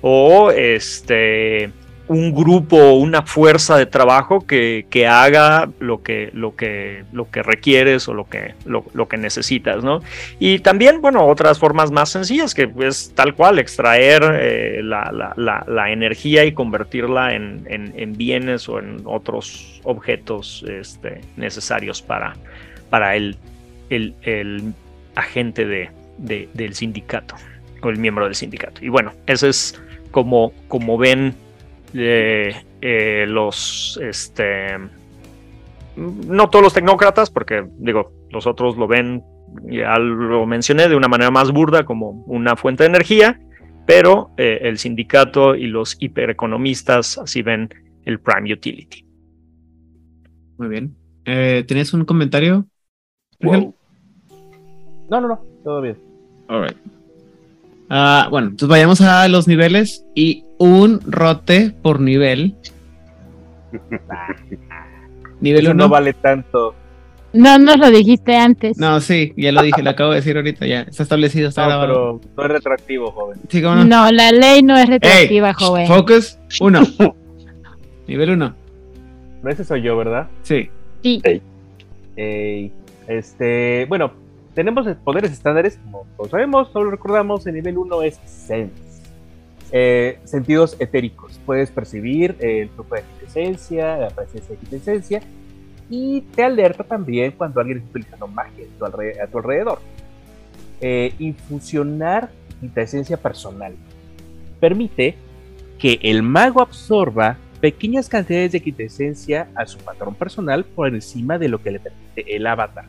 o este un grupo, una fuerza de trabajo que, que, haga lo que, lo, que, lo que requieres o lo que, lo, que necesitas, ¿no? Y también, bueno, otras formas más sencillas que es tal cual extraer eh, la, la, energía y convertirla en, en, bienes o en otros objetos este, necesarios para, para el, el, el agente de, de, del sindicato o el miembro del sindicato. Y bueno, eso es como, como ven eh, los, este, no todos los tecnócratas, porque digo, los otros lo ven Ya lo mencioné de una manera más burda como una fuente de energía, pero eh, el sindicato y los hipereconomistas así ven el Prime Utility. Muy bien. Eh, ¿Tienes un comentario? No, no, no, todo bien. Alright. Ah, bueno, entonces vayamos a los niveles y un rote por nivel. [laughs] Nivel Eso 1. no vale tanto. No nos lo dijiste antes. No, sí, ya lo dije, lo acabo de decir ahorita, ya está establecido, está No, grabado. pero no es retroactivo, joven. Sí, cómo no. No, la ley no es Ey, retroactiva, joven. Focus, uno. [laughs] Nivel 1. Ese soy yo, ¿verdad? Sí. Sí. Ey, este, bueno, tenemos poderes estándares, como todos sabemos, solo recordamos, el nivel 1 es Sense. Eh, sentidos etéricos. Puedes percibir el flujo de quintesencia, la presencia de quintesencia, y te alerta también cuando alguien está utilizando magia a tu, alre- a tu alrededor. Eh, infusionar quintesencia personal. Permite que el mago absorba pequeñas cantidades de quintesencia a su patrón personal por encima de lo que le permite el avatar.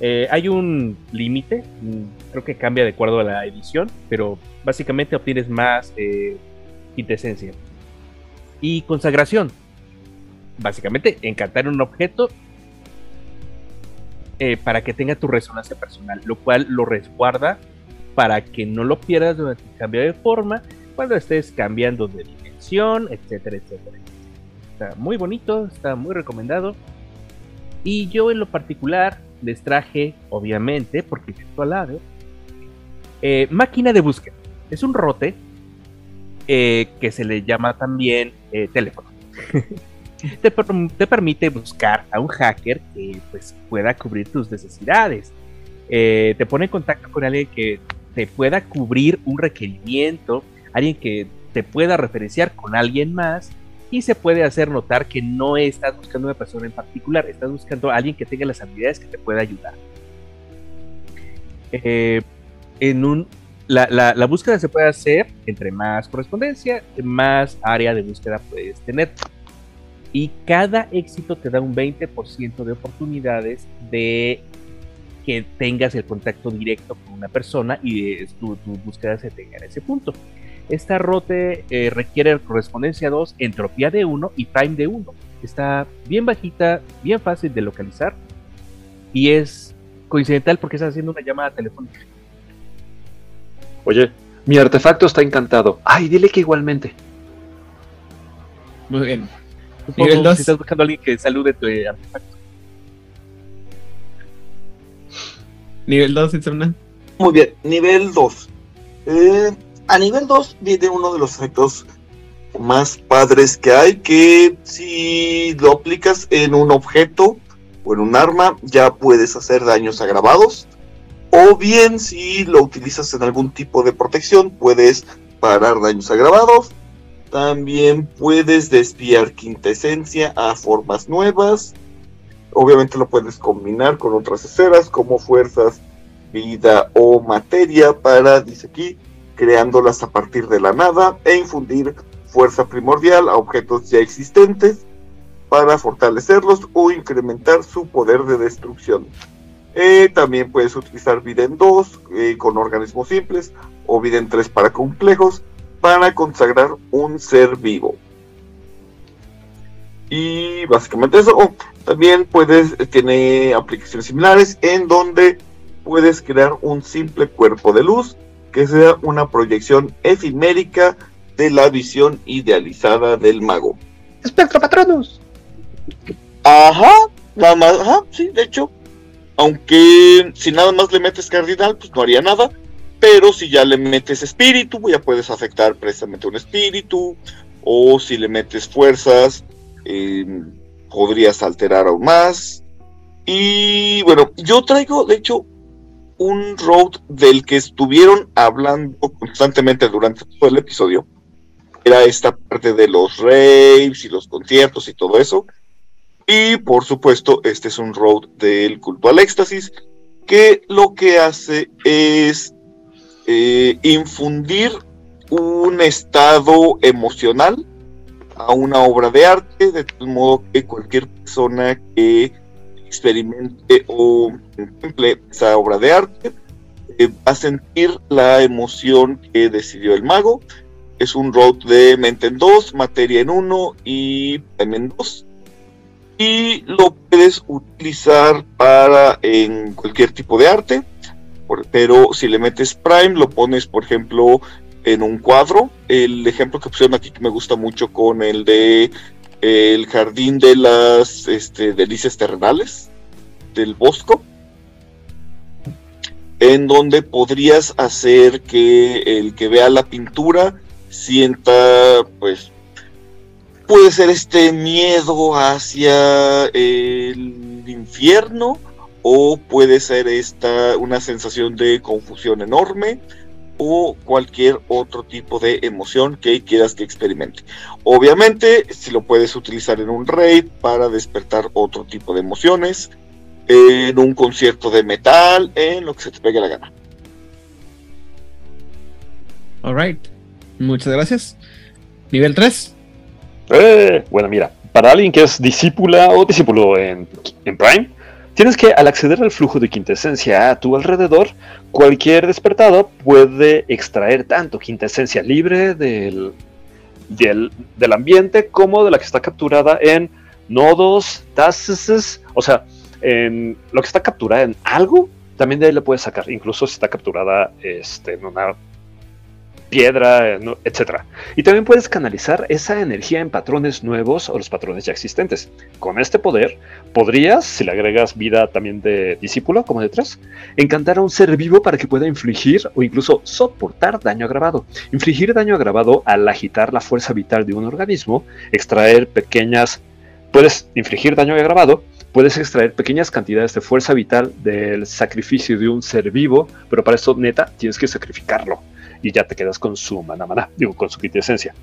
Eh, hay un límite, mm, creo que cambia de acuerdo a la edición, pero básicamente obtienes más eh, quintesencia. Y consagración. Básicamente, encantar un objeto eh, para que tenga tu resonancia personal, lo cual lo resguarda para que no lo pierdas durante el cambio de forma, cuando estés cambiando de dimensión, etcétera, etcétera. Está muy bonito, está muy recomendado. Y yo en lo particular les traje, obviamente, porque esto al lado, eh, máquina de búsqueda. Es un rote eh, que se le llama también eh, teléfono. [laughs] te, per- te permite buscar a un hacker que pues, pueda cubrir tus necesidades. Te pone en contacto con alguien que te pueda cubrir un requerimiento, alguien que te pueda referenciar con alguien más y se puede hacer notar que no estás buscando una persona en particular, estás buscando a alguien que tenga las habilidades que te pueda ayudar. Eh, en un, la, la- la búsqueda se puede hacer entre más correspondencia, más área de búsqueda puedes tener. Y cada éxito te da un 20% de oportunidades de que tengas el contacto directo con una persona y eh, tu, tu búsqueda se tenga en ese punto. Esta rote eh, requiere correspondencia 2, entropía de 1 y time de 1. Está bien bajita, bien fácil de localizar y es coincidental porque estás haciendo una llamada telefónica. Oye, mi artefacto está encantado. Ay, dile que igualmente. Muy bien. Supongo, Nivel dos. Si estás buscando a alguien que salude tu eh, artefacto. Nivel 2, Itzamna. Muy bien, nivel 2. Eh, a nivel 2 viene uno de los efectos más padres que hay, que si lo aplicas en un objeto o en un arma, ya puedes hacer daños agravados. O bien si lo utilizas en algún tipo de protección, puedes parar daños agravados. También puedes desviar quintesencia a formas nuevas. Obviamente lo puedes combinar con otras esferas como fuerzas, vida o materia para, dice aquí, creándolas a partir de la nada e infundir fuerza primordial a objetos ya existentes para fortalecerlos o incrementar su poder de destrucción. Eh, también puedes utilizar vida en 2 eh, con organismos simples o vida en 3 para complejos para consagrar un ser vivo. Y básicamente eso. Oh, también puedes, eh, tiene aplicaciones similares en donde puedes crear un simple cuerpo de luz que sea una proyección efimérica de la visión idealizada del mago. Espectro Patronus. Ajá, nada más, ajá, sí, de hecho. Aunque si nada más le metes cardinal, pues no haría nada. Pero si ya le metes espíritu, ya puedes afectar precisamente un espíritu. O si le metes fuerzas, eh, podrías alterar aún más. Y bueno, yo traigo, de hecho, un road del que estuvieron hablando constantemente durante todo el episodio. Era esta parte de los raves y los conciertos y todo eso. Y por supuesto, este es un road del culto al éxtasis, que lo que hace es eh, infundir un estado emocional a una obra de arte, de tal modo que cualquier persona que experimente o contemple esa obra de arte, eh, va a sentir la emoción que decidió el mago. Es un road de mente en 2, materia en 1 y time en 2. Y lo puedes utilizar para en cualquier tipo de arte. pero si le metes Prime, lo pones, por ejemplo, en un cuadro. El ejemplo que pusieron aquí que me gusta mucho con el de el jardín de las este, delicias terrenales del Bosco, en donde podrías hacer que el que vea la pintura sienta, pues, puede ser este miedo hacia el infierno o puede ser esta una sensación de confusión enorme o cualquier otro tipo de emoción que quieras que experimente. Obviamente, si lo puedes utilizar en un raid para despertar otro tipo de emociones, en un concierto de metal, en lo que se te pegue la gana. Alright. Muchas gracias. Nivel 3. Eh, bueno, mira, para alguien que es discípula o discípulo en, en Prime, tienes que al acceder al flujo de quintesencia a tu alrededor, cualquier despertado puede extraer tanto quintesencia libre del, del, del ambiente como de la que está capturada en nodos, tasks, o sea, en lo que está capturada en algo, también de ahí le puedes sacar, incluso si está capturada este, en una piedra, etcétera. Y también puedes canalizar esa energía en patrones nuevos o los patrones ya existentes. Con este poder, podrías, si le agregas vida también de discípulo, como de tres, encantar a un ser vivo para que pueda infligir o incluso soportar daño agravado. Infligir daño agravado al agitar la fuerza vital de un organismo, extraer pequeñas. Puedes infligir daño agravado, puedes extraer pequeñas cantidades de fuerza vital del sacrificio de un ser vivo, pero para eso, neta, tienes que sacrificarlo y ya te quedas con su mana mana, digo, con su quintesencia.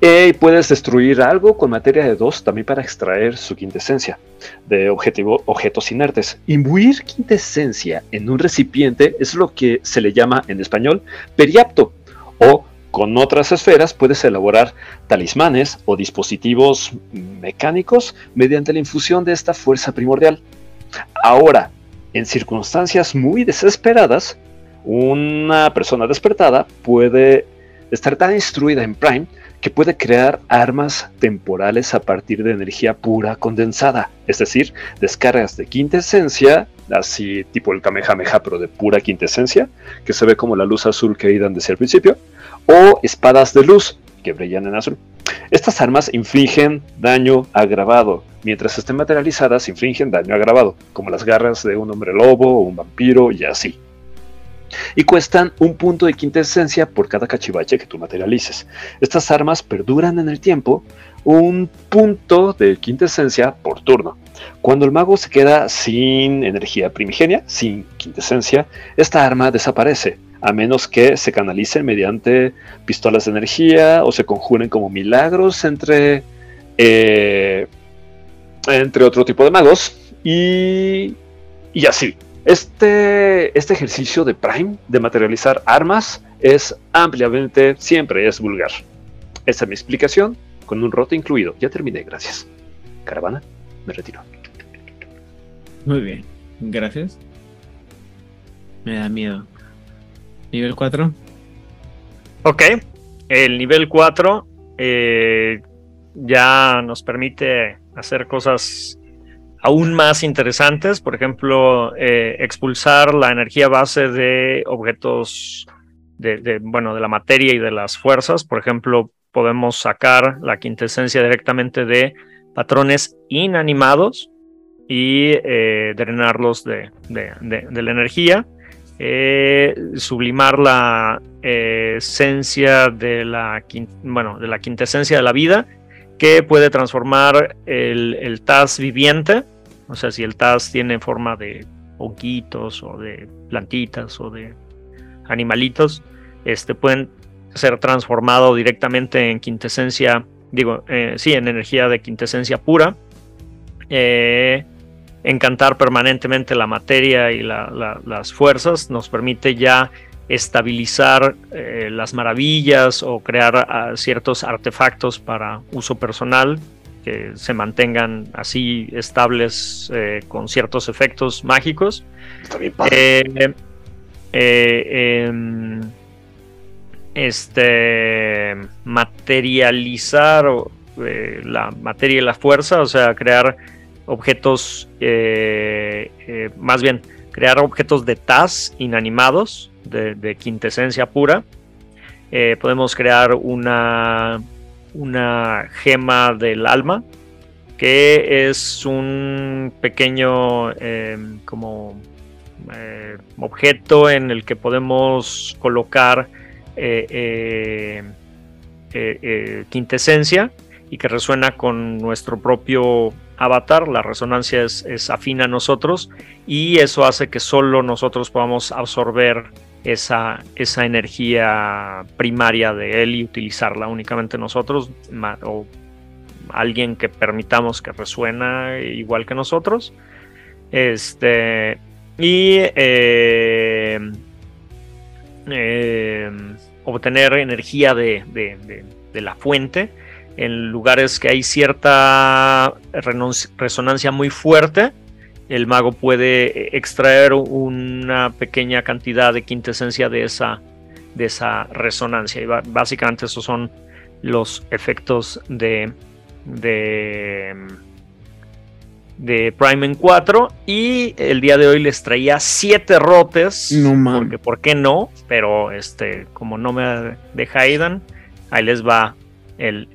Eh, Y puedes destruir algo con materia de 2 también para extraer su quintesencia de objetivo, objetos inertes. Imbuir quintesencia en un recipiente es lo que se le llama en español periapto o con otras esferas puedes elaborar talismanes o dispositivos mecánicos mediante la infusión de esta fuerza primordial. Ahora, en circunstancias muy desesperadas, una persona despertada puede estar tan instruida en Prime que puede crear armas temporales a partir de energía pura condensada, es decir, descargas de quintesencia, así tipo el Kamehameha, pero de pura quintesencia, que se ve como la luz azul que iban desde el principio, o espadas de luz que brillan en azul. Estas armas infligen daño agravado, mientras estén materializadas infligen daño agravado, como las garras de un hombre lobo o un vampiro y así y cuestan un punto de quintesencia por cada cachivache que tú materialices. Estas armas perduran en el tiempo un punto de quintesencia por turno. Cuando el mago se queda sin energía primigenia, sin quintesencia, esta arma desaparece, a menos que se canalicen mediante pistolas de energía o se conjuren como milagros entre, eh, entre otro tipo de magos y, y así. Este, este ejercicio de Prime de materializar armas es ampliamente, siempre es vulgar. Esa es mi explicación, con un rote incluido. Ya terminé, gracias. Caravana, me retiro. Muy bien. Gracias. Me da miedo. Nivel 4. Ok, el nivel 4 eh, ya nos permite hacer cosas aún más interesantes, por ejemplo, eh, expulsar la energía base de objetos, de, bueno, de la materia y de las fuerzas. Por ejemplo, podemos sacar la quintesencia directamente de patrones inanimados y eh, drenarlos de, la energía. Eh, sublimar la esencia de la, bueno, de la quintesencia de la vida que puede transformar el, el TAS viviente, o sea, si el TAS tiene forma de honguitos o de plantitas o de animalitos, este, pueden ser transformado directamente en quintesencia, digo, eh, sí, en energía de quintesencia pura. Eh, encantar permanentemente la materia y la, la, las fuerzas nos permite ya estabilizar eh, las maravillas o crear uh, ciertos artefactos para uso personal que se mantengan así estables eh, con ciertos efectos mágicos. Está bien padre. Eh, em, este materializar la materia y la fuerza, o sea, crear objetos, más bien, crear objetos de TAS inanimados, de, quintesencia pura. Eh, podemos crear una, una gema del alma, que es un pequeño em, como eh, objeto en el que podemos colocar eh, quintesencia y que resuena con nuestro propio avatar. La resonancia es, es afín a nosotros y eso hace que solo nosotros podamos absorber esa, esa energía primaria de él y utilizarla únicamente nosotros o alguien que permitamos que resuena igual que nosotros. Este, y eh, eh, obtener energía de, de- de- la fuente en lugares que hay cierta resonancia muy fuerte. El mago puede extraer una pequeña cantidad de quintesencia de esa, de esa resonancia. Y básicamente esos son los efectos de, de, de Prime en 4. Y el día de hoy les traía 7 rotes. No mames. Porque, ¿por qué no? Pero este, como no me deja Aidan, ahí les va el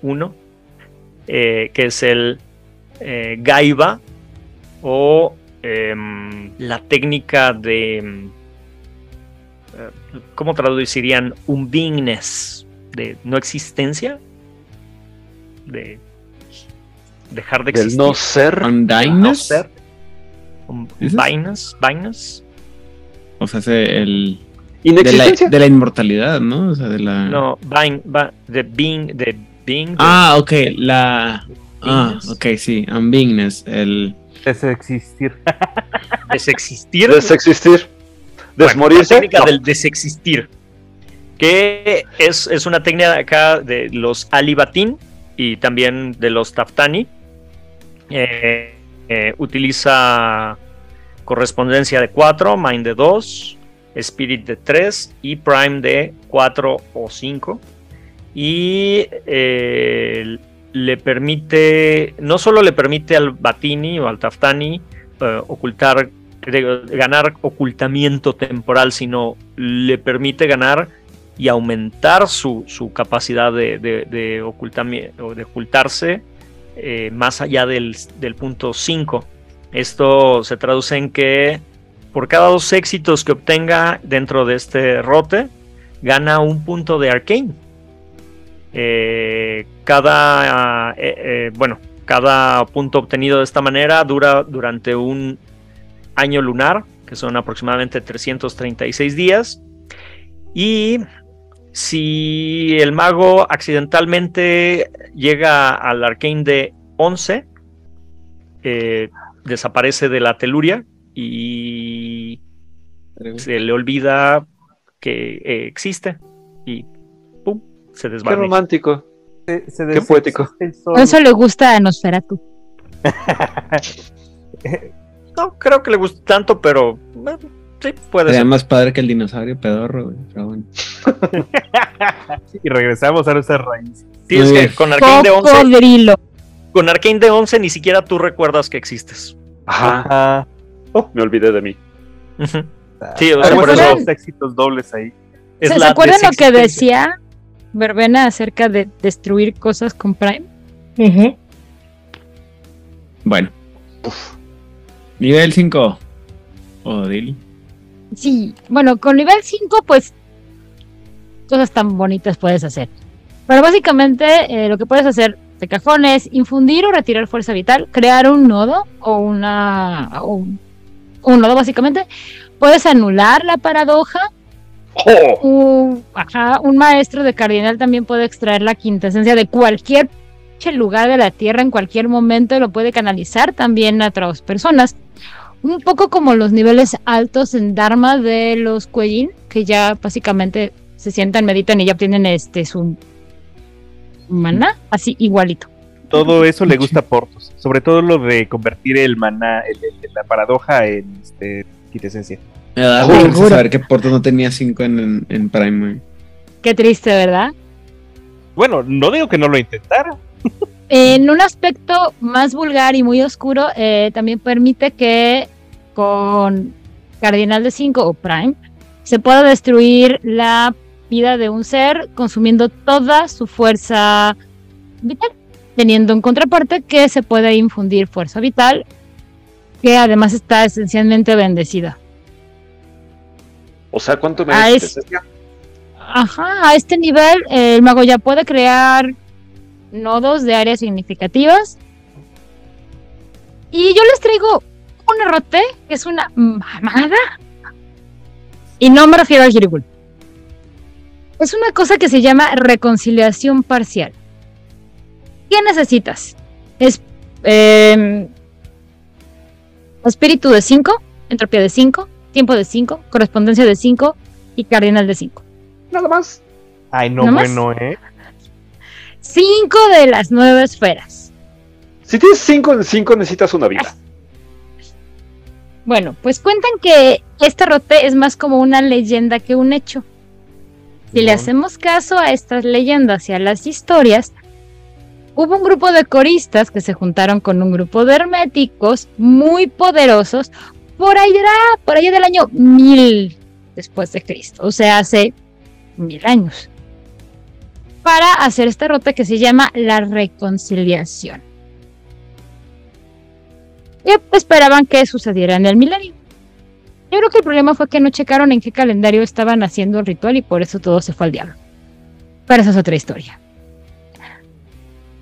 1, que es el eh, Gaiba o em, la técnica de. em, eh, ¿Cómo traducirían? Un beingness, de no existencia, de dejar de Del existir. no ser. No ser. O sea, ese, el. De la, Inexistencia. de la inmortalidad, ¿no? O sea, de la. No, vain, va, de being, de being. de- Ah, ok, la. Ah, Beingness. ok, sí, unbeingness, el. [laughs] Desexistir. desexistir. Desexistir. Bueno, la Desmorirse. técnica No. del desexistir. Que es, es una técnica acá de los Alibatín y también de los Taftani. Eh, eh, utiliza correspondencia de 4, Mind de 2, Spirit de 3 y Prime de 4 o 5. Y eh, le permite, no solo le permite al Batini o al Taftani eh, ocultar, ganar ocultamiento temporal, sino le permite ganar y aumentar su, su capacidad de, de, de de ocultarse eh, más allá del, del punto 5. Esto se traduce en que por cada dos éxitos que obtenga dentro de este rote, gana un punto de arcane. Eh, cada, eh, eh, bueno, cada punto obtenido de esta manera dura durante un año lunar, que son aproximadamente 336 días. Y si el mago accidentalmente llega al arcane de 11, eh, desaparece de la teluria y se le olvida que eh, existe y se Qué desvanece. romántico. Se- se Qué poético. eso le gusta a Nosferatu. [laughs] No creo que le guste tanto, pero bueno, sí puede Sería ser. más padre que el dinosaurio pedorro, güey. Pero bueno. [laughs] y regresamos a nuestras raíces. Sí, es que con Arcane de 11, Cocodrilo. con Arcane de 11 ni siquiera tú recuerdas que existes. Ajá. Oh, me olvidé de mí. Ujú. Sí, o sea, por ¿Se eso éxitos dobles ahí. es ¿Se, acuerdan lo que decía Verbena acerca de destruir cosas con Prime? Bueno. Nivel 5. Odil. Sí, bueno, con nivel 5, pues cosas tan bonitas puedes hacer. Pero básicamente eh, lo que puedes hacer de cajón es infundir o retirar fuerza vital, crear un nodo o una. o un, un nodo básicamente. Puedes anular la paradoja. ¡Oh! Un, ajá, un maestro de cardinal también puede extraer la quintesencia de cualquier lugar de la tierra en cualquier momento y lo puede canalizar también a otras personas. Un poco como los niveles altos en Dharma de los Kuei-Jin, que ya básicamente se sientan, meditan y ya obtienen este su maná, así igualito. todo eso le gusta a Portos. Sobre todo lo de convertir el maná, el- el- la paradoja en este, quitesencia. Me da vergüenza saber que Porto no tenía 5 en, en, en Prime. Qué triste, ¿verdad? Bueno, no digo que no lo intentara. En un aspecto más vulgar y muy oscuro, eh, también permite que con Cardinal de 5 o Prime se pueda destruir la vida de un ser consumiendo toda su fuerza vital, teniendo en contraparte que se puede infundir fuerza vital, que además está esencialmente bendecida. O sea, ¿cuánto me es- presencia? Ajá, a este nivel el mago ya puede crear nodos de áreas significativas. Y yo les traigo un errote, que es una mamada. Y no me refiero al Girigul. Es una cosa que se llama reconciliación parcial. ¿Qué necesitas? Es em, espíritu de 5, entropía de 5, tiempo de 5, correspondencia de 5 y cardinal de 5. Nada más. Ay, no, bueno, ¿eh? 5 de las nueve esferas. Si tienes 5 en 5, necesitas una vida. Bueno, pues cuentan que este rote es más como una leyenda que un hecho. Si le hacemos caso a estas leyendas y a las historias, hubo un grupo de coristas que se juntaron con un grupo de herméticos muy poderosos por allá, por allá del año 1000 después de Cristo, o sea, hace mil años, para hacer este rote que se llama la reconciliación. Y esperaban que sucediera en el milenio. Yo creo que el problema fue que no checaron en qué calendario estaban haciendo el ritual y por eso todo se fue al diablo. Pero esa es otra historia.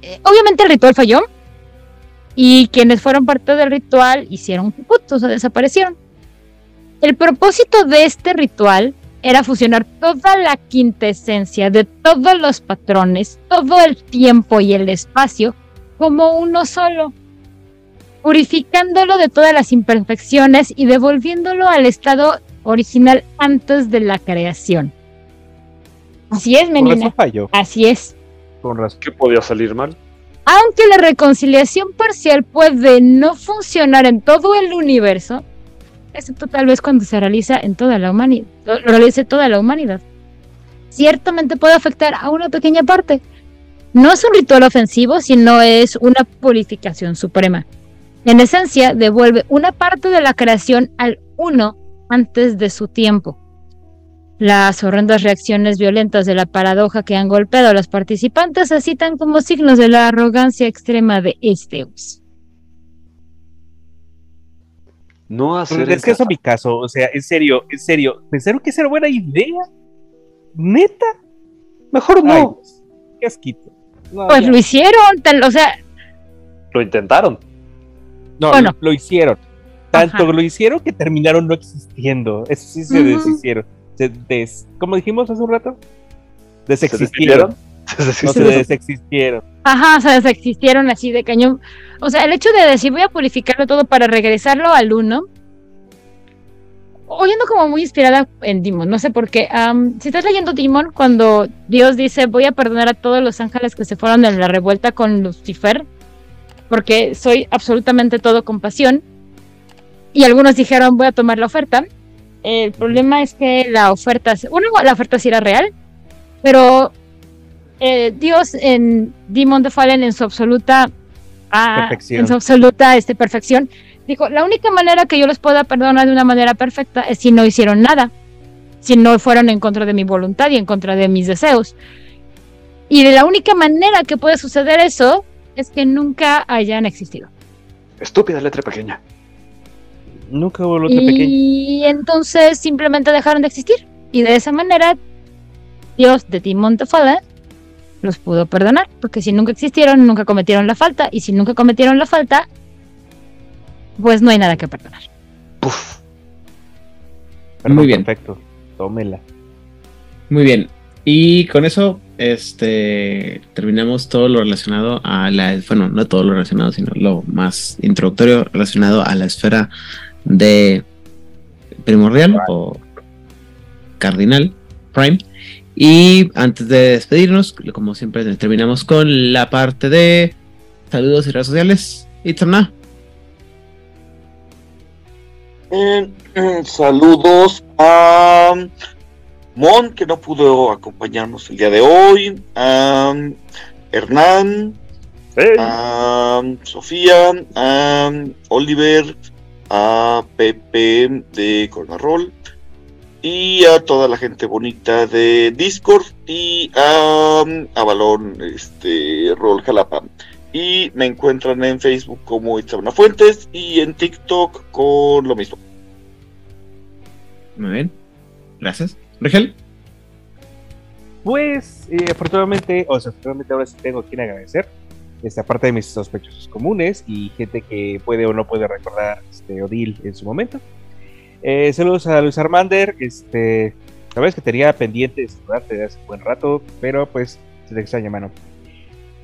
Eh, obviamente el ritual falló y quienes fueron parte del ritual hicieron put, o sea, desaparecieron. El propósito de este ritual era fusionar toda la quintesencia de todos los patrones, todo el tiempo y el espacio como uno solo purificándolo de todas las imperfecciones y devolviéndolo al estado original antes de la creación. Así es, Con menina. razón falló. Así es. Con razón. ¿Qué podía salir mal? Aunque la reconciliación parcial puede no funcionar en todo el universo, excepto tal vez cuando se realiza en toda la humanidad, lo realice toda la humanidad, ciertamente puede afectar a una pequeña parte. No es un ritual ofensivo, sino es una purificación suprema. En esencia, devuelve una parte de la creación al uno antes de su tiempo. Las horrendas reacciones violentas de la paradoja que han golpeado a los participantes se citan como signos de la arrogancia extrema de Esteus. No hacer es que eso es mi caso, o sea, en serio, en serio, ¿pensaron que esa era buena idea? ¿Neta? Mejor no. Ay, qué asquito. No, Pues ya. lo hicieron, tal- o sea, Lo intentaron. No, Bueno. lo, lo hicieron. Tanto Ajá. lo hicieron que terminaron no existiendo. Eso sí se deshicieron. Se des, ¿Cómo dijimos hace un rato? Desexistieron. despidieron? No, se desexistieron. ajá, o sea, se existieron así de cañón. O sea, el hecho de decir voy a purificarlo todo para regresarlo al uno. Oyendo como muy inspirada en Demon, no sé por qué. Am, si estás leyendo Demon, cuando Dios dice voy a perdonar a todos los ángeles que se fueron en la revuelta con Lucifer, porque soy absolutamente todo compasión. Y algunos dijeron voy a tomar la oferta. El problema es que la oferta, uno, la oferta sí era real, pero eh, Dios en Demon the Fallen en su absoluta ah, Perfección. en su absoluta este, perfección dijo la única manera que yo los pueda perdonar de una manera perfecta es si no hicieron nada si no fueron en contra de mi voluntad y en contra de mis deseos y de la única manera que puede suceder eso es que nunca hayan existido Estúpida letra pequeña. Nunca hubo otra pequeña. y entonces simplemente dejaron de existir y de esa manera Dios de Timon the Fallen los pudo perdonar, porque si nunca existieron, nunca cometieron la falta, y si nunca cometieron la falta, pues no hay nada que perdonar. Perdón, Muy bien. Perfecto. Tómela. Muy bien. Y con eso, este, terminamos todo lo relacionado a la, bueno, no todo lo relacionado, sino lo más introductorio relacionado a la esfera de primordial o cardinal, prime. Y antes de despedirnos, como siempre, terminamos con la parte de Saludos y redes sociales. Itzana. Eh, eh, saludos a Mon, que no pudo acompañarnos el día de hoy, a Hernán, a Sofía, a Oliver, a Pepe de Cornarol y a toda la gente bonita de Discord y a Avalón, este, Rol Jalapa. Y me encuentran en Facebook como Itzabana Fuentes y en TikTok con lo mismo. Muy bien. Gracias. Rigel. Pues, eh, afortunadamente, o sea, afortunadamente ahora sí tengo a quien agradecer. Esta parte de mis sospechosos comunes y gente que puede o no puede recordar este, Odil en su momento. Eh, saludos a Luis Armander. Este, la verdad es que tenía pendiente de saludarte desde hace un buen rato, pero pues se te extraña, mano.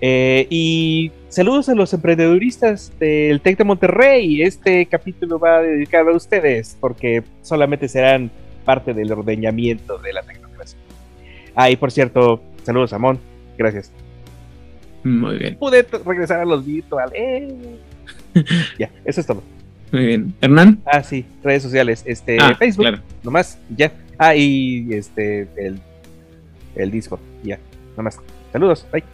Eh, y saludos a los emprendeduristas del TEC de Monterrey. Este capítulo va dedicado a ustedes porque solamente serán parte del ordeñamiento de la tecnocracia. Ah, y por cierto, saludos a Mon. Gracias. Muy bien. Pude regresar a los virtual. ¡Eh! [laughs] ya, eso es todo. Muy bien. Hernán. Ah, sí, redes sociales. Este, Ah, Facebook, claro. nomás, ya. Ah, y este, el, el Discord, ya, nomás. Saludos, bye.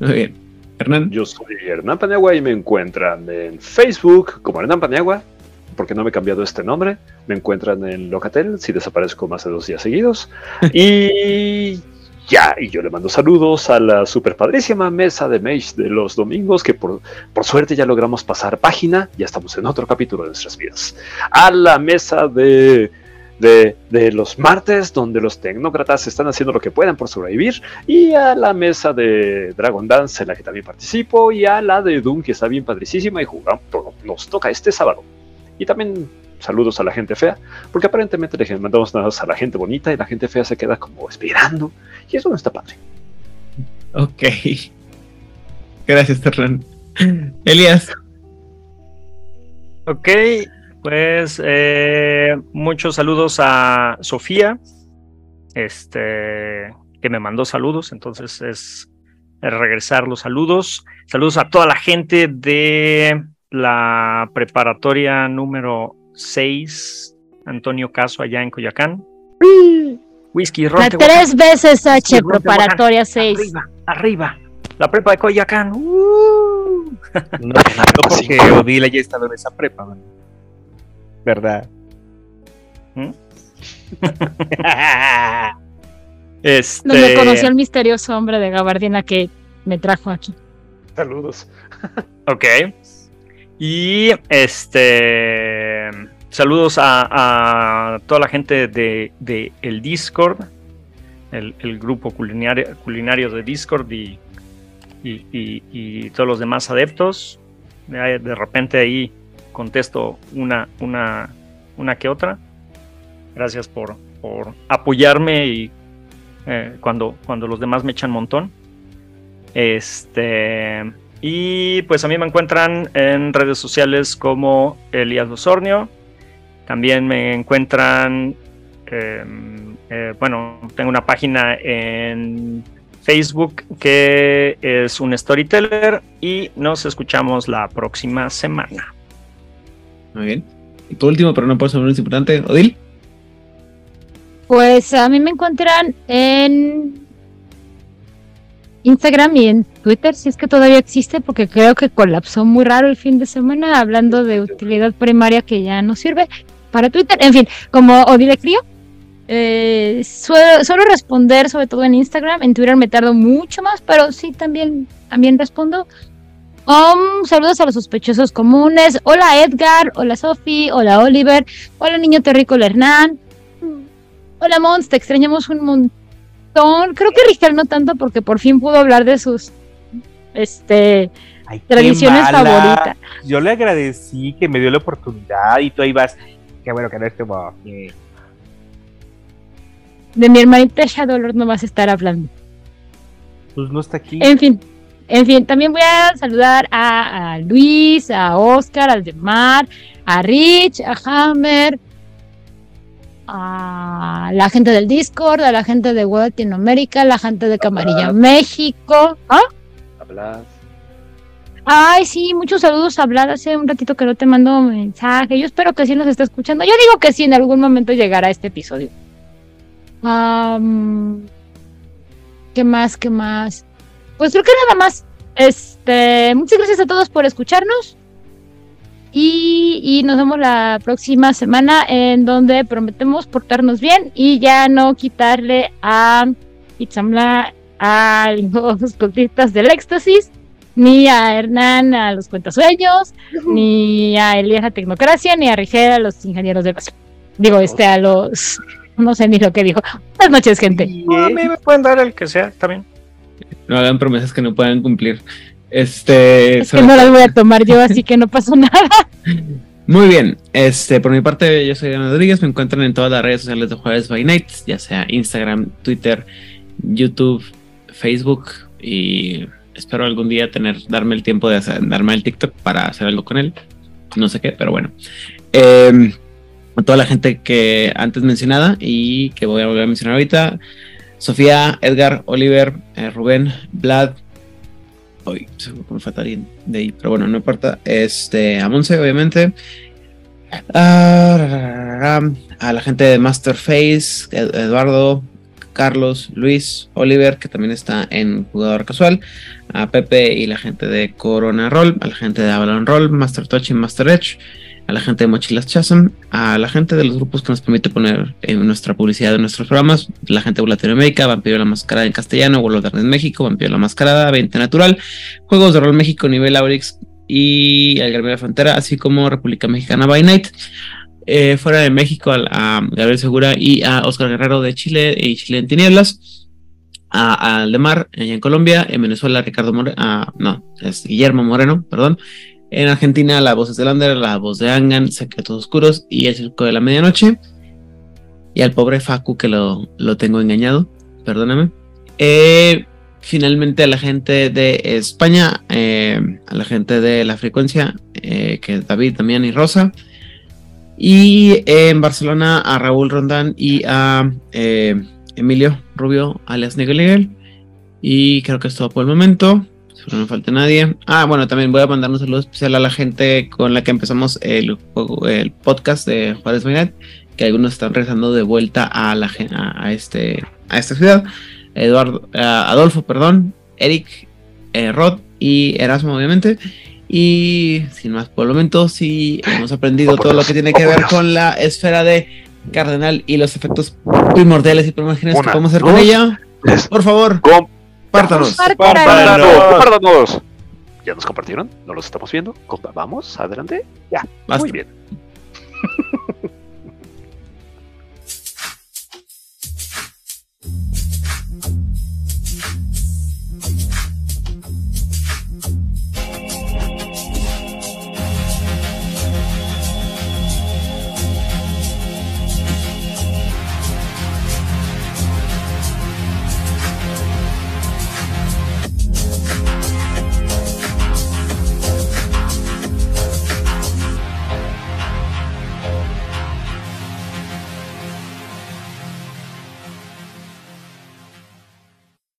Muy bien. Hernán. Yo soy Hernán Paniagua y me encuentran en Facebook como Hernán Paniagua, porque no me he cambiado este nombre. Me encuentran en Locatel si desaparezco más de dos días seguidos. [laughs] y ya, y yo le mando saludos a la super padrísima mesa de Mage de los domingos, que por, por suerte ya logramos pasar página, ya estamos en otro capítulo de nuestras vidas. A la mesa de de, de los martes, donde los tecnócratas están haciendo lo que puedan por sobrevivir, y a la mesa de Dragon Dance, en la que también participo, y a la de Doom, que está bien padricísima, y jugamos, nos toca este sábado. Y también saludos a la gente fea, porque aparentemente le mandamos nada a la gente bonita y la gente fea se queda como esperando, y eso no está padre. Ok. Gracias, Hernán. Elías. Ok, pues eh, muchos saludos a Sofía, este, que me mandó saludos, entonces es regresar los saludos. Saludos a toda la gente de la preparatoria número 6, Antonio Caso, allá en Coyacán. Whisky, ron, La tres veces H, Whisky, preparatoria Tehuacán. 6. Arriba, arriba. La prepa de Coyacán. Uh. No, [laughs] no porque Odile ya ha estado en esa prepa, man. ¿verdad? ¿Mm? [laughs] [laughs] Este... Donde conocí al misterioso hombre de gabardina que me trajo aquí. Saludos. Ok. Y este. Saludos a, toda la gente de, el Discord, el, grupo culinario, culinario de Discord y, y, todos los demás adeptos. De, repente ahí contesto una, una, una que otra. Gracias por, por apoyarme y eh, cuando, cuando los demás me echan montón. Este. Y pues a mí me encuentran en redes sociales como Elías Losornio. También me encuentran. eh, eh, bueno, tengo una página en Facebook que es un storyteller. Y nos escuchamos la próxima semana. Muy bien. Y por último, pero no por eso menos importante, Odil. Pues a mí me encuentran en Instagram y en Twitter, si es que todavía existe, porque creo que colapsó muy raro el fin de semana, hablando de utilidad primaria que ya no sirve para Twitter. En fin, como Odile Crío, eh, suelo, suelo responder sobre todo en Instagram, en Twitter me tardo mucho más, pero sí también, también respondo. Um, saludos a los sospechosos comunes. Hola Edgar, hola Sofi, hola Oliver, hola niño terrícola Hernán. Hola Mons, te extrañamos un montón. Creo que Rigel no tanto porque por fin pudo hablar de sus este Ay, tradiciones favoritas. Yo le agradecí que me dio la oportunidad y tú ahí vas. Qué bueno que no estuvo. eh, De mi hermanita Shadowlord no vas a estar hablando. Pues no está aquí. En fin, en fin, también voy a saludar a, a Luis, a Oscar, al Demar, a Rich, a Hammer, a la gente del Discord, a la gente de Web Latinoamérica, a la gente de Camarilla México. ¿Ah? Hablas. Ay, sí, muchos saludos a. Hace un ratito que no te mando mensaje. Yo espero que sí nos esté escuchando. Yo digo que sí, en algún momento llegará este episodio. ¿Qué más? ¿Qué más? Pues creo que nada más. Este, muchas gracias a todos por escucharnos. Y, y nos vemos la próxima semana en donde prometemos portarnos bien y ya no quitarle a Itzamla a los [laughs] cultistas del éxtasis, ni a Hernán a los cuentasueños, ni a Elías a Tecnocracia, ni a Rigel a los ingenieros del vacío. Digo, este, a los. No sé ni lo que dijo. Buenas noches, gente. No, a mí me pueden dar el que sea, bien. No hagan promesas que no puedan cumplir. Este. Es que no las voy a [laughs] tomar yo, así que no pasó nada. Muy bien, este, por mi parte, yo soy Daniel Rodríguez, me encuentran en todas las redes sociales de Jueves by Night, ya sea Instagram, Twitter, YouTube, Facebook y espero algún día tener, darme el tiempo de darme el TikTok para hacer algo con él, no sé qué, pero bueno. Eh, a toda la gente que antes mencionada y que voy a volver a mencionar ahorita, Sofía, Edgar, Oliver, eh, Rubén, Vlad, Hoy seguro que me falta de ahí, pero bueno, no importa. Este, a Monse, obviamente. Ah, a la gente de Masterface, Ed- Eduardo, Carlos, Luis, Oliver, que también está en jugador casual. A Pepe y la gente de Corona Roll, a la gente de Avalon Roll, Master Touch y Master Edge. A la gente de Mochilas Chasm, a la gente de los grupos que nos permite poner en nuestra publicidad de nuestros programas, la gente de Latinoamérica, Vampiro la Mascarada en castellano, World of Darkness México, Vampiro la Mascarada, 20 Natural, Juegos de Rol México, Nivel Aurix y El Gremio de la Frontera, así como República Mexicana by Night. Eh, fuera de México, a, Gabriel Segura y a Oscar Guerrero de Chile y Chile en Tinieblas. A, a Aldemar, en Colombia, en Venezuela, Ricardo Moreno, no, es Guillermo Moreno, perdón. En Argentina, la voz de Lander, la voz de Angan, Secretos Oscuros y El Circo de la Medianoche. Y al pobre Facu que lo, lo tengo engañado, perdóname. Eh, finalmente a la gente de España, eh, a la gente de la frecuencia, eh, que es David también y Rosa. Y en Barcelona a Raúl Rondán y a eh, Emilio Rubio, alias Nigel Y creo que es todo por el momento. Espero no falte nadie. Ah, bueno, también voy a mandar un saludo especial a la gente con la que empezamos el, el podcast de Juárez Night, que algunos están regresando de vuelta a, a, este, a esta ciudad. Eduardo, ah, Adolfo, perdón, Eric, eh, Rod y Erasmo, obviamente. Y sin más por el momento, sí hemos aprendido todo lo que tiene que ver con la esfera de Cardenal y los efectos primordiales y primordiales que podemos hacer con ella. Por favor, compártanos. Compártanos. Compártanos. ¿Ya nos compartieron? ¿No los estamos viendo? Vamos, adelante. Ya. Basta. Muy bien. [laughs]